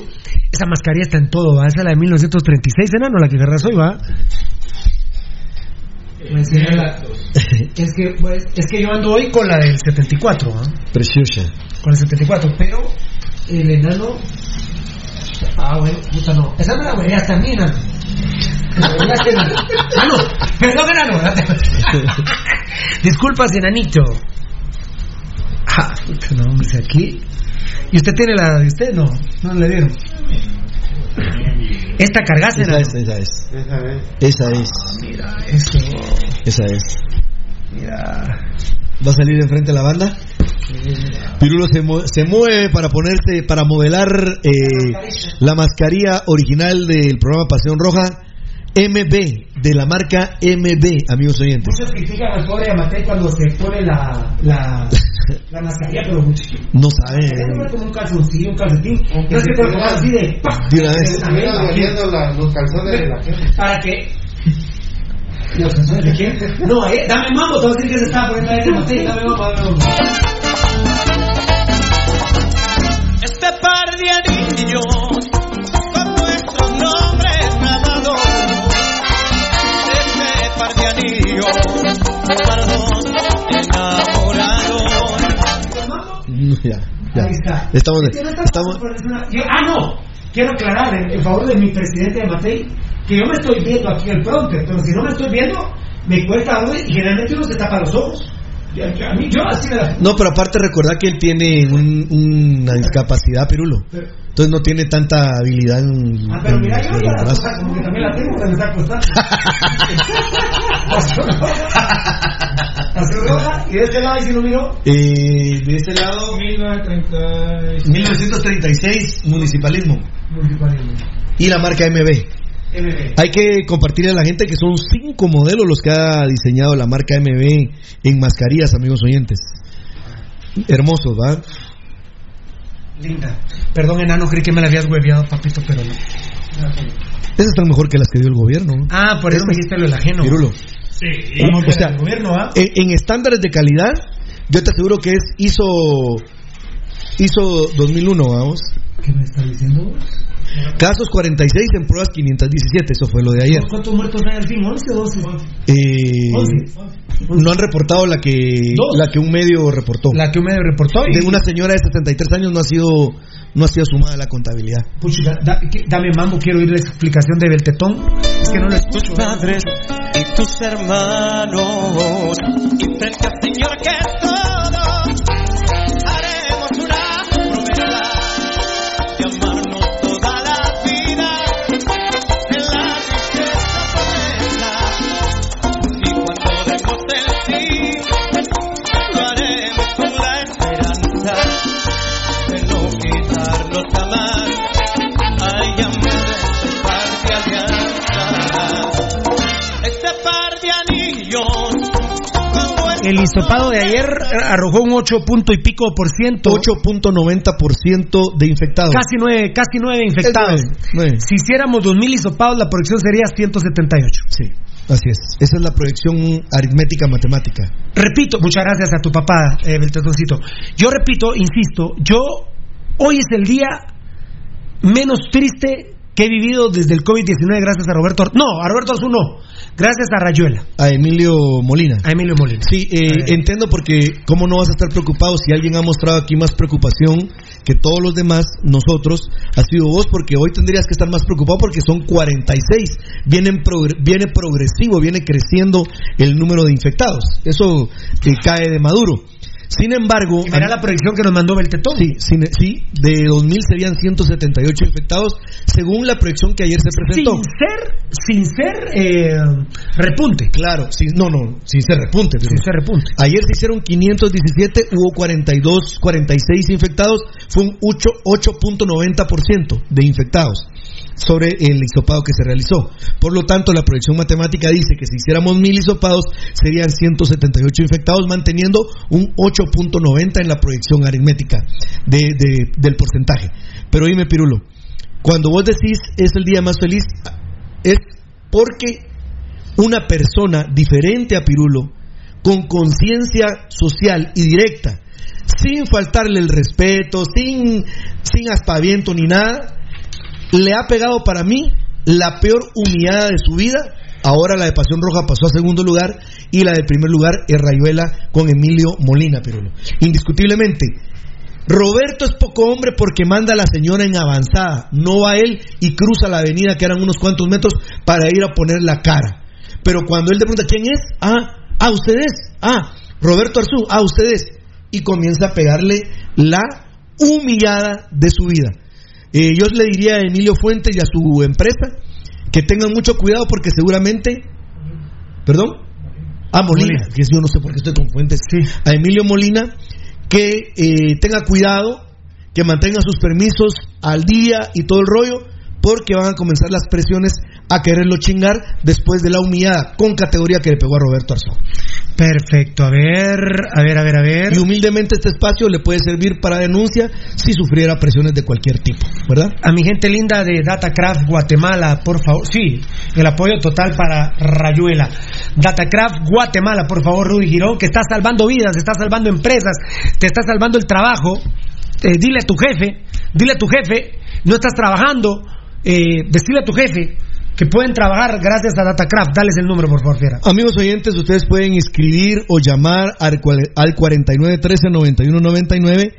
Esa mascarilla está en todo, ¿va? Esa es la de 1936, enano, la que agarras hoy, ¿va? Pues, Es que, pues, es que yo ando hoy con la del 74, ¿va?
Preciosa.
Con la 74, pero el enano. Ah, bueno, puta no. Esa me la la hueleaste, enano. Ah, no, perdón, enano. Disculpas, enanito. Ah, puta, no, hombre, aquí. ¿Y usted tiene la de usted? No, no le dieron. Esta cargaste,
Esa
enano.
es, esa es. Esa es.
Mira, eso.
Esa es.
Mira.
¿Va a salir enfrente de la banda? Pirulo se, mue- se mueve para ponerse, para modelar eh, la mascarilla original del programa Pasión Roja MB, de la marca MB, amigos oyentes.
Muchos critican al pobre Amatei cuando se pone la, la, la mascarilla, pero mucho.
No sabe.
Es como un calzoncillo, un calcetín. No es que te lo pongas así de. ¡pah!
De una vez.
Para que. ¿Los calzones de quién? No, eh, dame mambo, te voy a decir que se estaba poniendo ahí en. Dame mambo, dame mambo.
Este par de anillos con nuestros nombres grabados. Este par de anillos para dos enamorados.
Ya, ya.
Ahí está.
Estamos,
Es que no está
estamos,
ah, no. Quiero aclarar en, favor de mi presidente de Matei que yo me estoy viendo aquí el prompter, pero si no me estoy viendo, me cuesta algo y generalmente uno se tapa los ojos. A mí, yo así la.
No, pero aparte recordar que él tiene un- una discapacidad, Pirulo. Entonces no tiene tanta habilidad en,
Ah, pero
en-
mira, yo
en
la cosa como que también la tengo, me está costando. Azul roja, y de este lado, y si no miro,
Eh, de este lado,
1930.
1936, municipalismo.
municipalismo.
Y la marca MB.
MB.
Hay que compartirle a la gente que son cinco modelos los que ha diseñado la marca MB en mascarillas, amigos oyentes. Hermosos, ¿va?
Linda. Perdón, enano, creí que me la habías hueveado, papito, pero no.
Esas están mejor que las que dio el gobierno.
Ah, por eso me dijiste lo del ajeno.
Pirulo.
Sí,
O sea,
el gobierno, ¿ah?
En, en estándares de calidad, yo te aseguro que es ISO, ISO 2001, vamos.
¿Qué me estás diciendo?
Casos 46 en pruebas 517, eso fue lo de ayer.
¿Cuántos muertos hay al fin? ¿11 o 12?
Eh, no han reportado la que
Dos.
la que un medio reportó.
La que un medio reportó. y-
De una señora de 73 años no ha sido no ha sido sumada a la contabilidad.
Pucha, da- que- dame mambo, quiero oír la explicación de Beltetón. Es que no lo escucho.
tus padres y tus hermanos y frente al Señor que es El
hisopado de ayer arrojó un 8 punto y pico por ciento.
8.90% de infectados.
Casi 9, casi 9 infectados. Si hiciéramos 2000 hisopados, la proyección sería 178.
Sí, así es. Esa es la proyección aritmética matemática.
Repito, muchas gracias a tu papá, eh. Yo repito, insisto, yo hoy es el día menos triste que he vivido desde el COVID-19 gracias a Roberto. Ar- No, a Roberto Arzú no. Gracias a Rayuela.
A Emilio Molina.
A Emilio Molina.
Sí, eh, entiendo porque cómo no vas a estar preocupado si alguien ha mostrado aquí más preocupación que todos los demás, nosotros, ha sido vos porque hoy tendrías que estar más preocupado porque son 46. Vienen progre- viene progresivo, viene creciendo el número de infectados. Eso eh, cae de maduro. Sin embargo,
Era la proyección que nos mandó Beltetón.
Sí, sin- sí, de 2.000 serían 178 infectados, según la proyección que ayer se presentó.
Sin ser, sin ser eh, repunte.
Claro, sin, no, no, sin ser repunte.
Sin ser repunte.
Ayer se hicieron 517, hubo 42, 46 infectados, fue un 8 8.90% de infectados. Sobre el hisopado que se realizó. Por lo tanto, la proyección matemática dice que si hiciéramos mil hisopados serían 178 infectados, manteniendo un 8.90 en la proyección aritmética de- de- del porcentaje. Pero dime, Pirulo, cuando vos decís es el día más feliz, es porque una persona diferente a Pirulo, con conciencia social y directa, sin faltarle el respeto, sin, sin aspaviento ni nada, le ha pegado para mí la peor humillada de su vida. Ahora la de Pasión Roja pasó a segundo lugar y la de primer lugar es Rayuela con Emilio Molina, Pirulo. Indiscutiblemente, Roberto es poco hombre porque manda a la señora en avanzada, no va él y cruza la avenida que eran unos cuantos metros para ir a poner la cara. Pero cuando él te pregunta quién es, ah, ah, ustedes, ah, Roberto Arzú, ah, ustedes, y comienza a pegarle la humillada de su vida. Eh, yo le diría a Emilio Fuentes y a su empresa que tengan mucho cuidado porque seguramente, perdón, a Molina, que yo no sé por qué estoy con Fuentes, a Emilio Molina, que eh, tenga cuidado, que mantenga sus permisos al día y todo el rollo, porque van a comenzar las presiones a quererlo chingar después de la humillada con categoría que le pegó a Roberto Arzón.
Perfecto, a ver, a ver, a ver, a ver.
Y humildemente este espacio le puede servir para denuncia si sufriera presiones de cualquier tipo, ¿verdad?
A mi gente linda de Datacraft Guatemala, por favor. Sí, el apoyo total para Rayuela. Datacraft Guatemala, por favor, Rudy Girón, que está salvando vidas, está salvando empresas, te está salvando el trabajo. Eh, dile a tu jefe, dile a tu jefe, no estás trabajando, eh, decirle a tu jefe que pueden trabajar gracias a Datacraft. Dales el número, por favor, Fiera.
Amigos oyentes, ustedes pueden inscribir o llamar al, al 4913-9199,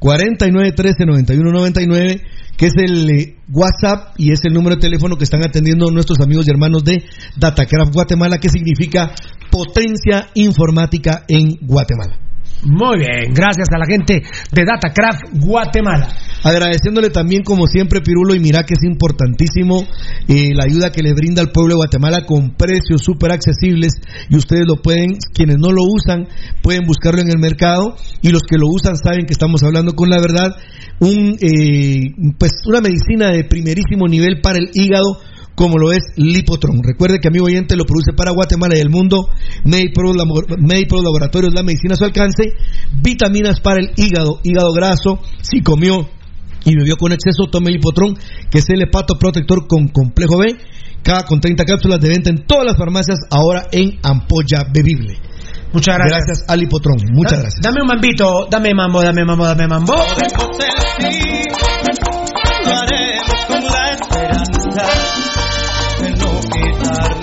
4913-9199, que es el eh, WhatsApp y es el número de teléfono que están atendiendo nuestros amigos y hermanos de Datacraft Guatemala, que significa potencia informática en Guatemala.
Muy bien, gracias a la gente de Datacraft Guatemala.
Agradeciéndole también, como siempre, Pirulo, y mira que es importantísimo eh, la ayuda que le brinda al pueblo de Guatemala con precios súper accesibles y ustedes lo pueden, quienes no lo usan, pueden buscarlo en el mercado y los que lo usan saben que estamos hablando con la verdad, un, eh, pues una medicina de primerísimo nivel para el hígado como lo es Lipotron. Recuerde que amigo oyente lo produce para Guatemala y el mundo. Medipro, Labo- Medipro Laboratorios, la medicina a su alcance. Vitaminas para el hígado, hígado graso. Si comió y bebió con exceso, tome Lipotron, que es el hepato protector con complejo B. Cada con 30 cápsulas de venta en todas las farmacias, ahora en ampolla bebible.
Muchas gracias.
Gracias a Lipotron. Muchas
Da-
gracias.
Dame un mambito, dame mambo, dame mambo, dame mambo.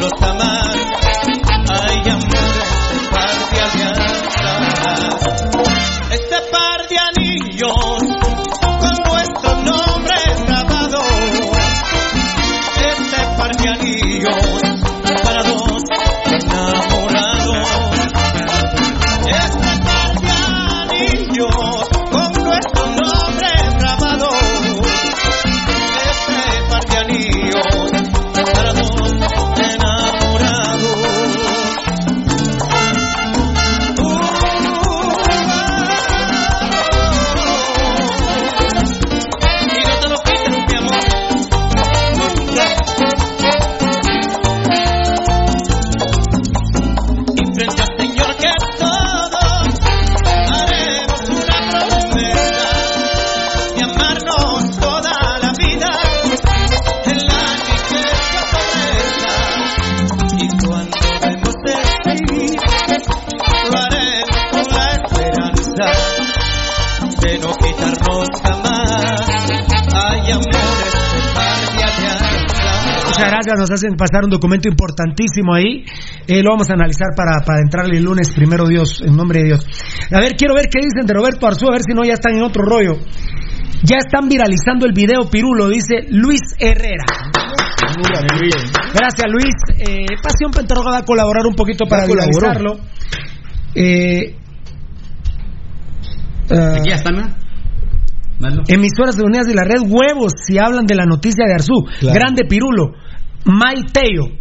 Quitarnos jamás. Esperanza de no quitarnos jamás. Hay amores de par de alianza.
Muchas gracias, nos hacen pasar un documento importantísimo ahí. Eh, lo vamos a analizar para, para entrarle el lunes, primero Dios, en nombre de Dios. A ver, quiero ver qué dicen de Roberto Arzú, a ver si no ya están en otro rollo. Ya están viralizando el video Pirulo, dice Luis Herrera. Gracias, Luis. Eh, Pasión Pentarroja va a colaborar un poquito para viralizarlo. Eh, ah,
Aquí ya está, ¿no? Dalo.
Emisoras Unidas de la Red Huevos, si hablan de la noticia de Arzú.
Claro.
Grande Pirulo. Maiteo.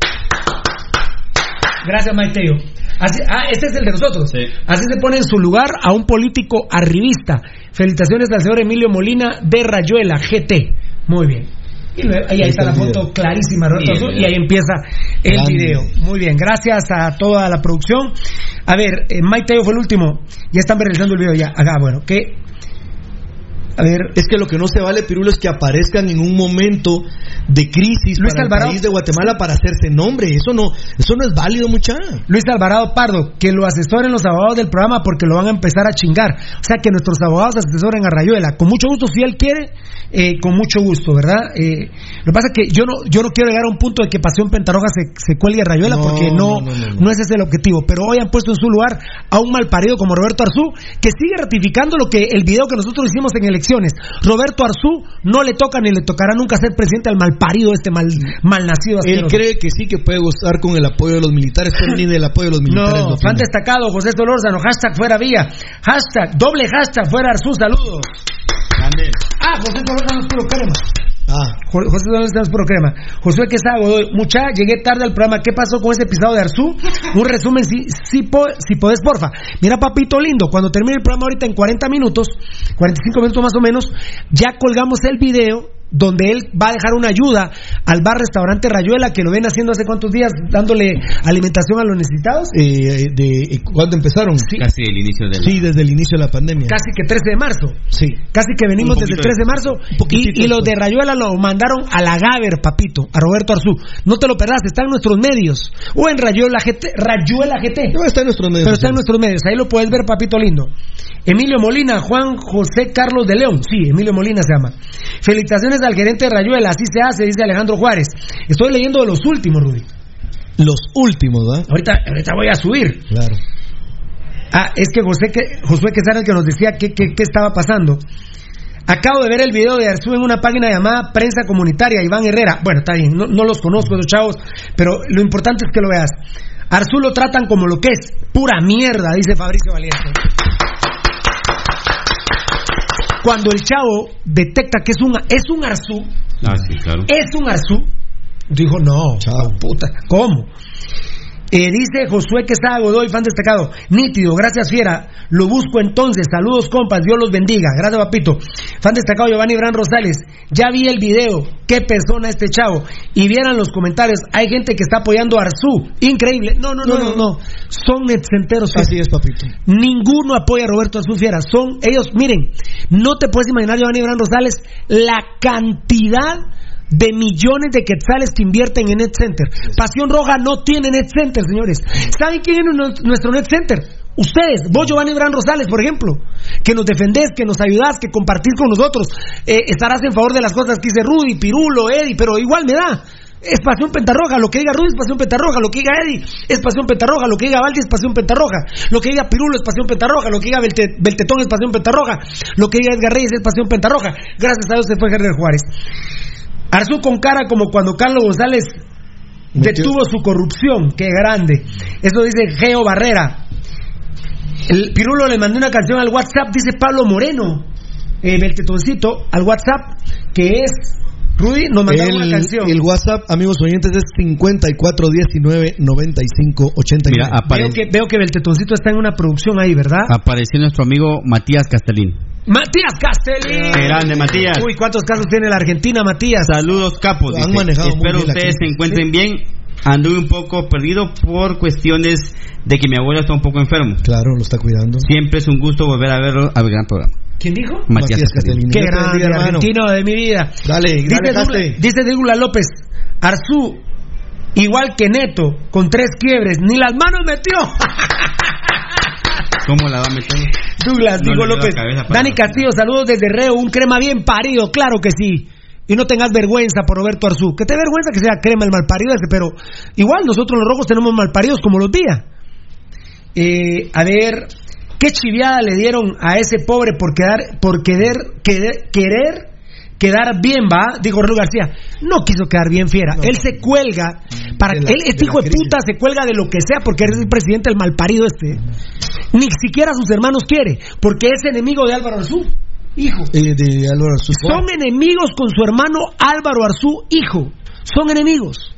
Gracias, Maiteo. Así, ah, este es el de nosotros. Así se pone en su lugar a un político arribista. Felicitaciones al señor Emilio Molina de Rayuela, GT. Muy bien. Y, luego- ahí, ahí está la foto clarísima, Roberto
Bien,
Arzú,
bien.
y ahí empieza el
Grande.
video. Muy bien, gracias a toda la producción. A ver, eh, Mike Teo fue el último. Ya están realizando el video ya. Acá, bueno, que. A ver,
Es que lo que no se vale, Pirulo, es que aparezcan en un momento de crisis
Luis
para
Alvarado.
el país de Guatemala para hacerse nombre. Eso no, eso no es válido, mucha.
Luis Alvarado Pardo, que lo asesoren los abogados del programa porque lo van a empezar a chingar. O sea, que nuestros abogados asesoren a Rayuela. Con mucho gusto, si él quiere, eh, con mucho gusto, ¿verdad? Eh, lo que pasa es que yo no, yo no quiero llegar a un punto de que Pasión Pentarroja se, se cuelgue a Rayuela
No,
porque no,
no, no, no,
no,
no.
es ese el objetivo. Pero hoy han puesto en su lugar a un malparido como Roberto Arzú, que sigue ratificando lo que el video que nosotros hicimos en elecciones. Roberto Arzú no le toca ni le tocará nunca ser presidente al malparido, este mal, malnacido.
Él
asqueroso.
cree que sí que puede gozar con el apoyo de los militares, pero ni del apoyo de los militares.
No, fan destacado, José Solórzano, hashtag fuera vía, hashtag, doble hashtag fuera Arzú, saludos. Ah, José Solórzano es puro crema.
Ah,
Jo- José Solórzano es puro crema. Josué Quesada Godoy, mucha, llegué tarde al programa, ¿qué pasó con ese episodio de Arzú? Un resumen, si, si, po- si podés, porfa. Mira, papito lindo, cuando termine el programa ahorita en 40 minutos, 45 minutos más o menos, ya colgamos el video donde él va a dejar una ayuda al bar restaurante Rayuela que lo ven haciendo hace cuántos días dándole alimentación a los necesitados
eh, de, eh, ¿Cuándo empezaron?
Casi el inicio del.
Sí, desde el inicio de la pandemia.
casi que 13 de marzo.
Sí.
Casi que venimos desde el
poquito
13 de marzo y, y los de. Rayuela lo mandaron a la Gaber, papito, a Roberto Arzú. No te lo perdás, está en nuestros medios. O en Rayuela GT. Rayuela GT.
No, está en nuestros medios.
Pero está en nuestros medios, ahí lo puedes ver, papito lindo. Emilio Molina, Juan José Carlos de León, sí, Emilio Molina se llama. Felicitaciones al gerente de Rayuela, así se hace, dice Alejandro Juárez. Estoy leyendo de los últimos, Rudy.
Los últimos, ¿verdad?
Ahorita, ahorita voy a subir.
Claro.
Ah, es que José, que, Josué Quesada el que nos decía qué, qué, qué estaba pasando. Acabo de ver el video de Arzú en una página llamada Prensa Comunitaria, Iván Herrera. Bueno, está bien, no, no los conozco, esos chavos, pero lo importante es que lo veas. Arzú lo tratan como lo que es, pura mierda, dice Fabricio Valiente. Cuando el chavo detecta que es un, es un Arzú,
Ah, sí, claro.
es un Arzú, dijo, no, puta, ¿cómo? Eh, dice Josué Quesada Godoy, fan destacado. Nítido, gracias Fiera. Lo busco entonces. Saludos, compas. Dios los bendiga. Gracias, papito. Fan destacado Giovanni Bran Rosales. Ya vi el video. Qué persona este chavo. Y vieran los comentarios. Hay gente que está apoyando a Arzú. Increíble. No, no, no, no. no. Son netcenteros.
Así es, papito.
Ninguno apoya a Roberto Arzú Fiera. Son ellos, miren, no te puedes imaginar, Giovanni Bran Rosales, la cantidad de millones de quetzales que invierten en Net Center. Pasión Roja no tiene Net Center, señores. ¿Saben quién es nu- nuestro Net Center? Ustedes, vos Giovanni Bran Rosales, por ejemplo, que nos defendés, que nos ayudás, que compartís con nosotros, eh, estarás en favor de las cosas que dice Rudy, Pirulo, Eddie, pero igual me da. Es pasión pentarroja, lo que diga Rudy es pasión pentarroja, lo que diga Eddie es pasión pentarroja, lo que diga Valdi es pasión pentarroja, lo que diga Pirulo es pasión pentarroja, lo que diga Belte- Beltetón es pasión pentarroja, lo que diga Edgar Reyes es pasión pentarroja. Gracias a Dios se fue Gerder Juárez. Arzú con cara como cuando Carlos González detuvo su corrupción, qué grande. Eso dice Geo Barrera. El Pirulo le mandó una canción al WhatsApp, dice Pablo Moreno, eh, Beltetoncito, al WhatsApp, que es Rudy, nos mandaron una canción.
el WhatsApp, amigos oyentes, es 54199589.
Mira, apare-
Veo que, veo que Beltetoncito está en una producción ahí, ¿verdad?
Apareció nuestro amigo Matías Castelín.
Matías Castelli.
Grande, Matías.
Uy, ¿cuántos casos tiene la Argentina, Matías?
Saludos, capos.
Han manejado muy
Espero
bien la
ustedes se encuentren bien. Anduve un poco perdido por cuestiones de que mi abuelo está un poco enfermo.
Claro, lo está cuidando.
Siempre es un gusto volver a verlo al gran programa.
¿Quién dijo?
Matías,
Matías.
Castelín.
Qué grande, argentino de mi vida.
Dale, dale,
dice, Douglas López, Arzú, igual que Neto, con tres quiebres, ni las manos metió.
¿Cómo la va a meter?
Douglas,
No
digo López.
cabeza
Dani Castillo, saludos desde Reo, un crema bien parido, claro que sí. Y no tengas vergüenza por Roberto Arzú. Que te dé vergüenza que sea crema el malparido ese, pero igual nosotros los rojos tenemos malparidos como los días. Eh, a ver, qué chiviada le dieron a ese pobre por quedar, por querer, querer, querer quedar bien, va, dijo Raúl García. No quiso quedar bien, fiera. él se cuelga para
la-
él, este hijo de puta se cuelga de lo que sea porque eres el presidente del malparido este. Ni siquiera sus hermanos quiere, porque es enemigo de Álvaro Arzú, hijo.
Eh, de Álvaro Arzú.
Son enemigos con su hermano Álvaro Arzú, hijo. Son enemigos.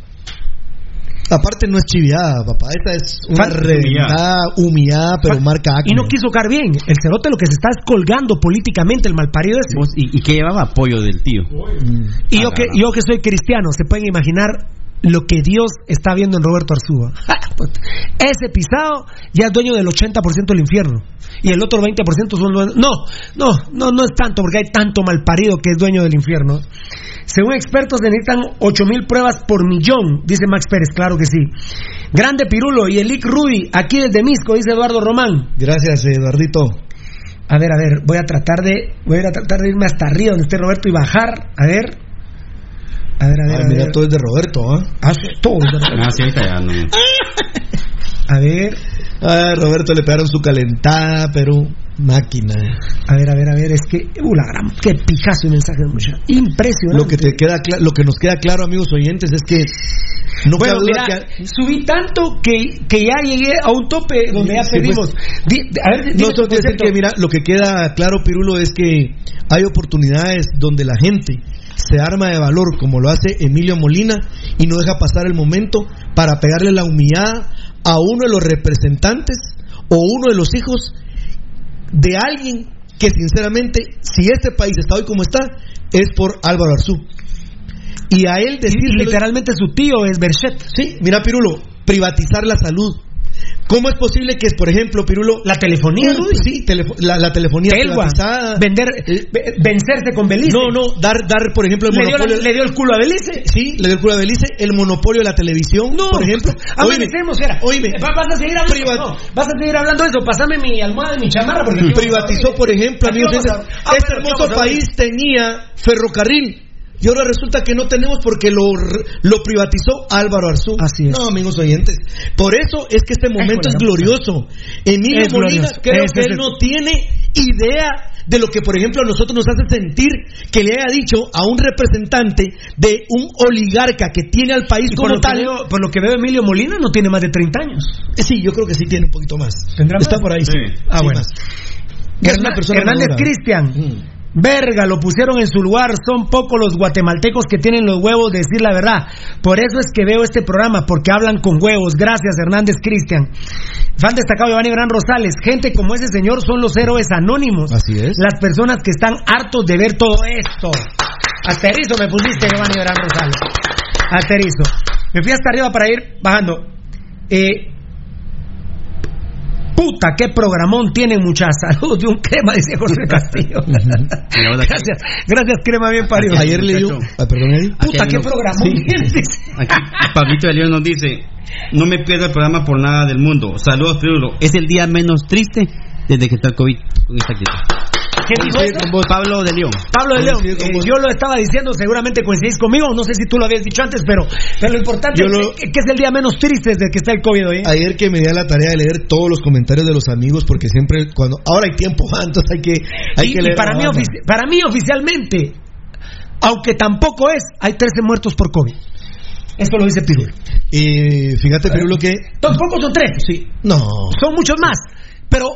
Aparte no es chiviada, papá. Esta es una reventada, humillada, pero marca
Y no quiso caer bien. El cerote lo que se está es colgando políticamente el malparido ese.
Vos, ¿Y, y qué llevaba apoyo del tío?
Y yo que, yo que soy cristiano, se pueden imaginar lo que Dios está viendo en Roberto Arzúa. Ese pisado ya es dueño del 80% del infierno. Y el otro 20% son dueños. No, no, no, no es tanto, porque hay tanto malparido que es dueño del infierno. Según expertos, se necesitan 8 mil pruebas por millón, dice Max Pérez, claro que sí. Grande Pirulo y Elic Rudy, aquí desde Misco, dice Eduardo Román.
Gracias, Eduardito.
A ver, a ver, voy a tratar de, voy a tratar de irme hasta arriba donde esté Roberto y bajar. A ver. A ver, a ver.
Ay,
a
mira,
ver.
todo es de Roberto, ¿ah?
Ah, sí, todo es de Roberto.
Ah, sí, no.
A ver.
A Roberto le pegaron su calentada, pero máquina.
A ver, a ver, a ver, es que, uh, la gran, qué pijazo el mensaje de mucha. Impresionante.
Lo que te queda lo que nos queda claro, amigos oyentes, es que no
bueno,
cabe duda
mira,
que
subí tanto que, que ya llegué a un tope donde ya
Sí,
perdimos.
pues.
Di- a ver,
No, decir que, mira, lo que queda claro, Pirulo, es que hay oportunidades donde la gente se arma de valor, como lo hace Emilio Molina, y no deja pasar el momento para pegarle la humillada a uno de los representantes o uno de los hijos de alguien que, sinceramente, si este país está hoy como está, es por Álvaro Arzú. Y a él
Y
decirle.
literalmente su tío es Berchet.
Sí, mira, Pirulo, privatizar la salud. ¿Cómo es posible que, por ejemplo, Pirulo.
La telefonía, Rudy.
Sí, telefo- la, la telefonía
Telgua, vender, ve- vencerse con Belice.
No, no, dar, dar por ejemplo, el
le dio, la-
monopolio.
le dio el culo a Belice.
Sí, le dio el culo a Belice, el monopolio de la televisión,
No,
por ejemplo.
Amaneceremos, era.
oíme.
Va- Vas a seguir hablando. No, vas a seguir hablando de eso. Pásame mi almohada y mi chamarra porque a
privatizó, por ejemplo, amigos, este hermoso país tenía ferrocarril. Y ahora resulta que no tenemos porque lo, privatizó Álvaro Arzú.
Así es.
No, amigos oyentes. Por eso es que este momento es glorioso. Emilio
Es
Molina
glorioso.
creo que
es
él no tiene idea de lo que, por ejemplo, a nosotros nos hace sentir que le haya dicho a un representante de un oligarca que tiene al país
Y por
como
lo, que
tal.
veo, por lo que veo, Emilio Molina no tiene más de 30 años.
Eh, Sí, yo creo que sí tiene un poquito más.
¿Tendrá
Está
más?
por ahí, sí.
Sí.
Ah,
Sí,
bueno.
más. Es una
Hernán-
persona
Hernández. Cristian.
Mm.
Verga, lo pusieron en su lugar. Son pocos los guatemaltecos que tienen los huevos de decir la verdad. Por eso es que veo este programa, porque hablan con huevos. Gracias, Hernández Cristian. Fan destacado Giovanni Gran Rosales. Gente como ese señor son los héroes anónimos.
Así es.
Las personas que están hartos de ver todo esto. Asterizo me pusiste, Giovanni Gran Rosales. Asterizo. Me fui hasta arriba para ir bajando. Eh, Puta, qué programón tienen mucha salud de un crema, dice José Castillo. gracias, gracias, crema bien parido.
Ayer le dio. Ah.
Puta, qué programón.
Aquí, Pablito de León nos dice: No me pierdo el programa por nada del mundo. Saludos, Pirulo. Es el día menos triste desde que está el COVID con esta actitud.
¿Quién dijo eso?
Pablo de León.
Pablo de León, eh, yo lo estaba diciendo, seguramente coincidís conmigo, no sé si tú lo habías dicho antes, pero, pero lo importante es que, es el día menos triste desde que está el COVID hoy. ¿eh?
Ayer que me di a la tarea de leer todos los comentarios de los amigos, porque siempre cuando. Ahora hay tiempo, entonces hay que, hay
y,
que
y
leer.
para, mí ofici- para mí oficialmente, aunque tampoco es, hay 13 muertos por COVID. Esto lo dice Pirul.
Y fíjate, pero lo que.
Tampoco son 13.
Sí. No.
Son muchos más. Pero,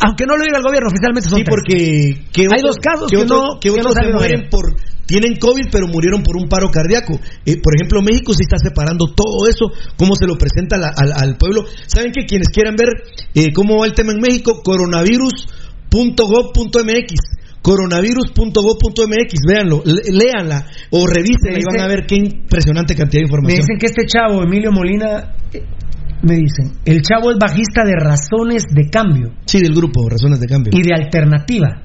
aunque no lo diga el gobierno, oficialmente son
Sí,
13.
porque. que
Hay dos casos
que
que
otros,
no-
que
que no
otros se mueren por. Tienen COVID, pero murieron por un paro cardíaco. Eh, por ejemplo, México sí está separando todo eso, cómo se lo presenta la- al, al pueblo. ¿Saben que Quienes quieran ver eh, cómo va el tema en México, coronavirus.gov.mx. Coronavirus.gov.mx, véanlo, léanla o revísenla y van a ver qué impresionante cantidad de
Me
información.
dicen que este chavo, Emilio Molina, me dicen, el chavo es bajista de Razones de Cambio
Sí, del grupo, Razones de Cambio.
y de Alternativa.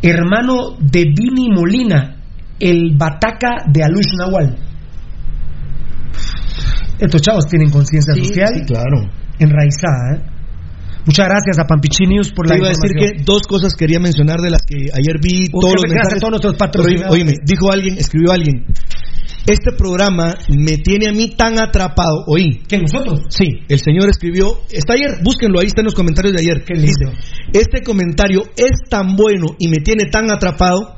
Hermano de Vini Molina, el bataca de Alush Nahual. Estos chavos tienen conciencia
Sí,
social
sí, claro.
enraizada. ¿eh? Muchas gracias a Pampichi News por la
Te iba a decir que dos cosas quería mencionar de las que ayer vi todos los
gracias a
mensajes.
todos nuestros patrocinadores.
Oíme, dijo alguien, escribió alguien. Este programa me tiene a mí tan atrapado. Oí.
¿Que nosotros?
Sí, el señor escribió. Está ayer, búsquenlo, ahí está en los comentarios de ayer.
Qué lindo.
Dice, este comentario es tan bueno y me tiene tan atrapado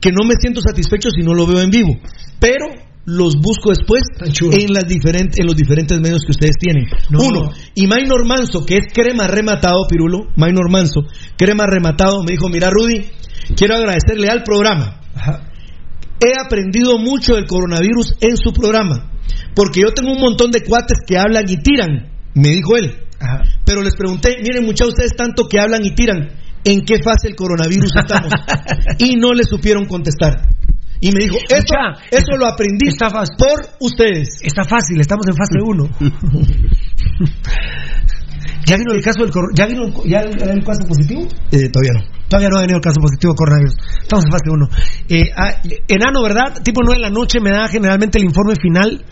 que no me siento satisfecho si no lo veo en vivo. Pero los busco después en, las diferentes, en los diferentes medios que ustedes tienen.
No.
Uno, y Maynor Manso, que es crema rematado, Pirulo, Maynor Manso, crema rematado, me dijo, mira Rudy, quiero agradecerle al programa.
Ajá.
He aprendido mucho del coronavirus en su programa. porque yo tengo un montón de cuates que hablan y tiran, me dijo él. Pero les pregunté, miren muchachos, ustedes tanto que hablan y tiran, ¿en qué fase del coronavirus estamos? y no le supieron contestar. Y me dijo, eso, eso lo aprendí por ustedes.
Está fácil, estamos en fase 1. ¿Ya vino el caso del ya vino ya el, el caso positivo?
Eh, todavía no.
Todavía no ha venido el caso positivo coronavirus. Estamos en fase 1. Eh, ah, enano, ¿verdad? Tipo 9 de la noche me da generalmente el informe final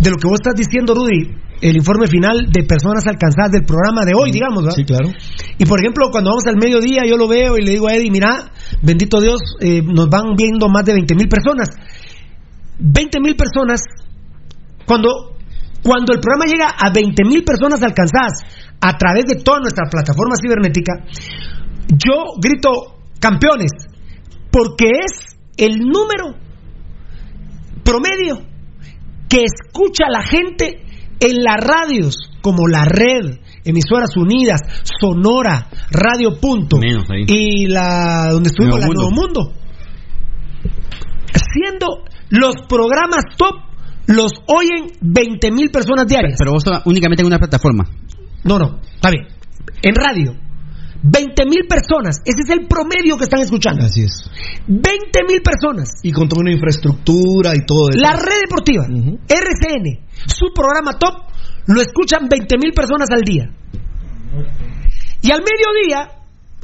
de lo que vos estás diciendo, Rudy. El informe final de personas alcanzadas del programa de hoy, digamos, ¿verdad?
Sí, claro.
Y por ejemplo, cuando vamos al mediodía, yo lo veo y le digo a Eddie, mira, bendito Dios, eh, nos van viendo más de 20 mil personas. 20 mil personas, cuando, cuando el programa llega a 20 mil personas alcanzadas a través de toda nuestra plataforma cibernética, yo grito campeones, porque es el número promedio que escucha la gente en las radios como la red, emisoras unidas, Sonora, Radio Punto
Menos ahí.
y la donde estuvimos
Nuevo
la
Mundo.
Nuevo Mundo. Siendo los programas top los oyen 20 mil personas diarias.
Pero vos únicamente en una plataforma.
No, no, está bien. En radio. 20 mil personas. Ese es el promedio que están escuchando.
Así es.
20 mil personas.
Y con toda una infraestructura y todo eso.
La red deportiva, RCN, su programa top, lo escuchan 20 mil personas al día. Y al mediodía,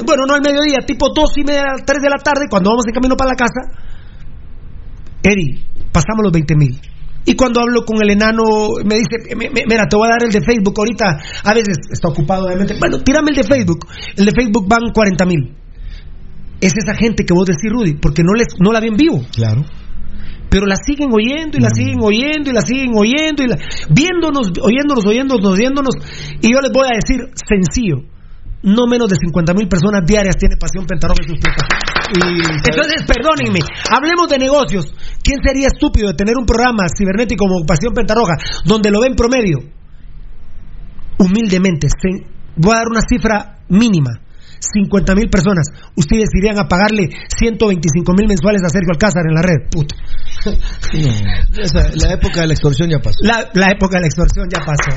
bueno, no al mediodía, tipo 2 y media, 3 de la tarde, cuando vamos en camino para la casa, Eddie, pasamos los 20 mil. Y cuando hablo con el enano, me dice, "Me- me- mira, te voy a dar el de Facebook ahorita. A veces está ocupado, obviamente. Bueno, tírame el de Facebook. El de Facebook van 40 mil. Es esa gente que vos decís, Rudy, porque no, les, no la ven vivo.
Claro.
Pero la siguen oyendo y la siguen oyendo y la siguen oyendo y la, viéndonos, oyéndonos, oyéndonos, oyéndonos. Y yo les voy a decir sencillo. No menos de 50 mil personas diarias tiene Pasión Pentarroja en sus plataformas. Entonces, perdónenme, hablemos de negocios. ¿Quién sería estúpido de tener un programa cibernético como Pasión Pentarroja donde lo ven promedio? Humildemente, voy a dar una cifra mínima. 50 mil personas, ustedes irían a pagarle 125 mil mensuales a Sergio Alcázar en la red. Puta.
No, esa- la época de la extorsión ya pasó.
La, la época de la extorsión ya pasó.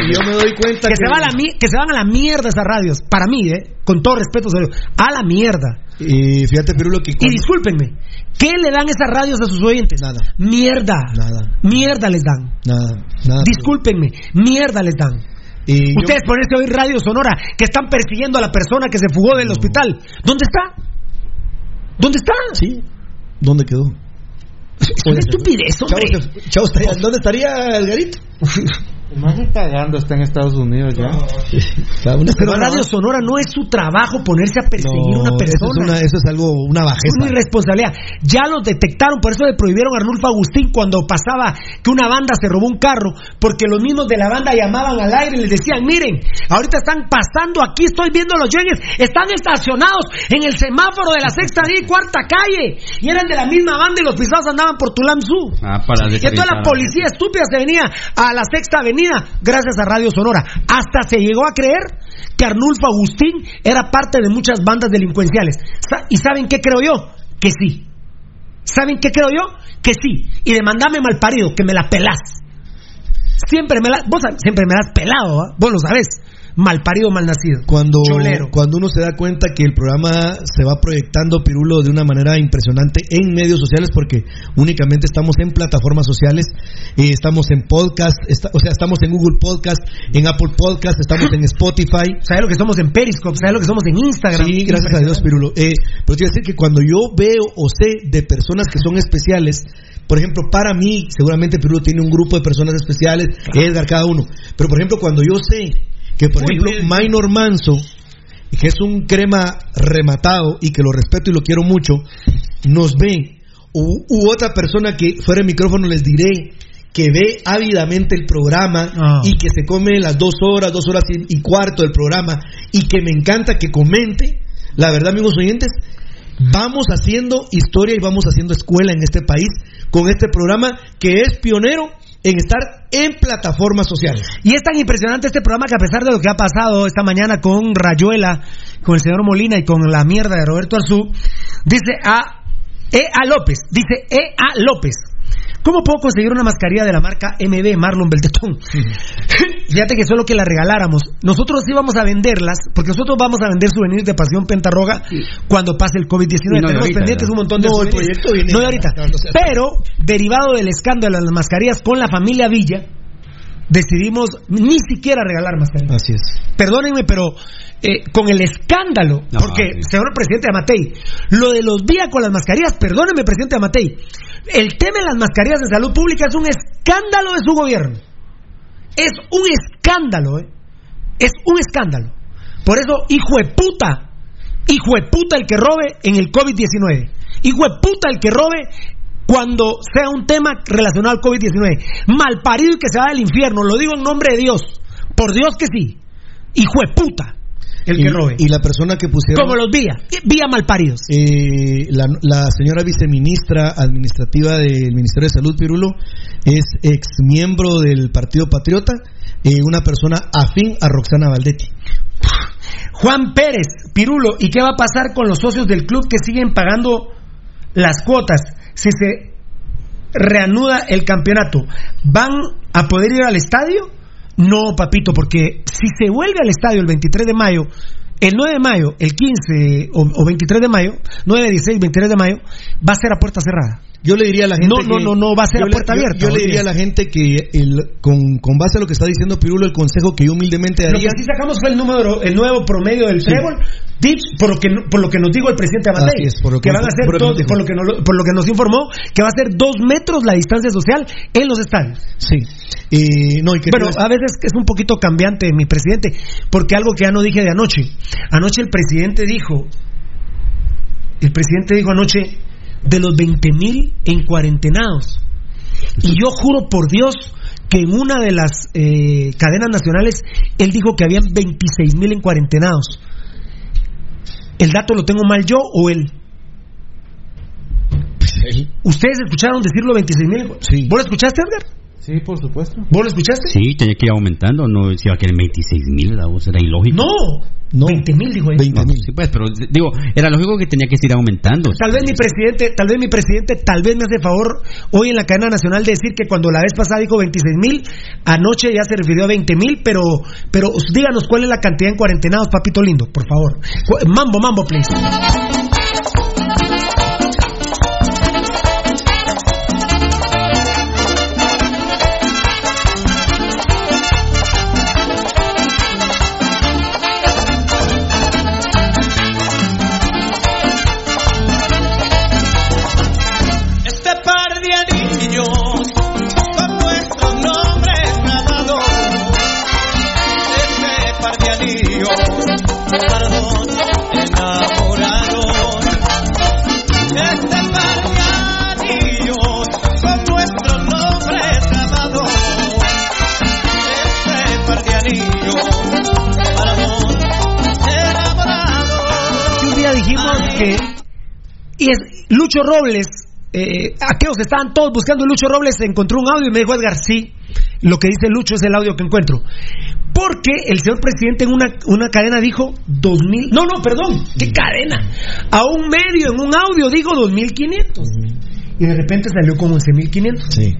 Y yo me doy cuenta
que,
que-
se va a la que se van a la mierda esas radios. Para mí, ¿eh? con todo respeto, a la mierda.
Y fíjate, Pirulo, que
Y discúlpenme, ¿qué le dan esas radios a sus oyentes?
Nada.
Mierda.
Nada.
Mierda les dan.
Nada, nada.
Discúlpenme, mierda les dan.
Y yo-
Ustedes ponerse a oír Radio Sonora que están persiguiendo a la persona que se fugó del hospital. ¿Dónde está? ¿Dónde está?
Sí. ¿Dónde quedó?
Es una estupidez, hombre.
Chao, ¿dónde estaría el garito?
Más pagando está en Estados Unidos ya.
Pero Radio Sonora no es su trabajo ponerse a perseguir a una
No, eso
persona.
es, una- eso es algo, una
Es
bajeza.
una irresponsabilidad. Ya los detectaron, por eso le prohibieron a Arnulfo Agustín cuando pasaba que una banda se robó un carro, porque los mismos de la banda llamaban al aire y les decían, miren, ahorita están pasando aquí, estoy viendo los yenes, están estacionados en el semáforo de la sexta y cuarta calle, y eran de la misma banda y los pisados andaban por Tulamzú.
Ah, para
Y entonces la policía estúpida se venía a la sexta avenida gracias a Radio Sonora. Hasta se llegó a creer que Arnulfo Agustín era parte de muchas bandas delincuenciales. ¿Y saben qué creo yo? Que sí. ¿Saben qué creo yo? Que sí. Y demandame mal parido, que me la pelás. Siempre me la, vos siempre me la has pelado, ¿ah? vos lo sabés. Mal parido, mal nacido.
Cuando,
Cholero.
cuando uno se da cuenta que el programa se va proyectando Pirulo de una manera impresionante en medios sociales, porque únicamente estamos en plataformas sociales, eh, estamos en podcast, esta- o sea, estamos en Google Podcast, en Apple Podcast, estamos en Spotify.
¿Sabes lo que somos en Periscope? ¿Sabes lo que somos en Instagram?
Sí, gracias a Dios, Pirulo. Eh, pero a decir que cuando yo veo o sé de personas que son especiales, por ejemplo, para mí, seguramente Pirulo tiene un grupo de personas especiales, Edgar cada uno. Pero por ejemplo, cuando yo sé que, por ejemplo. Minor Manso, que es un crema rematado y que lo respeto y lo quiero mucho, nos ve, u, u otra persona que fuera el micrófono les diré que ve ávidamente el programa
Ah.
y que se come las dos horas, dos horas y, y cuarto del programa y que me encanta que comente, la verdad, amigos oyentes, vamos haciendo historia y vamos haciendo escuela en este país con este programa que es pionero en estar en plataformas sociales.
Y es tan impresionante este programa que a pesar de lo que ha pasado esta mañana con Rayuela, con el señor Molina y con la mierda de Roberto Arzú, dice a E. A. López, dice E. A. López, ¿Cómo puedo conseguir una mascarilla de la marca MB Marlon Beltetón? Fíjate que solo que la regaláramos. Nosotros íbamos a venderlas, porque nosotros vamos a vender souvenirs de Pasión Pentarroga cuando pase el COVID-19.
Y no
Tenemos pendientes
¿verdad?
un montón de
No, el
souvenirs.
proyecto viene
No de ahorita.
No, no
Pero, derivado del escándalo de las mascarillas con la familia Villa, decidimos ni siquiera regalar mascarillas.
Así es.
Perdónenme, pero eh, con el escándalo,
No,
porque,
sí.
señor presidente Amatei, lo de los días con las mascarillas, perdónenme, presidente Amatei, el tema de las mascarillas de salud pública es un escándalo de su gobierno. Es un escándalo, ¿eh? Es un escándalo. Por eso, hijo de puta, hijo de puta el que robe en el COVID-19. Hijo de puta el que robe cuando sea un tema relacionado al COVID-19. Malparido y que se va del infierno. Lo digo en nombre de Dios. Por Dios que sí. Hijo de puta el que
y,
robe.
y la persona que pusieron.
Como los vía. Vía malparidos.
Eh, la, la señora viceministra administrativa del Ministerio de Salud, Pirulo, es ex miembro del Partido Patriota, eh, una persona afín a Roxana Valdetti.
Juan Pérez, Pirulo, ¿y qué va a pasar con los socios del club que siguen pagando las cuotas si se reanuda el campeonato? ¿Van a poder ir al estadio? No, papito, porque si se vuelve al estadio el 23 de mayo, el 9 de mayo, el 15 o, o 23 de mayo, 9, 16, 23 de mayo, va a ser a puerta cerrada.
Yo le diría a la gente
No,
que,
no, no, no, va a ser a
le-
puerta abierta.
Yo, le diría a la gente que el- con, con base a lo que está diciendo Pirulo, el consejo que yo humildemente
Lo
daría
que sí sacamos fue el número, el nuevo promedio del
Sí.
trébol, dicho por lo que por lo que nos dijo el presidente Amatei,
Así es, por lo
que
que-
van a ser
por lo
dos- por lo que nos, por lo que nos informó que va a ser dos metros la distancia social en los estadios.
Sí. Eh, no, y que
Bueno,
tú-
a veces es un poquito cambiante mi presidente, porque algo que ya no dije de anoche. Anoche el presidente dijo, el presidente dijo anoche de los 20 mil en cuarentenados. Y yo juro por Dios que en una de las eh, cadenas nacionales él dijo que habían 26 mil en cuarentenados. ¿El dato lo tengo mal yo o él? ¿Ustedes escucharon decirlo 26 mil?
Sí.
¿Vos lo escuchaste, Edgar?
Sí, por supuesto.
¿Vos lo escuchaste?
Sí, tenía que ir aumentando, no se iba a querer 26 mil, era ilógico.
No,
no.
20 mil dijo él.
20
No,
mil.
sí, pues, pero digo, era lógico que tenía que ir aumentando.
Tal vez mi presidente, tal vez mi presidente, tal vez me hace favor hoy en la cadena nacional de decir que cuando la vez pasada dijo 26 mil, anoche ya se refirió a 20 mil, pero, pero díganos cuál es la cantidad en cuarentenados, papito lindo, por favor. Mambo, mambo, please. Y es Lucho Robles, eh, aquellos que estaban todos buscando Lucho Robles, encontró un audio y me dijo Edgar, sí, lo que dice Lucho es el audio que encuentro. Porque el señor presidente en una, una cadena dijo 2000, no, no, perdón, ¿qué cadena? A un medio en un audio dijo 2500. Y de repente salió con 11500.
Sí.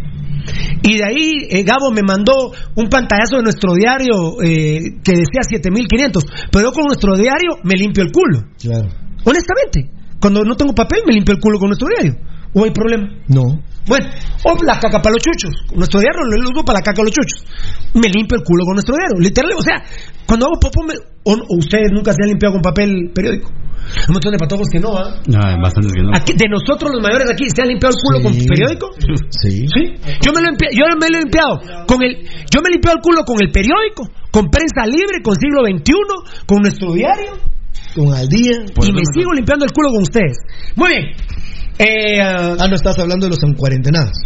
Y de ahí eh, Gabo me mandó un pantallazo de nuestro diario eh, que decía 7500. Pero yo con nuestro diario me limpio el culo.
Claro.
Honestamente, cuando no tengo papel me limpio el culo con nuestro diario. ¿O hay problema?
No.
Bueno, o la caca para los chuchos. Nuestro diario lo uso para la caca a los chuchos. Me limpio el culo con nuestro diario. Literal, o sea, cuando hago popó, me- o, o ustedes nunca se han limpiado con papel periódico. Hay un montón de patojos que no, ¿ah?
No, bastante que no.
Aquí- de nosotros los mayores de aquí, ¿se han limpiado el culo con
Sí.
periódico?
Sí.
Sí. Yo me lo he limpiado, yo me lo he limpiado con el, yo me he limpiado el culo con el periódico, con prensa libre, con siglo XXI, con nuestro diario
Con al día.
y me sigo limpiando el culo con ustedes. Muy bien. Eh, ah,
Ah, no estás hablando de los encuarentenados.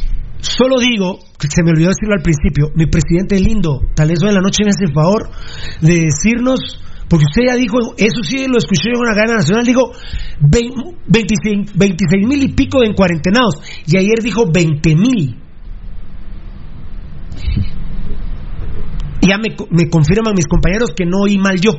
Solo digo, que se me olvidó decirlo al principio, mi presidente lindo, tal vez hoy en la noche me hace el favor de decirnos, porque usted ya dijo, eso sí lo escuché en una cadena nacional, dijo 26 mil y pico en cuarentenados, y ayer dijo 20 mil. Y ya me, me confirman mis compañeros que no oí mal yo,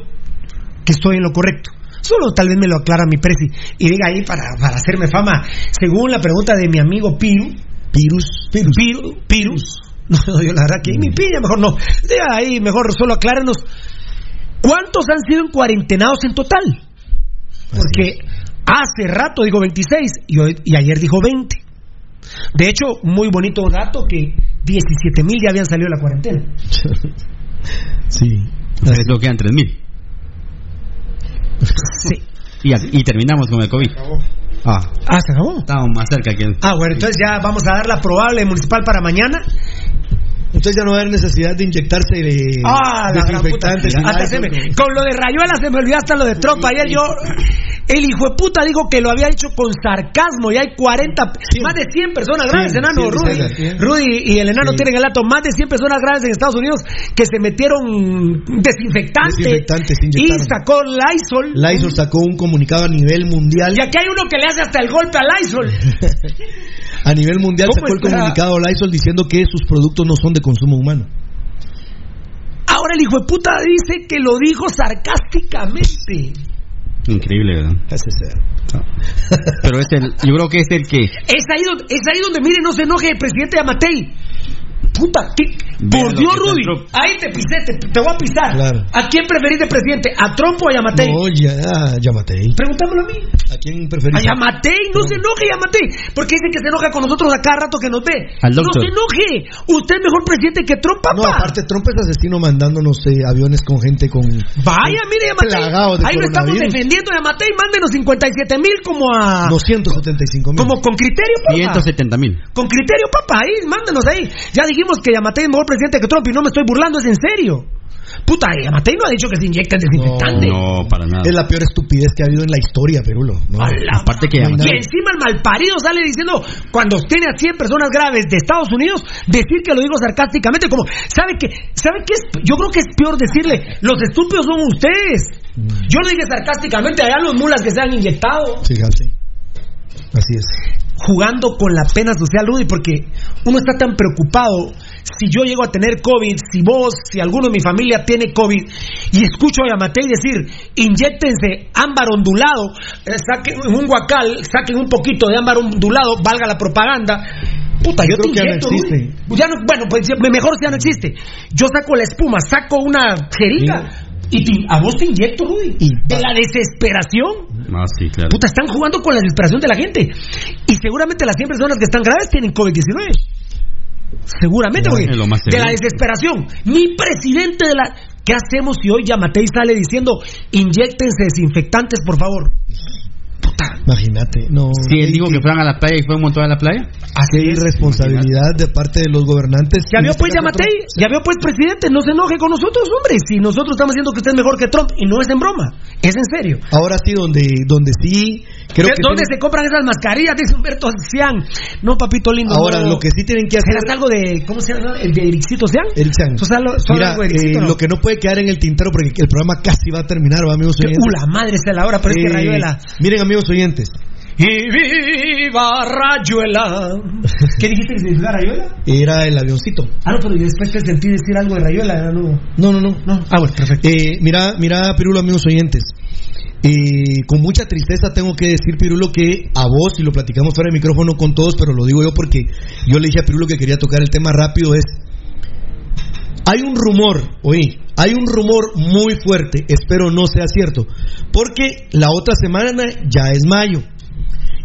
que estoy en lo correcto. Solo tal vez me lo aclara mi presi y diga ahí para, para hacerme fama. Según la pregunta de mi amigo Piru,
Pirus.
Pirus. Pirus. No, no, yo la verdad que mi piña, mejor no. De ahí, mejor solo aclárenos. ¿Cuántos han sido en cuarentenados en total? Porque hace rato digo 26 y, hoy- y ayer dijo 20. De hecho, muy bonito dato que 17 mil ya habían salido de la cuarentena.
Sí.
Es lo que quedan 3000.
Sí.
Y, y terminamos con el COVID. Ah,
Ah, se acabó.
estamos más cerca que.
Ah, bueno, entonces ya vamos a dar la probable municipal para mañana.
Entonces ya no va a haber necesidad de inyectarse de
Ah,
desinfectantes.
Hasta se me- con lo de Rayuela se me olvidó hasta lo de Trump. Ayer yo, el hijo de puta dijo que lo había hecho con sarcasmo y hay 40, más de 100 personas graves,
Cien,
enano.
cien,
Rudy. Rudy y el enano
Sí.
tienen el dato, más de 100 personas graves en Estados Unidos que se metieron desinfectante
Desinfectantes, se
y sacó Lysol.
Lysol sacó un comunicado a nivel mundial.
Y aquí hay uno que le hace hasta el golpe a Lysol.
A nivel mundial
¿Cómo
sacó el comunicado Lysol diciendo que sus productos no son de consumo humano.
Ahora el hijo de puta dice que lo dijo sarcásticamente.
Increíble, ¿verdad?
Ese sea.
Pero es el, yo creo que es el que.
Es ahí, donde, es ahí donde, mire, no se enoje el presidente Yamatei. Puta, ¿qué? Por Dios, Rudy.
Trump.
Ahí te pisé, te, te voy a pisar.
Claro.
¿A quién preferís de presidente? ¿A Trump o a Yamatei?
No, ya, ah, Yamatei.
Pregúntamelo a mí.
¿A quién preferís?
A Yamatei, no se enoje Yamatei. Porque dice que se enoja con nosotros a cada rato que nos ve.
Al
no se enoje. Usted es mejor presidente que Trump, papá.
No, aparte Trump es asesino mandándonos eh, aviones con gente con...
Vaya, mire, Yamatei. Ahí lo estamos defendiendo, Yamatei. Mándenos 57 mil como a.
275 mil.
Como con criterio, papá.
170 mil.
Con criterio, papá, ahí, mándenos ahí. Ya dijimos que Yamatei es mejor presidente que Trump y no me estoy burlando, es en serio. Puta, Yamatei no ha dicho que se inyecta el desinfectante.
No, para nada.
Es la peor estupidez que ha habido en la historia, Perulo. No.
Aparte que
No
Y encima el malparido sale diciendo, cuando tiene a 100 personas graves de Estados Unidos, decir que lo digo sarcásticamente, como, ¿sabe qué? ¿Sabe qué es? Yo creo que es peor decirle, los estúpidos son ustedes. Yo lo dije sarcásticamente, allá los mulas que se han inyectado.
Fíjate. Así es.
Jugando con la pena social, Rudy, porque uno está tan preocupado. Si yo llego a tener COVID, si vos, si alguno de mi familia tiene COVID, y escucho a Yamatei decir, inyectense ámbar ondulado, eh, saquen un guacal, saquen un poquito de ámbar ondulado, valga la propaganda. Puta, yo,
Yo creo
te
que ya no
inyecto,
existe.
Ya no, bueno, pues mejor si ya no existe. Yo saco la espuma, saco una jeringa. Y te- a vos te inyecto, Rudy. de la desesperación.
Ah, sí, claro.
Puta, están jugando con la desesperación de la gente. Y seguramente las 100 personas que están graves tienen COVID-19. Seguramente,
No, más
de la desesperación. Mi presidente de la. ¿Qué hacemos si hoy Yamatei sale diciendo inyectense desinfectantes, por favor?
Imagínate. No.
Sí, él dijo que fueran a la playa y fue un montón a la playa.
Qué irresponsabilidad de parte de los gobernantes.
Ya vio
este
pues Yamatei, ya vio pues presidente, no se enoje con nosotros, hombre. Si nosotros estamos diciendo que usted es mejor que Trump y no es en broma, es en serio.
Ahora sí, donde, donde sí. Creo
¿De
que
¿Dónde
tienen-
se compran esas mascarillas? Dice Humberto Cian. No, papito lindo.
Ahora,
no.
lo que sí tienen que hacer.
¿Será algo de. ¿Cómo se llama? ¿El de Ericito Cian?
Eric
sea, lo-
Mira,
algo de Ericito,
eh,
¿no?
lo que no puede quedar en el tintero porque el programa casi va a terminar, ¿va, amigos oyentes.
uh, la madre está la hora, pero es que
Eh,
Rayuela.
Miren, amigos oyentes,
Y viva Rayuela. ¿Qué dijiste que significa Rayuela?
era el avioncito.
Ah, no, pero después te sentí decir algo de Rayuela, no.
No, no, no.
No. Ah, bueno, perfecto.
Eh, mira, mira, Pirulo, amigos oyentes. Eh, con mucha tristeza tengo que decir, Pirulo, que a vos, y lo platicamos fuera de micrófono con todos, pero lo digo yo porque yo le dije a Pirulo que quería tocar el tema rápido, es... Hay un rumor, oí, hay un rumor muy fuerte, espero no sea cierto, porque la otra semana ya es mayo.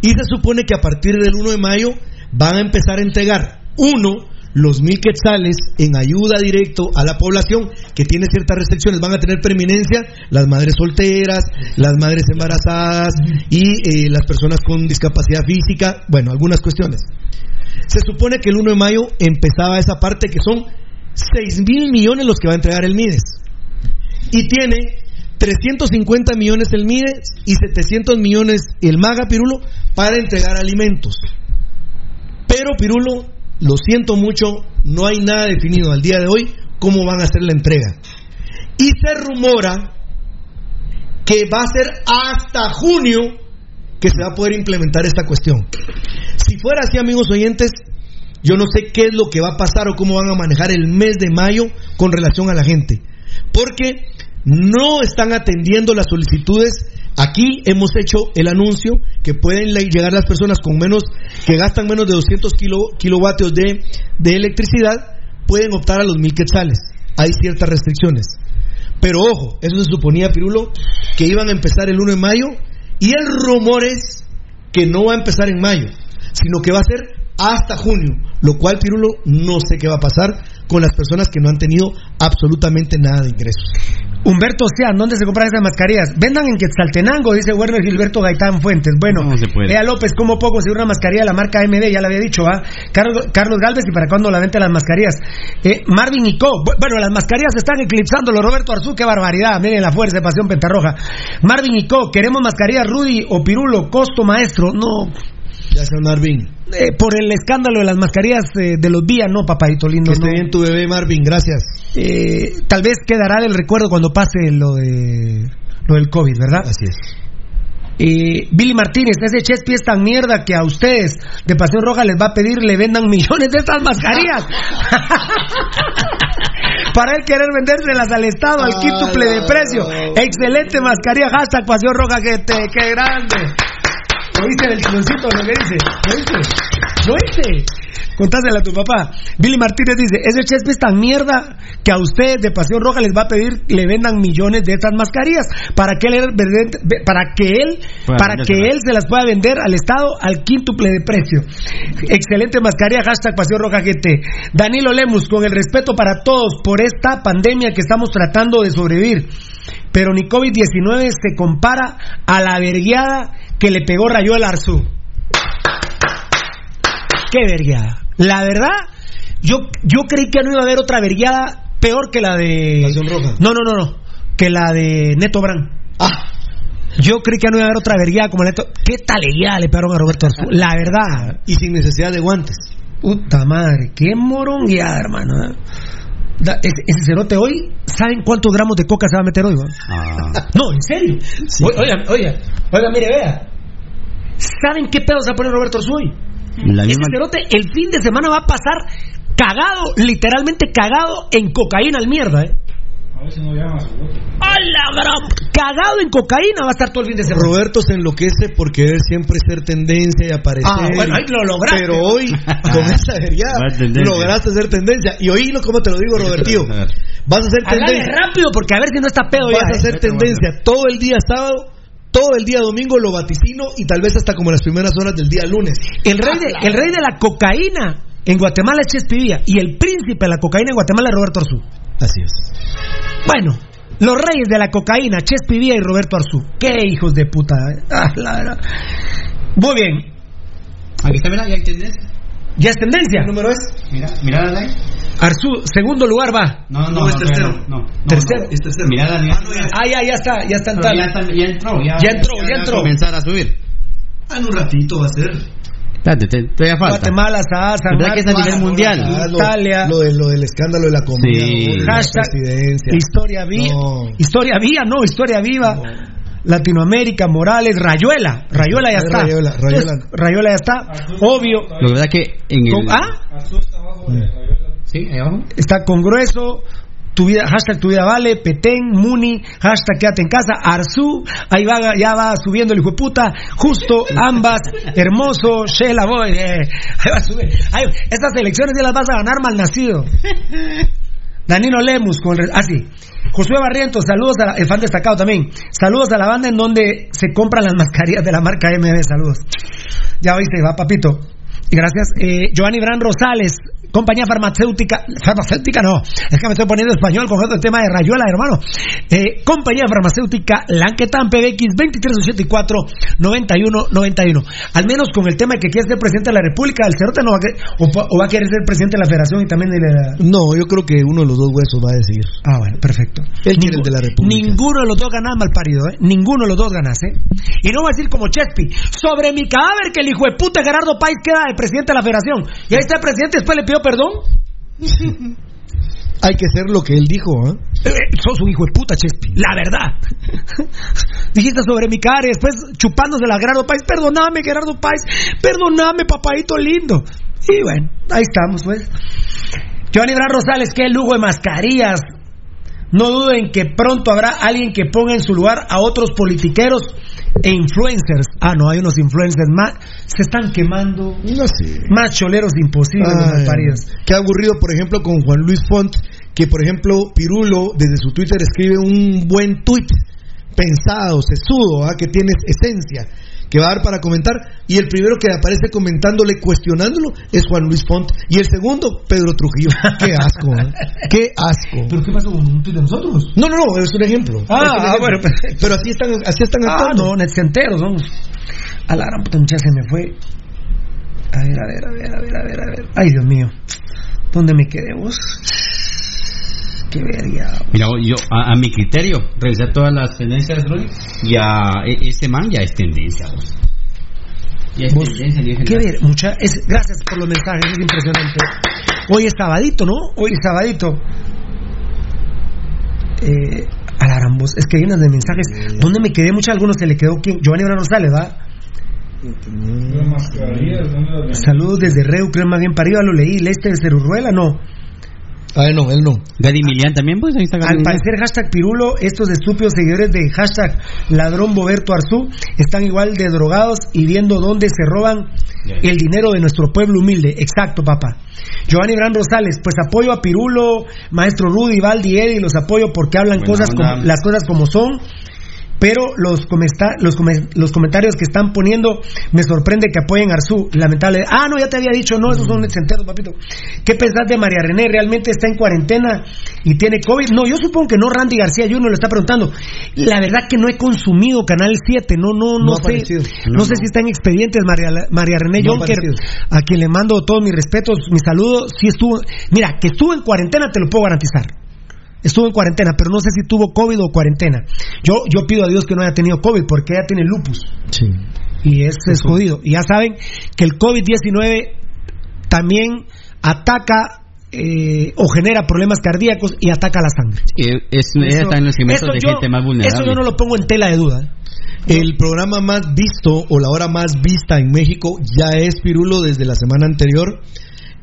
Y se supone que a partir del 1 de mayo van a empezar a entregar, uno, los mil quetzales en ayuda directo a la población que tiene ciertas restricciones. Van a tener preeminencia las madres solteras, las madres embarazadas y eh, las personas con discapacidad física, bueno, algunas cuestiones. Se supone que el 1 de mayo empezaba esa parte que son 6 mil millones los que va a entregar el MIDES. Y tiene 350 millones el MIDES y 700 millones el MAGA Pirulo para entregar alimentos. Pero Pirulo, lo siento mucho, no hay nada definido al día de hoy cómo van a hacer la entrega. Y se rumora que va a ser hasta junio que se va a poder implementar esta cuestión. Si fuera así, amigos oyentes, yo no sé qué es lo que va a pasar o cómo van a manejar el mes de mayo con relación a la gente. Porque no están atendiendo las solicitudes Aquí hemos hecho el anuncio que pueden le- llegar las personas con menos, que gastan menos de 200 kilo- kilovatios de, de electricidad, pueden optar a los mil quetzales. Hay ciertas restricciones. Pero ojo, eso se suponía, Pirulo, que iban a empezar el 1 de mayo y el rumor es que no va a empezar en mayo, sino que va a ser hasta junio, lo cual, Pirulo, no sé qué va a pasar con las personas que no han tenido absolutamente nada de ingresos.
Humberto Sean, ¿dónde se compran esas mascarillas? Vendan en Quetzaltenango, dice Werner Gilberto Gaitán Fuentes. Bueno,
No se puede.
Ea López, ¿cómo puedo conseguir una mascarilla de la marca MD? Ya la había dicho, ¿ah? Carlos, Carlos Galvez, ¿y para cuándo la venta las mascarillas? Eh, Marvin y Co. Bu- Bueno, las mascarillas se están eclipsándolo. Roberto Arzú, qué barbaridad. Miren la fuerza de Pasión Pentarroja. Marvin y Co. Queremos mascarillas Rudy o Pirulo, costo maestro. No,
Gracias, Marvin.
eh, por el escándalo de las mascarillas eh, de los días, no, papadito lindo.
Que esté
no.
bien tu bebé, Marvin, gracias.
Eh, tal vez quedará del recuerdo cuando pase lo de lo del COVID, ¿verdad?
Así es.
Eh, Billy Martínez, ese Chespi es tan mierda que a ustedes de Pasión Roja les va a pedir le vendan millones de estas mascarillas. Para él querer vendérselas al Estado al quíntuple de precio. Excelente mascarilla, hashtag Pasión Roja, que te, qué grande. ¿Lo viste el chiloncito lo que dice? ¿Lo viste? ¿Lo viste? Contásela a tu papá. Billy Martínez dice, ese Chespi es tan mierda que a usted de Pasión Roja les va a pedir le vendan millones de estas mascarillas para que él, para que él, para que él se las pueda vender al Estado al quíntuple de precio. Excelente mascarilla, hashtag Pasión Roja GT. Danilo Lemus, con el respeto para todos por esta pandemia que estamos tratando de sobrevivir. Pero ni COVID-19 se compara a la vergueada que le pegó Rayuela Arzú. Qué vergueada. La verdad, yo, yo creí que no iba a haber otra vergueada peor que la de.
Roja.
No, no, no, no. Que la de Neto Brand.
Ah,
Yo creí que no iba a haber otra vergueada como Neto. ¿Qué talegueada le pegaron a Roberto Arzú? La verdad.
y sin necesidad de guantes.
Puta madre, qué morongueada, hermano. ¿eh? Da- ese, ese cerote hoy, ¿saben cuántos gramos de coca se va a meter hoy?
Ah.
No, en serio. O- Oiga, oiga, oiga, mire, vea. ¿Saben qué pedo se va a poner Roberto hoy?
La
Ese
misma-
cerote el fin de semana va a pasar cagado, literalmente cagado en cocaína al mierda, ¿eh?
A ver si no llama a su voto.
¡A la gran! Cagado en cocaína va a estar todo el fin de semana.
Roberto se enloquece por querer siempre ser tendencia y aparecer.
Ah, bueno, ahí lo lograste.
Pero hoy, con esa vergüenza,
Va a tendencia.
lograste ser tendencia. Y oílo como te lo digo, Robertío. Vas a ser tendencia.
rápido porque a ver si no está pedo
Vas
ya.
a
¿eh?
ser tendencia todo el día sábado, todo el día domingo lo vaticino y tal vez hasta como las primeras horas del día lunes.
El rey, de, el rey de la cocaína en Guatemala es Chespivía y el príncipe de la cocaína en Guatemala es Roberto Arzú.
Así es.
Bueno, los reyes de la cocaína, Chespivía y Roberto Arzú. ¡Qué hijos de puta! eh. Ah, la verdad. Muy bien,
Aquí está, mira, ya entendés.
Ya es tendencia.
¿Qué número es?
Mira, mira la ley.
Arzú, segundo lugar va.
No, no,
No, es tercero.
No, no,
Tercero.
no, es tercero. Mira la ley.
Ah, ya, ya está, ya está en
No,
tal.
ya, está- ya entró, ya,
Ya entró, ya
va a
entró.
comenzar a subir.
Ah, en un ratito va a ser.
Espérate, te- todavía falta.
Guatemala, Sahara, San
¿Verdad que es a nivel mundial?
Ah, lo,
Italia.
lo, de- lo del escándalo de la comida.
Sí.
¿no? de la
Hashtag
presidencia.
Historia viva.
No.
Historia viva, no, historia viva.
No.
Latinoamérica, Morales, Rayuela. Rayuela ya
Es
está.
Rayuela, Rayuela.
Entonces, Rayuela ya está. Obvio.
Lo que pasa es que en el...
Con- ¿Ah?
Arzú está abajo de Rayuela.
Sí, ahí abajo.
Está con grueso. Tu vida, hashtag tu vida vale, Petén, Muni, hashtag quédate en casa, Arzú, ahí va, ya va subiendo el hijo de puta, justo, ambas, hermoso, Shela Boy, eh, ahí va a subir. Estas elecciones ya las vas a ganar mal nacido. Danilo Lemus, con, ah sí, Josué Barrientos, saludos a la- el fan destacado también, saludos a la banda en donde se compran las mascarillas de la marca MB, saludos. Ya oíste, va papito. Gracias. Eh, Giovanni Bran Rosales, compañía farmacéutica, farmacéutica no, es que me estoy poniendo español con el tema de Rayuela, hermano. Eh, compañía farmacéutica Lanquetan PBX 2384-9191. Al menos con el tema de que quiere ser presidente de la República, el Cerote no va a querer, o, va a querer ser presidente de la Federación y también de la...
No, yo creo que uno de los dos huesos va a decidir.
Ah, bueno, perfecto.
Él quiere el de la República.
Ninguno de los dos gana mal parido, ¿eh? Ninguno de los dos ganas, ¿eh? Y no va a decir como Chespi, sobre mi cadáver que el hijo de puta Gerardo Páez queda de presidente de la federación. Y ahí está el presidente, después le pidió perdón.
Hay que ser lo que él dijo, ¿ah?
Eh, eh, sos un hijo de puta, Chespi, la verdad. Dijiste sobre mi cara y después chupándose a Gerardo Páez, perdóname, Gerardo Páez, perdóname, papadito lindo. Y bueno, ahí estamos, pues. Giovanni Bran Rosales, qué lujo de mascarillas. No duden que pronto habrá alguien que ponga en su lugar a otros politiqueros e influencers. Ah, no, hay unos influencers más. Se están quemando.
No sé.
Más choleros imposibles,
Ay. Qué aburrido, por ejemplo, con Juan Luis Font, que por ejemplo, Pirulo desde su Twitter escribe un buen tweet pensado, sesudo, ¿ah? que tiene esencia, que va a dar para comentar, y el primero que aparece comentándole, cuestionándolo, es Juan Luis Font, y el segundo, Pedro Trujillo. Qué asco, ¿ah? qué asco.
¿Pero qué pasa con un de nosotros?
No, no, no, es un ejemplo.
Ah,
Es un ejemplo.
bueno,
pero así están, así están
Ah,
actuando.
no, netcenteros, vamos. A la gran puta muchacha se me fue. A ver, a ver, a ver, a ver, a ver, a ver. Ay, Dios mío. ¿Dónde me quedé vos? Qué verga.
Mira, yo, a, a mi criterio, revisar todas las tendencias, Rolly, ya e- ese man ya es tendencia, vos. Ya es
Vos,
tendencia, ya es
Qué ver, mucha, es, gracias por los mensajes, es impresionante. Hoy es sabadito, ¿no? Hoy es sabadito. Eh, a la gran voz, es que hay unas de mensajes. ¿Dónde me quedé? Mucha, algunos se le quedó quién? Giovanni Bran Rosales, ¿va? Saludos desde Reu, creo más bien parido, lo leí. Leste de Cerurruela, no.
A ver, no, él no.
Gary Milian también, pues ahí está
Al parecer, hashtag Pirulo, estos estúpidos seguidores de hashtag ladrón Boberto Arzú están igual de drogados y viendo dónde se roban el dinero de nuestro pueblo humilde. Exacto, papá. Giovanni Bran Rosales, pues apoyo a Pirulo, maestro Rudy, Valdi, Eddie, los apoyo porque hablan cosas como, las cosas como son. Pero los, comesta- los, come- los comentarios que están poniendo me sorprende que apoyen a Arzú. Lamentable. Ah, no, ya te había dicho, no, esos son enteros, papito. ¿Qué pensás de María René? ¿Realmente está en cuarentena y tiene COVID? No, yo supongo que no, Randy García Jr. lo está preguntando. La verdad que no he consumido Canal 7, no, no, no,
No
sé. No,
No,
sé si está en expedientes María, María René
No
Jonker, a quien le mando todos mis respetos, mis saludos. Sí estuvo, mira, que estuvo en cuarentena te lo puedo garantizar. Estuvo en cuarentena, pero no sé si tuvo COVID o cuarentena. Yo, yo pido a Dios que no haya tenido COVID porque ella tiene lupus
Sí.
y es, es jodido. Y ya saben que el COVID-19 también ataca eh, o genera problemas cardíacos y ataca la sangre.
Es, ella está en los
eso
de
yo-
gente más vulnerable.
Eso yo no lo pongo en tela de duda. ¿eh?
El programa más visto o la hora más vista en México ya es Pirulo desde la semana anterior.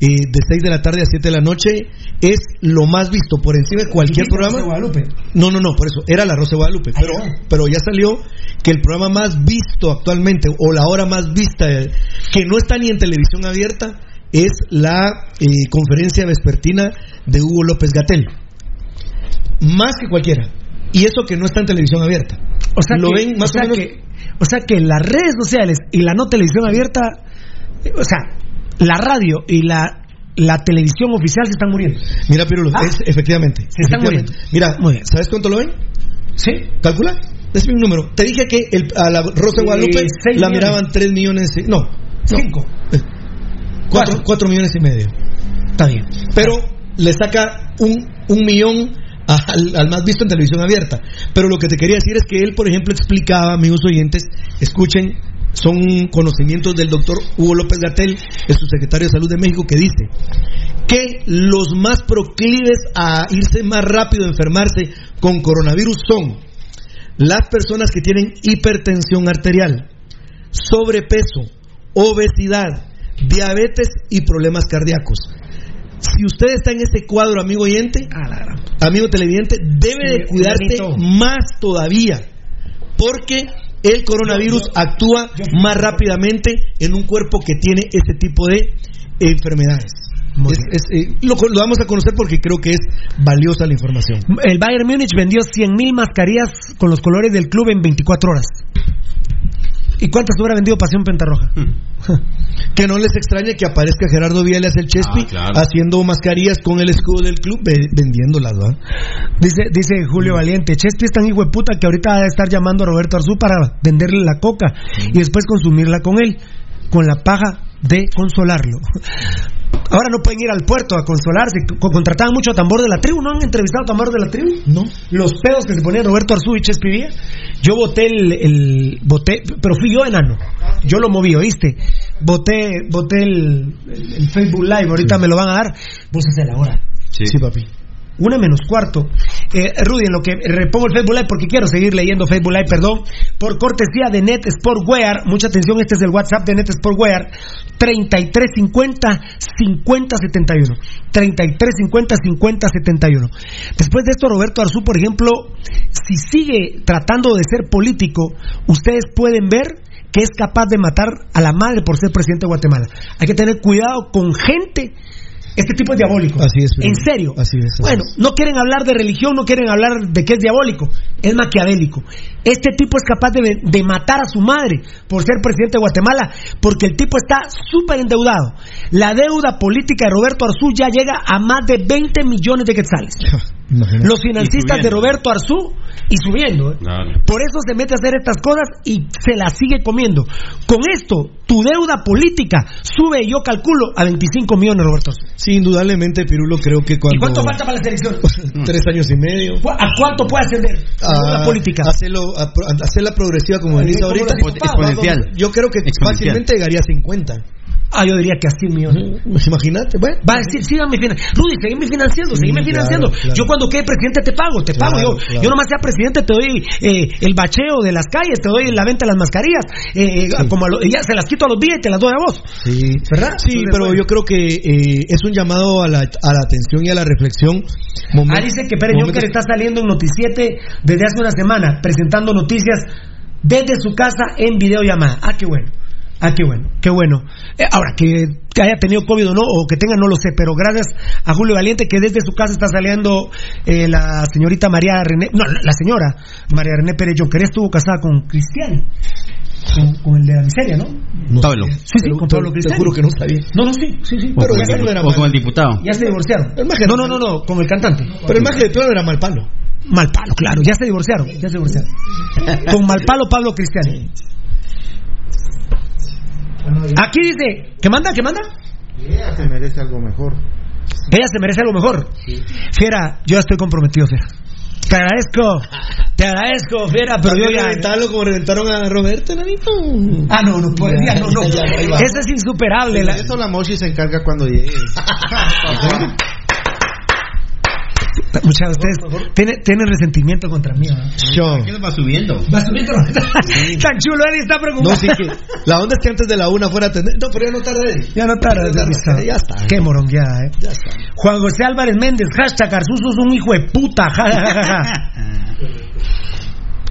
Eh, de 6 de la tarde a 7 de la noche es lo más visto por encima de cualquier programa.
Rosa Guadalupe.
No, no, no, por eso era la Rosa de Guadalupe, pero, pero ya salió que el programa más visto actualmente o la hora más vista eh, que no está ni en televisión abierta es la eh, conferencia vespertina de Hugo López Gatel. Más que cualquiera. Y eso que no está en televisión abierta.
O sea,
lo
que,
ven más
o sea
o menos
que, o sea que las redes sociales y la no televisión abierta, eh, o sea, la radio y la, la televisión oficial se están muriendo.
Mira, Pirulo,
Ah.
es, efectivamente.
Se están
efectivamente. Mira,
Muy bien.
¿sabes cuánto lo ven?
Sí.
¿Calcula? Es un número. Te dije que el- a la Rosa de
Eh,
Guadalupe
seis
la
millones.
miraban 3 millones. No,
Cinco.
4,
Cuatro.
millones y medio.
Está bien.
Pero le saca un, un millón al, al más visto en televisión abierta. Pero lo que te quería decir es que él, por ejemplo, explicaba, amigos oyentes, escuchen, son conocimientos del doctor Hugo López Gatel, el subsecretario de Salud de México, que dice que los más proclives a irse más rápido a enfermarse con coronavirus son las personas que tienen hipertensión arterial, sobrepeso, obesidad, diabetes y problemas cardíacos. Si usted está en ese cuadro, amigo oyente, amigo televidente, debe de cuidarse más todavía, porque el coronavirus actúa más rápidamente en un cuerpo que tiene este tipo de enfermedades. Es- es, eh, lo, lo vamos a conocer porque creo que es valiosa la información.
El Bayern Múnich vendió 100.000 mascarillas con los colores del club en 24 horas. ¿Y cuántas hubiera vendido Pasión Pentarroja?
Que no les extrañe que aparezca Gerardo Viales el Chespi
Ah, claro.
haciendo mascarillas con el escudo del club, ve- vendiéndolas.
Dice, dice Julio Valiente, Chespi es tan hijo de puta que ahorita va a estar llamando a Roberto Arzú para venderle la coca y después consumirla con él, con la paja de consolarlo. Ahora no pueden ir al puerto a consolarse. Co- Contrataban mucho a Tambor de la Tribu, ¿no han entrevistado a Tambor de la Tribu?
No.
Los pedos que se ponía Roberto Arzú y Chespi Villa. Yo voté el, el voté, pero fui yo enano. Yo lo moví, ¿oíste? Voté, voté el, el- el Facebook Live, ahorita me lo van a dar. Vos haces la hora.
Sí.
Sí, papi.
Una menos cuarto. Eh, Rudy, en lo que repongo el Facebook Live, porque quiero seguir leyendo Facebook Live, perdón, por cortesía de Net Sportwear, mucha atención, este es el WhatsApp de Net Sportwear, 3350 5071. 3350 5071. Después de esto, Roberto Arzú, por ejemplo, si sigue tratando de ser político, ustedes pueden ver que es capaz de matar a la madre por ser presidente de Guatemala. Hay que tener cuidado con gente. Este tipo es diabólico.
Así es.
En serio.
Así es. así
Bueno, no quieren hablar de religión, no quieren hablar de que es diabólico, es maquiavélico. Este tipo es capaz de, de matar a su madre por ser presidente de Guatemala, porque el tipo está súper endeudado. La deuda política de Roberto Arzú ya llega a más de 20 millones de quetzales.
Imagínate.
Los financistas de Roberto Arzú y subiendo. ¿eh? Por eso se mete a hacer estas cosas y se las sigue comiendo. Con esto, tu deuda política sube, yo calculo, a 25 millones, Roberto Arzú.
Sí, indudablemente, Pirulo, creo que cuando...
¿Y cuánto falta para las elecciones?
Tres años y medio.
¿A cuánto puede ascender la
Ah,
política?
Hacerlo, a- a- hacerla progresiva como
¿cómo
ahorita. Exponencial. Yo creo que
Exponencial.
fácilmente llegaría a 50.
Ah, yo diría que a 100 millones.
Imagínate, bueno.
Va a decir, síganme financiando. Rudy, seguime financiando,
Sí,
seguime financiando.
claro.
Yo cuando quede presidente te pago, te pago. Yo, yo nomás sea presidente te doy eh, el bacheo de las calles, te doy la venta de las mascarillas. eh, eh, como a lo- ya se las quito a los días y te las doy a vos.
Sí,
¿Verdad?
Sí,
Entonces,
pero
bueno.
yo creo que eh, es un llamado a la, a la atención y a la reflexión.
Ah, dice que Pérez Jonker está saliendo en Noticiete desde hace una semana, presentando noticias desde su casa en videollamada. Ah, qué bueno. Ah, qué bueno, qué bueno. Eh, ahora, que, que haya tenido COVID o no, o que tenga, no lo sé, pero gracias a Julio Valiente que desde su casa está saliendo eh, la señorita María René, no, la señora María René Pérez Jonker estuvo casada con Cristian, con, con el de la miseria, ¿no?
Pablo.
Sí, sí, con Pablo
te
Cristian.
juro que no sabía.
No, no, sí, sí, sí.
O con, el, dipu- o con el diputado.
Ya se divorciaron.
El maje
No,
era
no, no, no, con el cantante.
Pero el maje de plano era mal palo.
Mal palo, claro, ya se divorciaron, ya se divorciaron. Con mal palo Pablo Cristiani. Aquí dice, ¿qué manda? ¿Qué manda?
Ella se merece algo mejor.
Ella se merece algo mejor. Fiera, yo estoy comprometido, Fiera. Te agradezco, te agradezco, Fiera, pero yo ya.
reventarlo como reventaron a Roberto, nanito.
Ah, no, no puede, ya, no, no. Eso es insuperable. la-
Eso la Moshi se encarga cuando llegue.
Muchachos, ustedes tienen, tienen resentimiento contra mí. ¿verdad?
Yo.
va subiendo?
Va subiendo. Tan chulo, Eddie está preocupado.
No, sí que la onda es que antes de la una fuera a tener. No, pero ya no tarda. Eddie.
Ya no tarda,
Ya está, ya está.
Qué morongueada, eh.
Ya está.
Juan José Álvarez Méndez, hashtag Arzuzo es un hijo de puta. ja, ja, ja, ja, ja.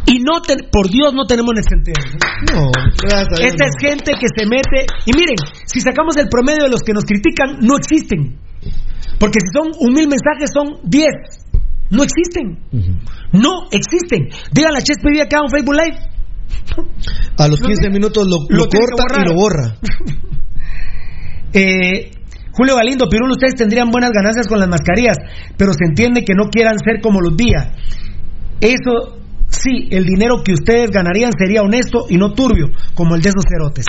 y no, te- por Dios, no tenemos necesidad.
No, gracias a Dios,
Esta
no.
es gente que se mete. Y miren, si sacamos el promedio de los que nos critican, no existen. Porque si son un mil mensajes, son diez. No existen. No existen. Díganle a Chespe Villa que haga un Facebook Live.
A los 15 minutos lo, corta y lo borra.
Eh, Julio Galindo, Pirulo, ustedes tendrían buenas ganancias con las mascarillas, pero se entiende que no quieran ser como los días. Eso sí, el dinero que ustedes ganarían sería honesto y no turbio, como el de esos cerotes.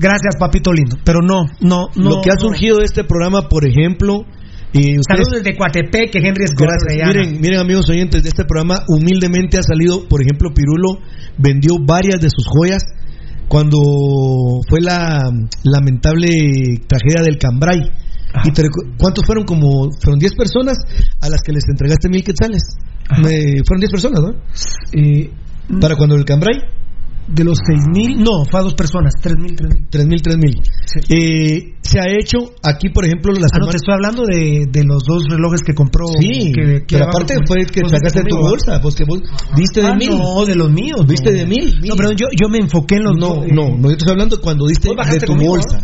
Gracias, papito lindo. Pero no, no, no.
lo que ha surgido de este programa, por ejemplo. Y ustedes,
Saludos desde Coatepec, que Henry Escobar.
Miren, miren amigos oyentes de este programa, humildemente ha salido, por ejemplo, Pirulo vendió varias de sus joyas cuando fue la lamentable tragedia del Cambrai. Y te ¿Cuántos fueron? Como fueron 10 personas a las que les entregaste mil quetzales. Me- fueron 10 personas, ¿no?
Eh,
Para cuando el Cambrai.
De los seis mil, no, fue a dos personas, tres mil, tres mil.
3000, 3000. Eh, se ha hecho aquí, por ejemplo, la
Ah, no, te estoy hablando de, de los dos relojes que compró.
Sí,
que, que
pero aparte fue que sacaste tu
conmigo, ¿va?
bolsa, pues que vos diste de
Ah,
mil.
No, de los míos.
Viste
no.
de mil, mil.
No, perdón, yo, yo me enfoqué en los
No,
eh,
no, no, yo estoy hablando cuando diste
¿Vos
de tu
conmigo,
bolsa.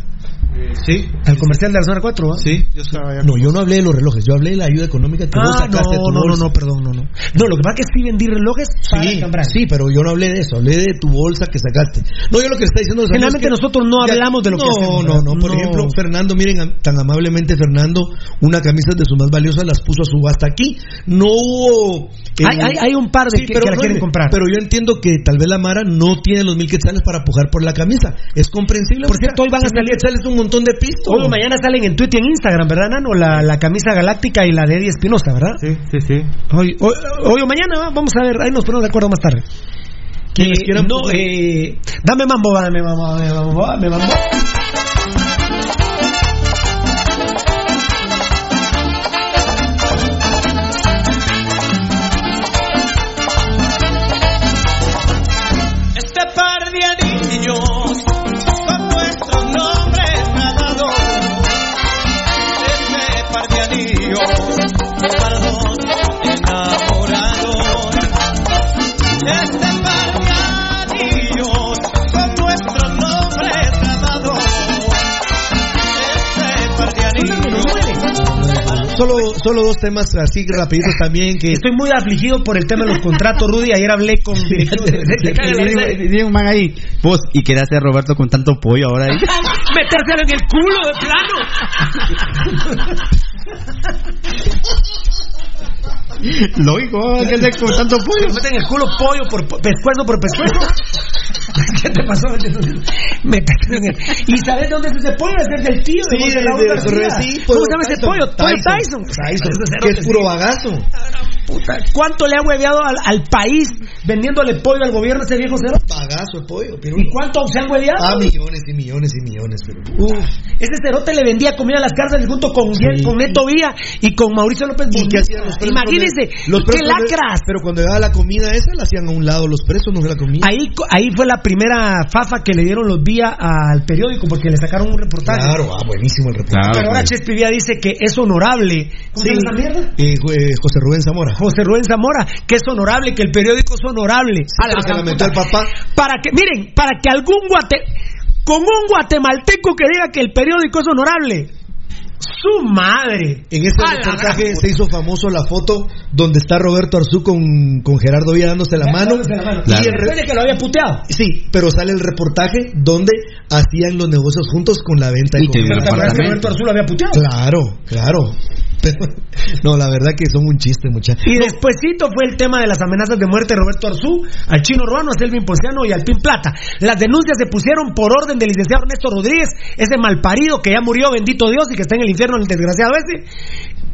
Sí,
Al comercial de la zona 4, ¿va?
sí, yo estaba allá.
No, yo no hablé de los relojes, yo hablé de la ayuda económica que vos
Ah, no,
sacaste tu
no, no,
bolsa.
no, perdón, no, no. No, lo que pasa es que sí vendí relojes
Sí, sí, pero yo no hablé de eso, hablé de tu bolsa que sacaste. No, yo lo que está diciendo es
Generalmente
que-
nosotros no hablamos de lo
no,
que hacemos.
No, no, Por
No.
ejemplo, Fernando, miren, tan amablemente Fernando, una camisa de sus más valiosas las puso a subasta aquí. No hubo... eh,
Hay- hay- hay un par de que- que la quieren comprar.
Pero yo entiendo que tal vez la Mara no tiene los mil quetzales para pujar por la camisa. Es comprensible.
Por cierto, hoy van a salir-
quetzales es un montón de pisto.
Hoy o mañana salen en Twitter y en Instagram, ¿verdad, Nano? La, la camisa galáctica y la de Eddie Espinosa, ¿verdad?
Sí, sí, sí.
Hoy, hoy, hoy o mañana, ¿va? vamos a ver, ahí nos ponemos de acuerdo más tarde.
Quienes
Eh,
quieran
no, eh, dame mambo, dame mambo, dame mambo, dame mambo.
Solo, solo dos temas así rapiditos también que...
Estoy muy afligido por el tema de los contratos, Rudy. Ayer hablé con...
Dice un man ahí, vos, ¿y qué hace Roberto con tanto pollo ahora ahí?
Metérselo en el culo de plano.
Lógico, ¿qué hace con tanto pollo?
Meten en el culo pollo por po- pescuezo por pescuezo. ¿Qué te pasó? El... ¿Y sabes dónde es ese pollo? Es el del tío de
Sí, de- de- sí,
¿Cómo se llama ese pollo? Pollo
Tyson.
Tyson.
Que es puro
sí.
bagazo.
Puta, ¿Cuánto le ha hueveado al, al país vendiéndole pollo al gobierno ese viejo cero?
Bagazo de pollo, pero...
¿Y cuánto se han hueveado?
Ah, millones y millones y millones, pero...
Uf, ese cerote le vendía comida a las cárceles junto con, con Neto Vía y con Mauricio López
¿Y hacían los presos?
Qué lacras.
Pero cuando llegaba la comida esa, la hacían a un lado los presos, no se la comían.
Ahí, ahí fue la primera fafa que le dieron los Vía al periódico porque le sacaron un reportaje.
Claro, ah, buenísimo el reportaje.
Pero ahora Chespi Vía dice que es honorable. ¿Cómo
Sí.
esa mierda?
Eh, eh, José Rubén Zamora.
José Rubén Zamora, que es honorable, que el periódico es honorable. A
la metió papá.
Para que, miren, para que algún guate, con un guatemalteco que diga que el periódico es honorable, su madre.
En ese
A
reportaje se hizo famoso la foto donde está Roberto Arzú con, con Gerardo Villa dándose la mano.
Dándose la mano.
Y
Y
el re-
que lo había puteado.
Sí, pero sale el reportaje donde hacían los negocios juntos con la venta
Y te dio
Pero ¿te acuerdas que
apartamento.
Roberto Arzú lo había puteado?
Claro, claro. Pero- no, la verdad que son un chiste, muchachos.
Y despuésito fue el tema de las amenazas de muerte de Roberto Arzú, al chino Ruano, a Selvin Ponciano y al Pin Plata. Las denuncias se pusieron por orden del licenciado Ernesto Rodríguez, ese malparido que ya murió, bendito Dios, y que está en el infierno, el desgraciado ese.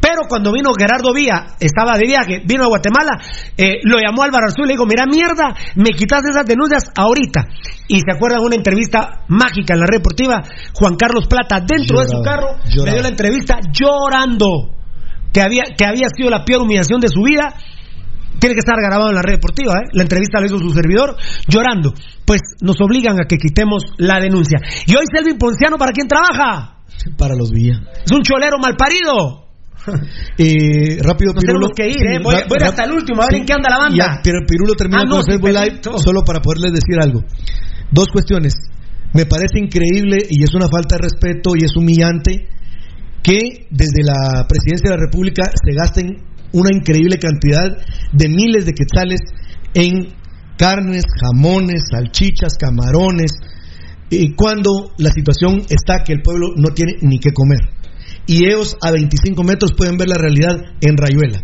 Pero cuando vino Gerardo Vía, estaba de viaje, vino a Guatemala, eh, lo llamó Álvaro Arzú y le dijo, mira mierda, me quitas esas denuncias ahorita. Y se acuerdan una entrevista mágica en la red deportiva, Juan Carlos Plata, dentro de su carro,
lloraba.
le dio la entrevista llorando que había, que había sido la peor humillación de su vida. Tiene que estar grabado en la red deportiva, ¿eh? La entrevista la hizo su servidor llorando. Pues nos obligan a que quitemos la denuncia. Y hoy Selvin Ponciano, ¿para quién trabaja?
Para los Villa.
Es un cholero malparido.
Eh, rápido,
Nos
Pirulo.
tenemos que ir, ¿eh? Voy- hasta el último, a ver en qué anda la banda.
Ya, pero Pirulo termina
Ah, no,
con Facebook Live solo para poderles decir algo. Dos cuestiones. Me parece increíble y es una falta de respeto y es humillante que desde la presidencia de la República se gasten una increíble cantidad de miles de quetzales en carnes, jamones, salchichas, camarones, eh, cuando la situación está que el pueblo no tiene ni qué comer. Y ellos a 25 metros pueden ver la realidad en Rayuela.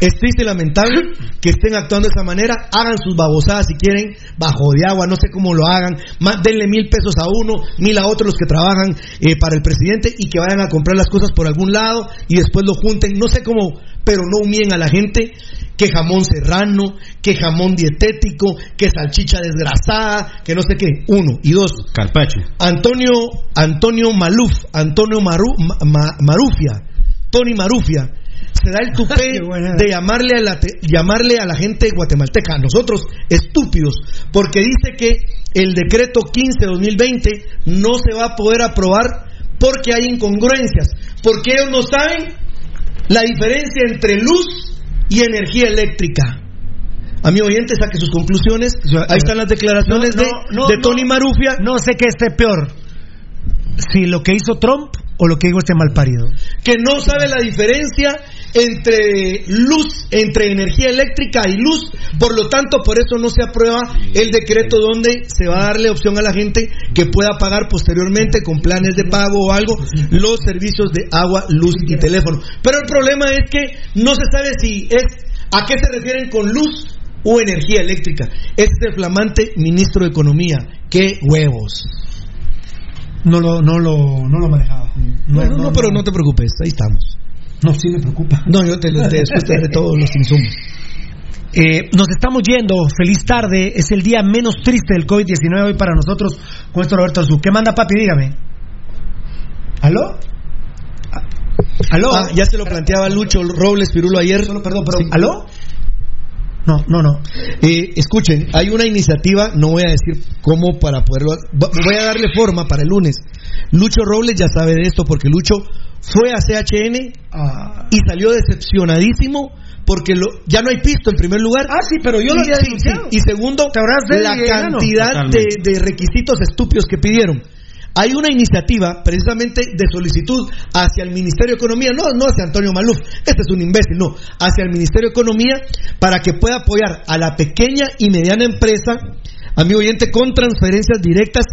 Es triste y lamentable que estén actuando de esa manera. Hagan sus babosadas si quieren, bajo de agua, no sé cómo lo hagan. Más, denle mil pesos a uno, mil a otros los que trabajan eh, para el presidente y que vayan a comprar las cosas por algún lado y después lo junten. No sé cómo, pero no humillen a la gente. Que jamón serrano, que jamón dietético, que salchicha desgrasada, que no sé qué. Uno. Y dos,
Carpacho.
Antonio Antonio Maluf, Antonio Maru- Ma- Ma- Marufia, Tony Marufia, se da el tupé de llamarle a, la te- llamarle a la gente guatemalteca, a nosotros estúpidos, porque dice que el decreto 15-2020 no se va a poder aprobar porque hay incongruencias, porque ellos no saben la diferencia entre luz y energía eléctrica. Amigo oyente, saque sus conclusiones. Ahí están las declaraciones
No,
de,
no,
de. Tony Marufia.
No sé qué esté peor. Si lo que hizo Trump o lo que dijo este malparido.
que no sabe la diferencia entre luz, entre energía eléctrica y luz, por lo tanto, por eso no se aprueba el decreto donde se va a darle opción a la gente que pueda pagar posteriormente con planes de pago o algo los servicios de agua, luz y teléfono. Pero el problema es que no se sabe si es a qué se refieren con luz o energía eléctrica. Este flamante ministro de Economía. ¡Qué huevos!
No lo, no lo, no lo manejaba.
Bueno, no, pero no te preocupes, ahí estamos.
No, sí me preocupa.
No, yo te, te después te daré todos los insumos.
Eh, nos estamos yendo. Feliz tarde. Es el día menos triste del COVID-19 hoy para nosotros con esto Roberto Arzú. ¿Qué manda papi? Dígame. ¿Aló? ¿Aló?
Ah, ya se lo planteaba Lucho Robles Pirulo ayer.
Solo, perdón, perdón.
Sí.
¿Aló? No, no, no.
Eh, escuchen, hay una iniciativa, no voy a decir cómo para poderlo. Voy a darle forma para el lunes. Lucho Robles ya sabe de esto porque Lucho fue a CHN
Ah,
y salió decepcionadísimo porque lo, ya no hay pisto en primer lugar.
Ah, sí, pero yo lo
Y-
había
sí, sí. Y segundo,
¿Te acuerdas de
la cantidad de requisitos estúpidos que pidieron. hay una iniciativa precisamente de solicitud hacia el Ministerio de Economía, no, no hacia Antonio Maluf, este es un imbécil, no, hacia el Ministerio de Economía para que pueda apoyar a la pequeña y mediana empresa, amigo oyente, con transferencias directas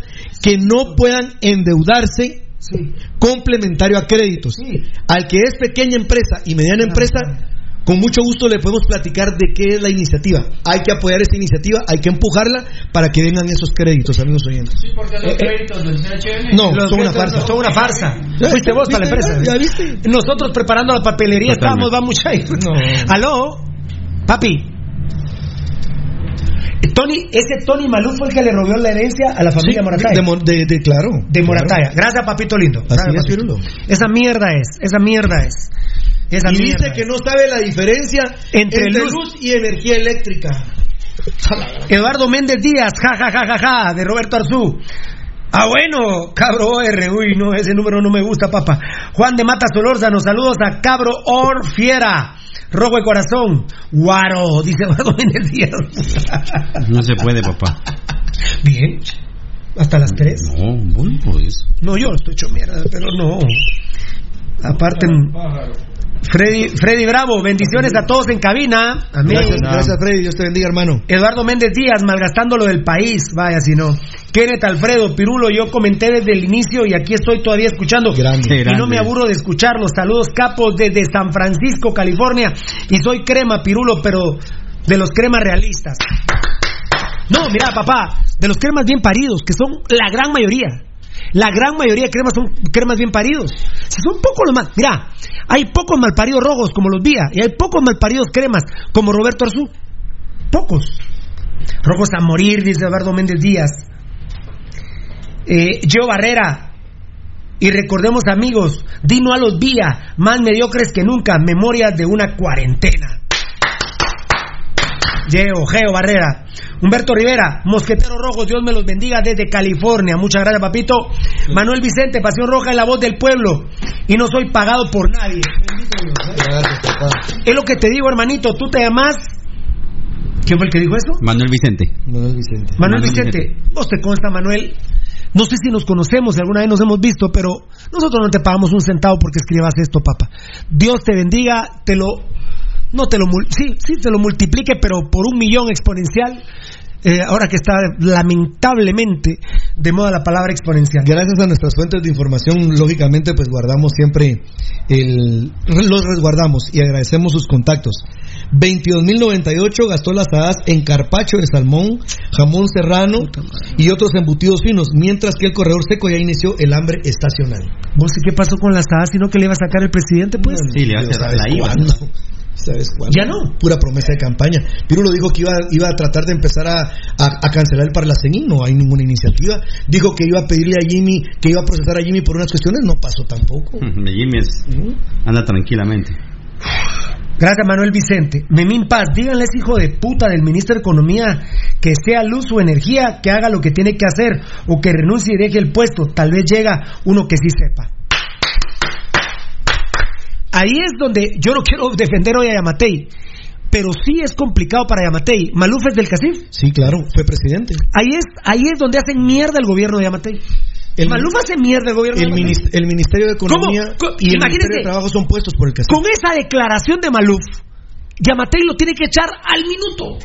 que no puedan endeudarse complementario a créditos. Al que es pequeña empresa y mediana empresa, con mucho gusto le podemos platicar de qué es la iniciativa. Hay que apoyar esta iniciativa, hay que empujarla para que vengan esos créditos, amigos oyentes.
Sí, porque los créditos del CHN.
No,
Los
son una farsa.
Son una farsa.
¿Ya
Fuiste vos para la empresa.
¿Ya viste?
Nosotros preparando la papelería
Totalmente.
estábamos, va mucha.
No.
Aló, papi. Tony, ese Tony Maluf fue el que le robó la herencia a la familia
Sí,
Morataya.
de, de- de- claro.
de
claro.
Morataya. Gracias, papito lindo.
Así
Gracias,
es,
papito. Esa mierda es, esa mierda es. Esa
Y
mierda
dice que no sabe la diferencia
Entre
entre,
luz-
luz, y energía eléctrica.
Eduardo Méndez Díaz, ja, ja, ja, ja, ja, de Roberto Arzú. Ah, bueno, Cabro OR, uy, no, ese número no me gusta, papá. Juan de Mata Solórzano, saludos a Cabro Or Rojo de corazón, Guaro, dice Eduardo Méndez Díaz.
No se puede, papá.
Bien, hasta las 3.
No, bueno, pues.
No, yo estoy hecho mierda, pero no. Aparte, Freddy, Freddy Bravo, bendiciones a todos en cabina. Amén.
Gracias, gracias, Freddy. Dios te bendiga, hermano.
Eduardo Méndez Díaz, malgastando lo del país, vaya si no. Kenneth Alfredo, Pirulo, yo comenté desde el inicio y aquí estoy todavía escuchando.
Grande.
Y no me aburro de escucharlos. Saludos capos desde San Francisco, California. Y soy crema, Pirulo, pero de los cremas realistas. No, mira, papá, de los cremas bien paridos, que son la gran mayoría. La gran mayoría de cremas son cremas bien paridos. Si son pocos los más. Mira, hay pocos malparidos rojos como los Vía y hay pocos malparidos cremas como Roberto Arzú. Pocos. Rojos a morir, dice Eduardo Méndez Díaz. Eh, Gio Barrera. Y recordemos, amigos, Dino a los Vía, más mediocres que nunca, memorias de una cuarentena. Geo, Geo Barrera. Humberto Rivera, Mosquetero Rojo, Dios me los bendiga desde California. Muchas gracias, papito. Manuel Vicente, Pasión Roja en la voz del pueblo. Y no soy pagado por nadie.
Gracias.
Es lo que te digo, hermanito. Tú te llamas. ¿Quién fue el que dijo eso?
Manuel Vicente.
Manuel Vicente.
Manuel,
Manuel
Vicente. Vos te consta, Manuel. No sé si nos conocemos, si alguna vez nos hemos visto, pero nosotros no te pagamos un centavo porque escribas esto, papá. Dios te bendiga, te lo. No te lo. Sí, sí, te lo multiplique, pero por un millón exponencial. eh, ahora que está lamentablemente de moda la palabra exponencial.
Gracias a nuestras fuentes de información, lógicamente, pues guardamos siempre el, los resguardamos y agradecemos sus contactos. 22.098 gastó las hadas en carpacho de salmón, jamón serrano y otros embutidos finos, mientras que el corredor seco ya inició el hambre estacional.
¿Vos sí qué pasó con las hadas? ¿Sino que le iba a sacar el presidente, pues?
Sí, le va a
¿sabes
la IVA.
cuándo? ¿Sabes cuándo?
Ya no.
Pura promesa de campaña. Pirulo dijo que iba, iba a tratar de empezar a, a- a cancelar el Parlacenín, no hay ninguna iniciativa. Dijo que iba a pedirle a Jimmy, que iba a procesar a Jimmy por unas cuestiones, no pasó tampoco.
Jimmy es- anda tranquilamente.
Gracias, Manuel Vicente. Memín Paz, díganle a ese hijo de puta del ministro de Economía que sea luz o energía, que haga lo que tiene que hacer o que renuncie y deje el puesto. Tal vez llega uno que sí sepa. Ahí es donde yo no quiero defender hoy a Yamatei, pero sí es complicado para Yamatei. Maluf es del CACIF.
Sí, claro, fue presidente.
Ahí es, ahí es donde hacen mierda el gobierno de Yamatei.
El-
Maluf hace mierda el gobierno
El,
de Yamatei.
minis- el Ministerio de Economía
¿Cómo?
Y el. Ministerio de Trabajo son puestos por el cacique.
Con esa declaración de Maluf, Yamatei lo tiene que echar al minuto.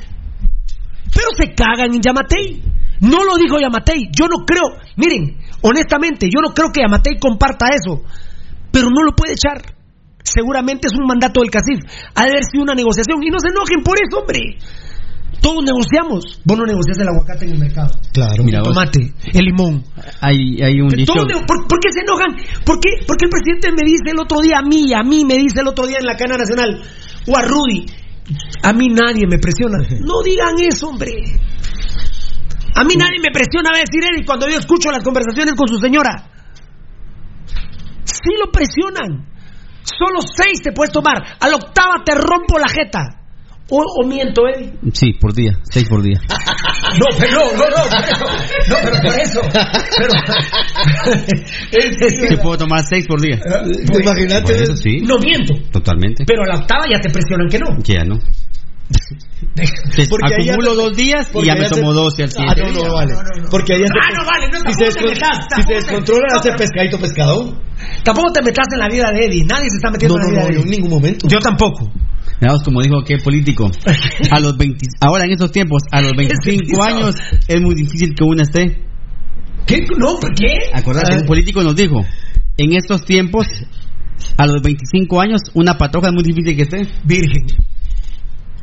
Pero se cagan en Yamatei. No lo dijo Yamatei. Yo no creo, miren, honestamente, yo no creo que Yamatei comparta eso. Pero no lo puede echar. Seguramente es un mandato del CACIF. Ha de haber sido una negociación. Y no se enojen por eso, hombre. Todos negociamos. Vos no negocias el aguacate en el mercado.
Claro.
Mira,
El
vos-
tomate, el limón.
Hay, hay un dicho.
Todos ¿Por, por qué se enojan? ¿Por qué? Porque el presidente me dice el otro día a mí, a mí me dice el otro día en la cadena nacional, o a Rudy, a mí nadie me presiona. No digan eso, hombre. A mí nadie me presiona a decir él cuando yo escucho las conversaciones con su señora. Sí lo presionan. Solo seis te puedes tomar. A la octava te rompo la jeta. O, o miento, Eddie.
Sí, por día, seis por día.
No, pero no, no, no, por eso. No, pero por eso. Pero,
Te puedo tomar seis por día.
Imagínate.
Por eso sí,
no miento.
totalmente.
Pero a la octava ya te presionan que no.
Ya no.
Porque ahí
acumulo
ya-
dos días y
porque
ya me tomo 12 al
Ah,
siguiente.
no, no, vale. Porque ahí
Ah, no, vale, no,
si se,
te metas,
si se
te-
descontrola, hace pescadito pescado.
Tampoco te metas en la vida de Eddie. Nadie se está metiendo
No,
en
no,
la vida
no,
de Eddie.
en ningún momento.
Yo tampoco.
Veamos como dijo aquel político. A los 20, ahora en estos tiempos, a los 25 años es muy difícil que una esté.
¿Qué? No, ¿por qué?
Acordate,
Ah.
un político nos dijo, en estos tiempos, a los 25 años, una patoja es muy difícil que esté.
Virgen.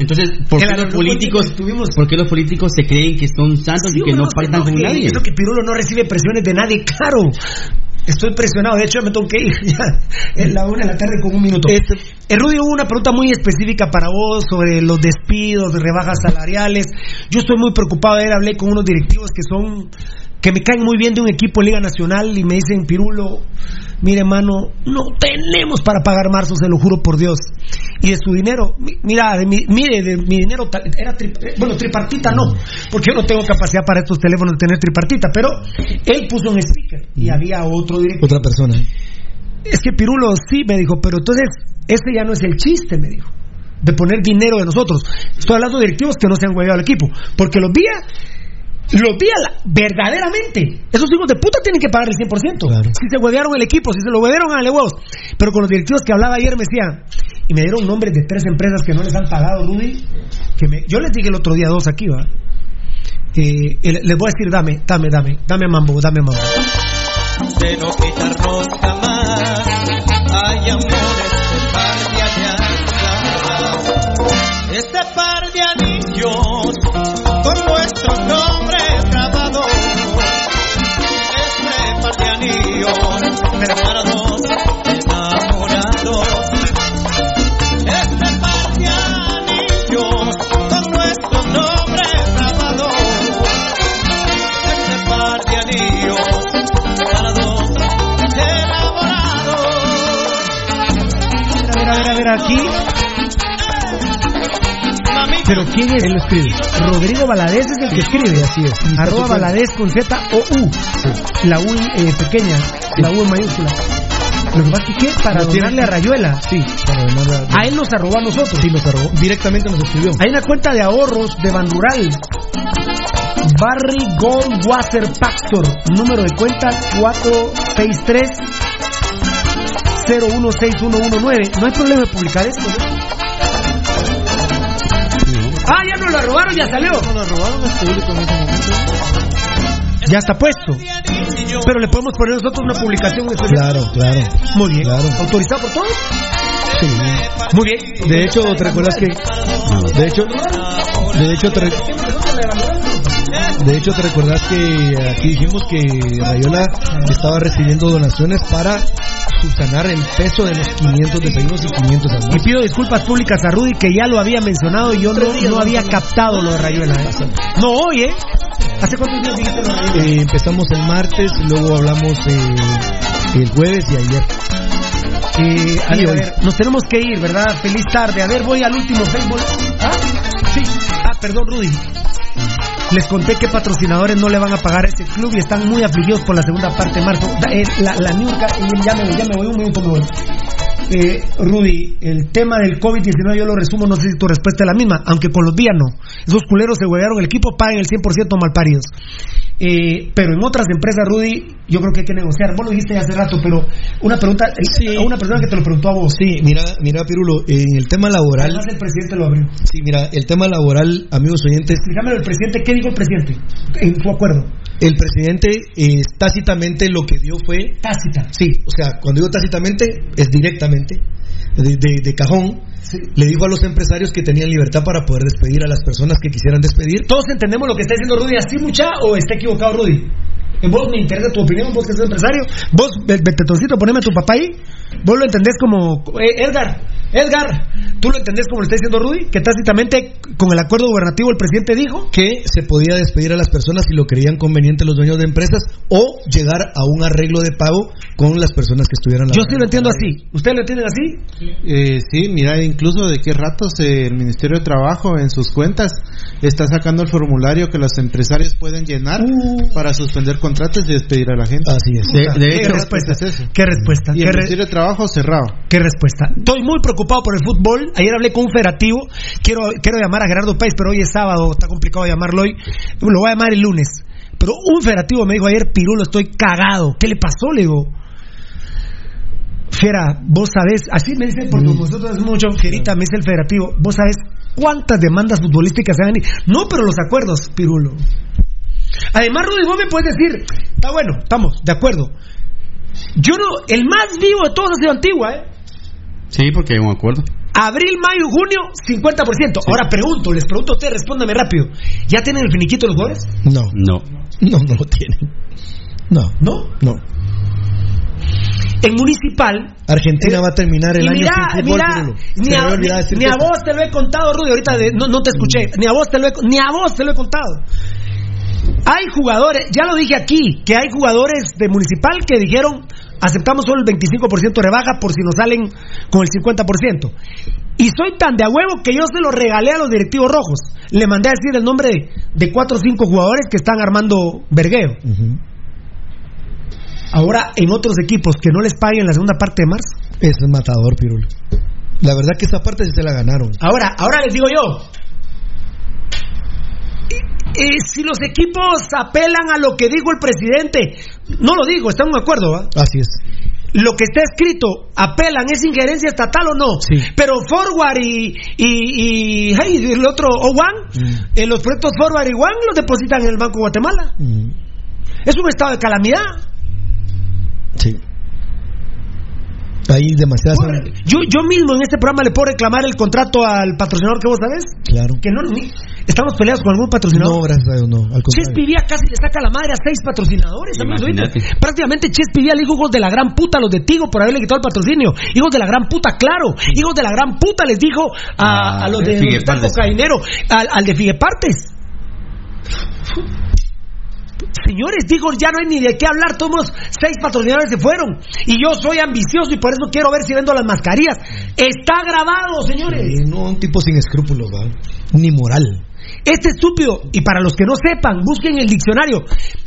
Entonces, ¿por qué los políticos, por qué los políticos se creen que son santos y que no faltan con nadie?
Eso que Pirulo no recibe presiones de nadie, claro. Estoy presionado, de hecho me tengo que ir ya en la una de la tarde con un minuto.
Este-
Eh, Rudy, hubo una pregunta muy específica para vos sobre los despidos, rebajas salariales. Yo estoy muy preocupado, ayer hablé con unos directivos que son que me caen muy bien de un equipo en Liga Nacional y me dicen, Pirulo, mire hermano, no tenemos para pagar marzo, se lo juro por Dios. Y de su dinero, mi- mira, de mi, mire, de mi dinero era, tri- eh, bueno, tripartita no, porque yo no tengo capacidad para estos teléfonos de tener tripartita, pero él puso un speaker y había otro directivo.
Otra persona.
Es que Pirulo sí me dijo, pero entonces ese ya no es el chiste, me dijo, de poner dinero de nosotros. Estoy hablando de directivos que no se han hueveado al equipo, porque los vía, los la- verdaderamente. Esos hijos de puta tienen que pagar el 100%. Si se huevearon el equipo, si se lo huevearon a huevos. Pero con los directivos que hablaba ayer me decía, y me dieron nombres de tres empresas que no les han pagado, Rudy, que me- yo les dije el otro día dos aquí, va. Eh, les voy a decir, dame, dame, dame, dame mambo, dame mambo.
de no quitarnos jamás. Hay amores de par de alianzas. Este par de anillos con nuestros nombres
ver, aquí. Pero ¿quién es? Él lo escribe. Rodrigo Valadez es el que escribe, así es. Arroba Valadez con Z o U. La U eh, pequeña, la U en mayúscula. Lo que pasa es que ¿qué? para donarle a Rayuela.
Sí, para donarle a...
A él nos arrobó a nosotros.
Sí, nos arrobó. Directamente nos escribió.
Hay una cuenta de ahorros de Banrural. Barry Gold Water Factor. Número de cuenta 463 016119. No hay problema de publicar esto. ¿no? Ah, ya nos lo robaron, ya salió.
No lo robaron, es público en ese momento.
Ya está puesto. Pero le podemos poner nosotros una publicación.
Claro, claro.
Muy bien.
Claro.
¿Autorizado por todos?
Sí.
Muy bien.
De hecho, ¿te recuerdas que... De hecho... De hecho, te, de hecho, ¿te recuerdas que aquí dijimos que Rayola estaba recibiendo donaciones para subsanar el peso de los 500 desayunos y 500
Y
almuerzos?
pido disculpas públicas a Rudy que ya lo había mencionado y yo no, no había captado lo de Rayuela. ¿eh? No, hoy, ¿eh? ¿Hace cuántos días dijiste lo de Rayuela?
Eh, empezamos el martes, luego hablamos eh, el jueves y ayer.
Eh, a,
Y
ver, a
hoy.
ver, nos tenemos que ir, ¿verdad? Feliz tarde. A ver, voy al último Facebook. ¿Ah? Sí. Ah, perdón, Rudy. Les conté que patrocinadores no le van a pagar a ese club y están muy afligidos por la segunda parte de marzo. Eh, la, la ya me un minuto me voy. Eh, Rudy, el tema del COVID-19 yo lo resumo, no sé si tu respuesta es la misma, aunque con los días no. Esos culeros se huevearon el equipo, paguen el 100% malparidos. Eh, pero en otras empresas, Rudy, yo creo que hay que negociar. Vos lo dijiste ya hace rato, pero una pregunta eh, a una persona que te lo preguntó a vos.
Sí, mira, mira, Pirulo, en el tema laboral.
Además, el presidente lo abrió.
Sí, mira, el tema laboral, amigos oyentes.
Explícamelo el presidente, ¿qué dijo el presidente en su acuerdo?
El presidente eh, tácitamente lo que dio fue.
Tácita.
Sí, o sea, cuando digo tácitamente, es directamente, de, de- de cajón. Le dijo a los empresarios que tenían libertad para poder despedir a las personas que quisieran despedir.
¿Todos entendemos lo que está diciendo Rudy así, mucha, o está equivocado Rudy? En vos me interesa tu opinión, vos que sos empresario. Vos, Be- Betetoncito, poneme a tu papá ahí. Vos lo entendés como. eh, Edgar, Edgar, ¿tú lo entendés como lo está diciendo Rudy? Que tácitamente, con el acuerdo gubernativo, el presidente dijo.
Que se podía despedir a las personas si lo creían conveniente los dueños de empresas o llegar a un arreglo de pago con las personas que estuvieran
Yo sí lo entiendo así. ¿Ustedes lo entienden así?
Eh, sí, mira, incluso de qué ratos eh, el Ministerio de Trabajo en sus cuentas está sacando el formulario que los empresarios pueden llenar para suspender contratos y despedir a la gente.
Así es.
Puta,
¿Qué
¿qué
respuesta?
es eso?
¿Qué respuesta?
Y
¿Qué,
el
re-
Ministerio de Trabajo cerrado.
qué respuesta? Estoy muy preocupado. ocupado por el fútbol. Ayer hablé con un federativo. Quiero, quiero llamar a Gerardo Páez, pero hoy es sábado, está complicado llamarlo hoy. Lo voy a llamar el lunes. Pero un federativo me dijo ayer, Pirulo, estoy cagado. ¿Qué le pasó? Le digo. Fiera, vos sabés, así me dice, porque nosotros es mucho, Fierita, me dice el federativo, vos sabés cuántas demandas futbolísticas se han No, pero los acuerdos, Pirulo. Además, Rudy, vos me puedes decir, está bueno, estamos, de acuerdo. Yo no, el más vivo de todos ha sido Antigua, ¿eh?
Sí, porque hay un acuerdo.
Abril, mayo, junio, 50%. Ahora pregunto, les pregunto a ustedes, respóndame rápido. ¿Ya tienen el finiquito los jugadores?
No.
No.
No, no lo tienen. No.
¿No?
No.
En Municipal.
Argentina
eh,
va a terminar el
y
año
mira,
sin fútbol,
mira,
Pirulo.
ni, a, ni- ni vos te lo he contado, Rudy, ahorita de- no, no te escuché. Ni a vos te lo he, ni a vos te lo he contado. Hay jugadores, ya lo dije aquí, que hay jugadores de Municipal que dijeron aceptamos solo el 25% de rebaja por si nos salen con el 50%. Y soy tan de a huevo que yo se lo regalé a los directivos rojos. Le mandé a decir el nombre de, de cuatro o cinco jugadores que están armando vergueo. Ahora, en otros equipos que no les paguen la segunda parte de marzo.
Es matador, Pirulo. La verdad que esa parte sí se la ganaron.
Ahora, ahora les digo yo. Eh, si los equipos apelan a lo que dijo el presidente, no lo digo, estamos de acuerdo, ¿va?
Así es.
Lo que está escrito, apelan, ¿es injerencia estatal o no? Pero Forward y, y, y hey, el otro, One, eh, los proyectos Forward y One los depositan en el Banco de Guatemala. Es un estado de calamidad.
Sí. Hay demasiadas.
Yo, yo mismo en este programa le puedo reclamar el contrato al patrocinador que vos sabés.
Claro.
Que no, ni- estamos peleados con algún patrocinador.
No, gracias a Dios, no. Al
Ches. Pivía casi le saca la madre a seis patrocinadores. Prácticamente Ches Pivía le dijo hijos de la gran puta a los de Tigo por haberle quitado el patrocinio. Hijos de la gran puta, claro. Hijos de la gran puta les dijo a,
Ah,
a los
de
de cocainero, al, al de Figuepartes. Señores, digo, ya no hay ni de qué hablar. Todos los seis patrocinadores se fueron. Y yo soy ambicioso y por eso quiero ver si vendo las mascarillas. Está grabado, señores.
Sí, no, un tipo sin escrúpulos, ¿va? Ni moral.
Este estúpido, y para los que no sepan, busquen el diccionario.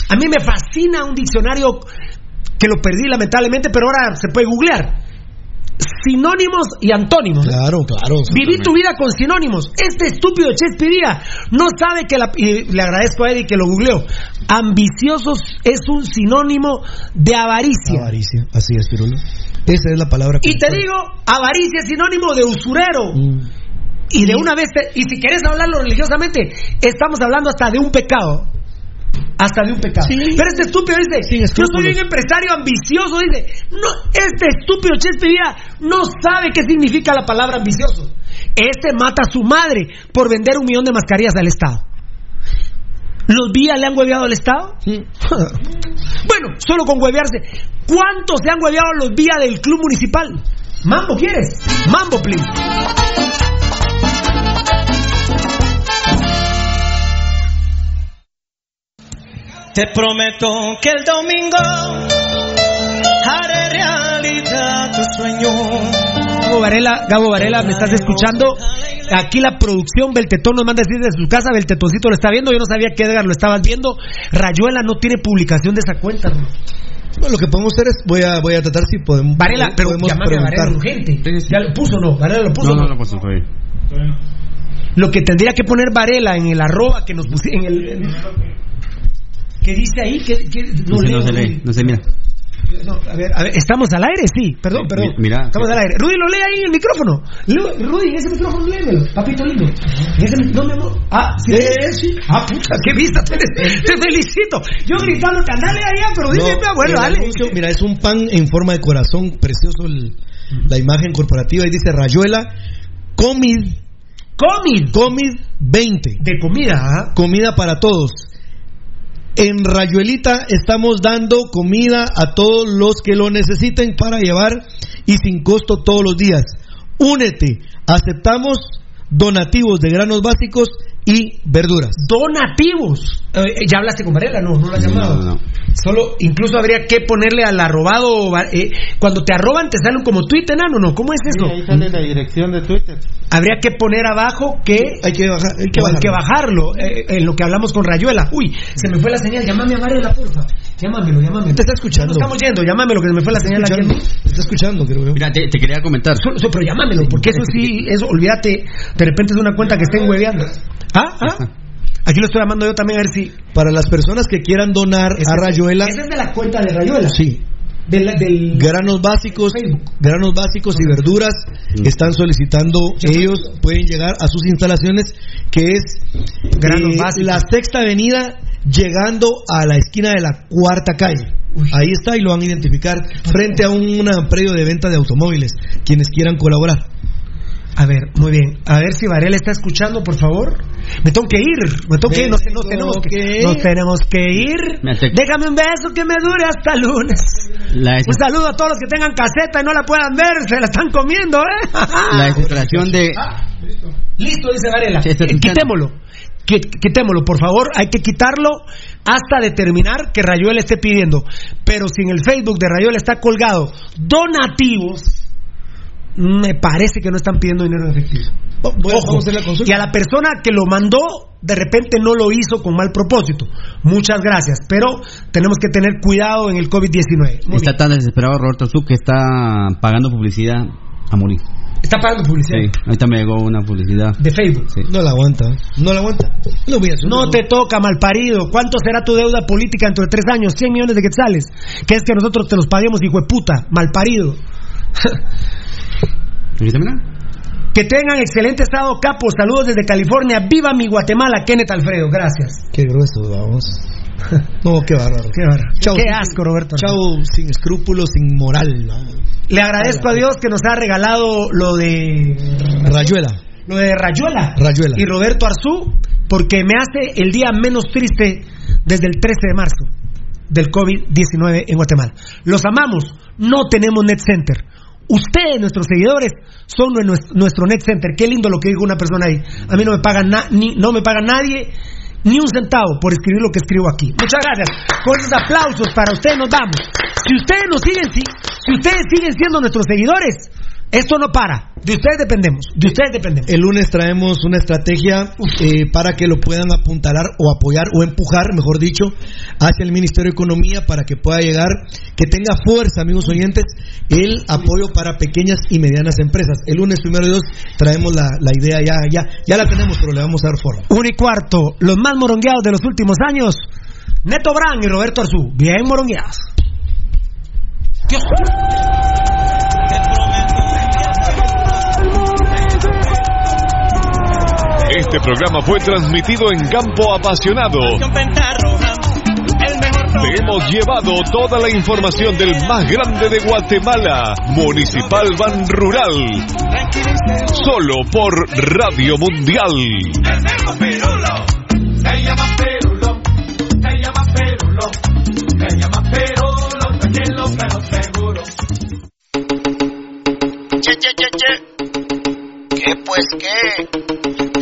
A mí me fascina un diccionario que lo perdí lamentablemente, pero ahora se puede googlear. Sinónimos y antónimos.
Claro, claro.
Viví tu vida con sinónimos. Este estúpido Ches Pidía no sabe que la. y le agradezco a Eddie que lo googleó. Ambiciosos es un sinónimo de avaricia.
Avaricia, así es, Pirulo. Esa es la palabra.
Y te digo, avaricia es sinónimo de usurero. Y de una vez, te- y si quieres hablarlo religiosamente, estamos hablando hasta de un pecado. Hasta de un pecado. Pero este estúpido dice, yo soy un empresario ambicioso, dice, no, este estúpido Chespe Vida no sabe qué significa la palabra ambicioso. Este mata a su madre por vender un millón de mascarillas al Estado. ¿Los vías le han hueveado al Estado? bueno, solo con huevearse. ¿Cuántos se han hueveado los vías del club municipal? Mambo, ¿quieres? Mambo, please.
Te prometo que el domingo haré realidad tu sueño.
Gabo Varela, Gabo Varela, ¿me estás escuchando? Aquí la producción, Beltetón nos manda a decir desde su casa, Beltetoncito lo está viendo, yo no sabía que Edgar lo estabas viendo. Rayuela no tiene publicación de esa cuenta. ¿no?
Bueno, lo que podemos hacer es, voy a, voy a tratar si podemos.
Varela, pero
podemos
llamame a Varela urgente. ¿Ya lo puso no? Varela lo puso.
No, no, no, pues no fue.
Lo que tendría que poner Varela en el arroba que nos pusieron, en el... en- ¿Qué dice ahí? ¿Qué, qué-
No, se,
leo,
no se lee, no se mira.
No, a ver, a ver, ¿estamos al aire? Sí, perdón, perdón.
mi- mira,
estamos al aire. Rudy, lo lee ahí en el micrófono. Rudy, en ese micrófono léemelo, papito lindo. En ese no, mi amor. Ah, sí, sí. Ah, puta, qué vista tienes. Te felicito. Yo gritándote, andale allá, pero dime,
No,
mi abuelo,
el
dale.
anuncio, mira, es un pan en forma de corazón, precioso el- la imagen corporativa y dice Rayuela, Comid.
Comid.
Comid 20.
De comida, ¿ah?
Comida para todos. En Rayuelita estamos dando comida a todos los que lo necesiten para llevar y sin costo todos los días. Únete, aceptamos donativos de granos básicos y verduras.
Donativos. Eh, ¿Ya hablaste con Varela? No, no lo has llamado.
no, no.
Solo, incluso habría que ponerle al arrobado. eh, cuando te arroban, te salen como tweet enano, ¿no? ¿Cómo es eso?
ahí sale la dirección de Twitter.
Habría que poner abajo que.
Hay que, bajar, hay que
o hay
bajarlo.
que bajarlo. eh, en lo que hablamos con Rayuela. Uy, se me fue la señal. Llámame a Varela, porfa. Llámamelo, llámamelo.
Te está escuchando.
No estamos yendo, llámamelo, que se me fue la señal aquí.
escuchando, te está escuchando, creo yo.
Mira, te, te quería comentar.
Solo- solo- pero llámamelo, porque eso sí, eso, olvídate, de repente es una cuenta que estén hueveando. ¿Ah? ¿Ah? Aquí lo estoy llamando yo también a ver si.
Para las personas que quieran donar a Rayuela,
Esa es de la cuenta de Rayuela.
sí,
Del, del
granos básicos, granos básicos y verduras están solicitando ellos pueden llegar a sus instalaciones que es
Granos
eh,
básicos.
la sexta avenida llegando a la esquina de la cuarta calle. Ahí está y lo van a identificar frente a un predio de venta de automóviles. Quienes quieran colaborar.
A ver, muy bien. A ver si Varela está escuchando, por favor. Me tengo que ir. Me tengo que ir. Nos, nos tenemos que, nos tenemos que ir. Déjame un beso que me dure hasta lunes.
La,
Un saludo a todos los que tengan caseta y no la puedan ver. Se la están comiendo, ¿eh?
la desesperación de.
Listo, dice Varela.
Sí,
Eh, quitémoslo. Qui- Quitémoslo, por favor. Hay que quitarlo hasta determinar que Rayuela esté pidiendo. Pero si en el Facebook de Rayuela está colgado donativos, me parece que no están pidiendo dinero en efectivo.
Bueno,
Ojo.
vamos a hacer la consulta.
Y a la persona que lo mandó, de repente no lo hizo con mal propósito. Muchas gracias. Pero tenemos que tener cuidado en el COVID-19. Muy
Está
bien.
tan desesperado Roberto Zu que está pagando publicidad a morir.
Está pagando publicidad.
Sí, ahorita me llegó una publicidad.
De Facebook.
Sí.
No la aguanta. No la aguanta. No voy a hacer
No te toca, malparido. ¿Cuánto será tu deuda política dentro de tres años? 100 millones de quetzales. ¿Qué es que nosotros te los paguemos, hijo de puta? Malparido. Que tengan excelente estado, capos. Saludos desde California. ¡Viva mi Guatemala! Kenneth Alfredo, gracias.
Qué grueso, vamos. No, qué bárbaro.
Qué, bárbaro. Qué asco, Roberto.
Chao, sin escrúpulos, sin moral. ¿no?
Le agradezco a Dios que nos ha regalado lo de
Rayuela.
lo de Rayuela.
Rayuela.
Y Roberto Arzú, porque me hace el día menos triste desde el 13 de marzo del COVID-19 en Guatemala. Los amamos, no tenemos net center. Ustedes, nuestros seguidores, son nues- nuestro net center. Qué lindo lo que dijo una persona ahí. A mí no me paga, na- ni, no me paga nadie ni un centavo por escribir lo que escribo aquí. Muchas gracias. Con esos aplausos para ustedes nos vamos. Si ustedes nos siguen, si, si ustedes siguen siendo nuestros seguidores, esto no para. De ustedes dependemos. De ustedes dependemos.
El lunes traemos una estrategia eh, para que lo puedan apuntalar o apoyar o empujar, mejor dicho, hacia el Ministerio de Economía para que pueda llegar, que tenga fuerza, amigos oyentes, el apoyo para pequeñas y medianas empresas. El lunes, primero de Dios, traemos la, la idea, ya, ya, ya la tenemos, pero le vamos a dar forma.
Uno y cuarto, los más morongueados de los últimos años, Neto Brand y Roberto Arzú, bien morongueados. Dios.
Este programa fue transmitido en Campo Apasionado. Te hemos llevado toda la información del más grande de Guatemala, Municipal Ban Rural. Solo por Radio Mundial.
Se llama Perulo, se llama Perulo, se llama Perulo, tranquilo pero seguro.
Che, che, che, che. ¿Qué pues qué?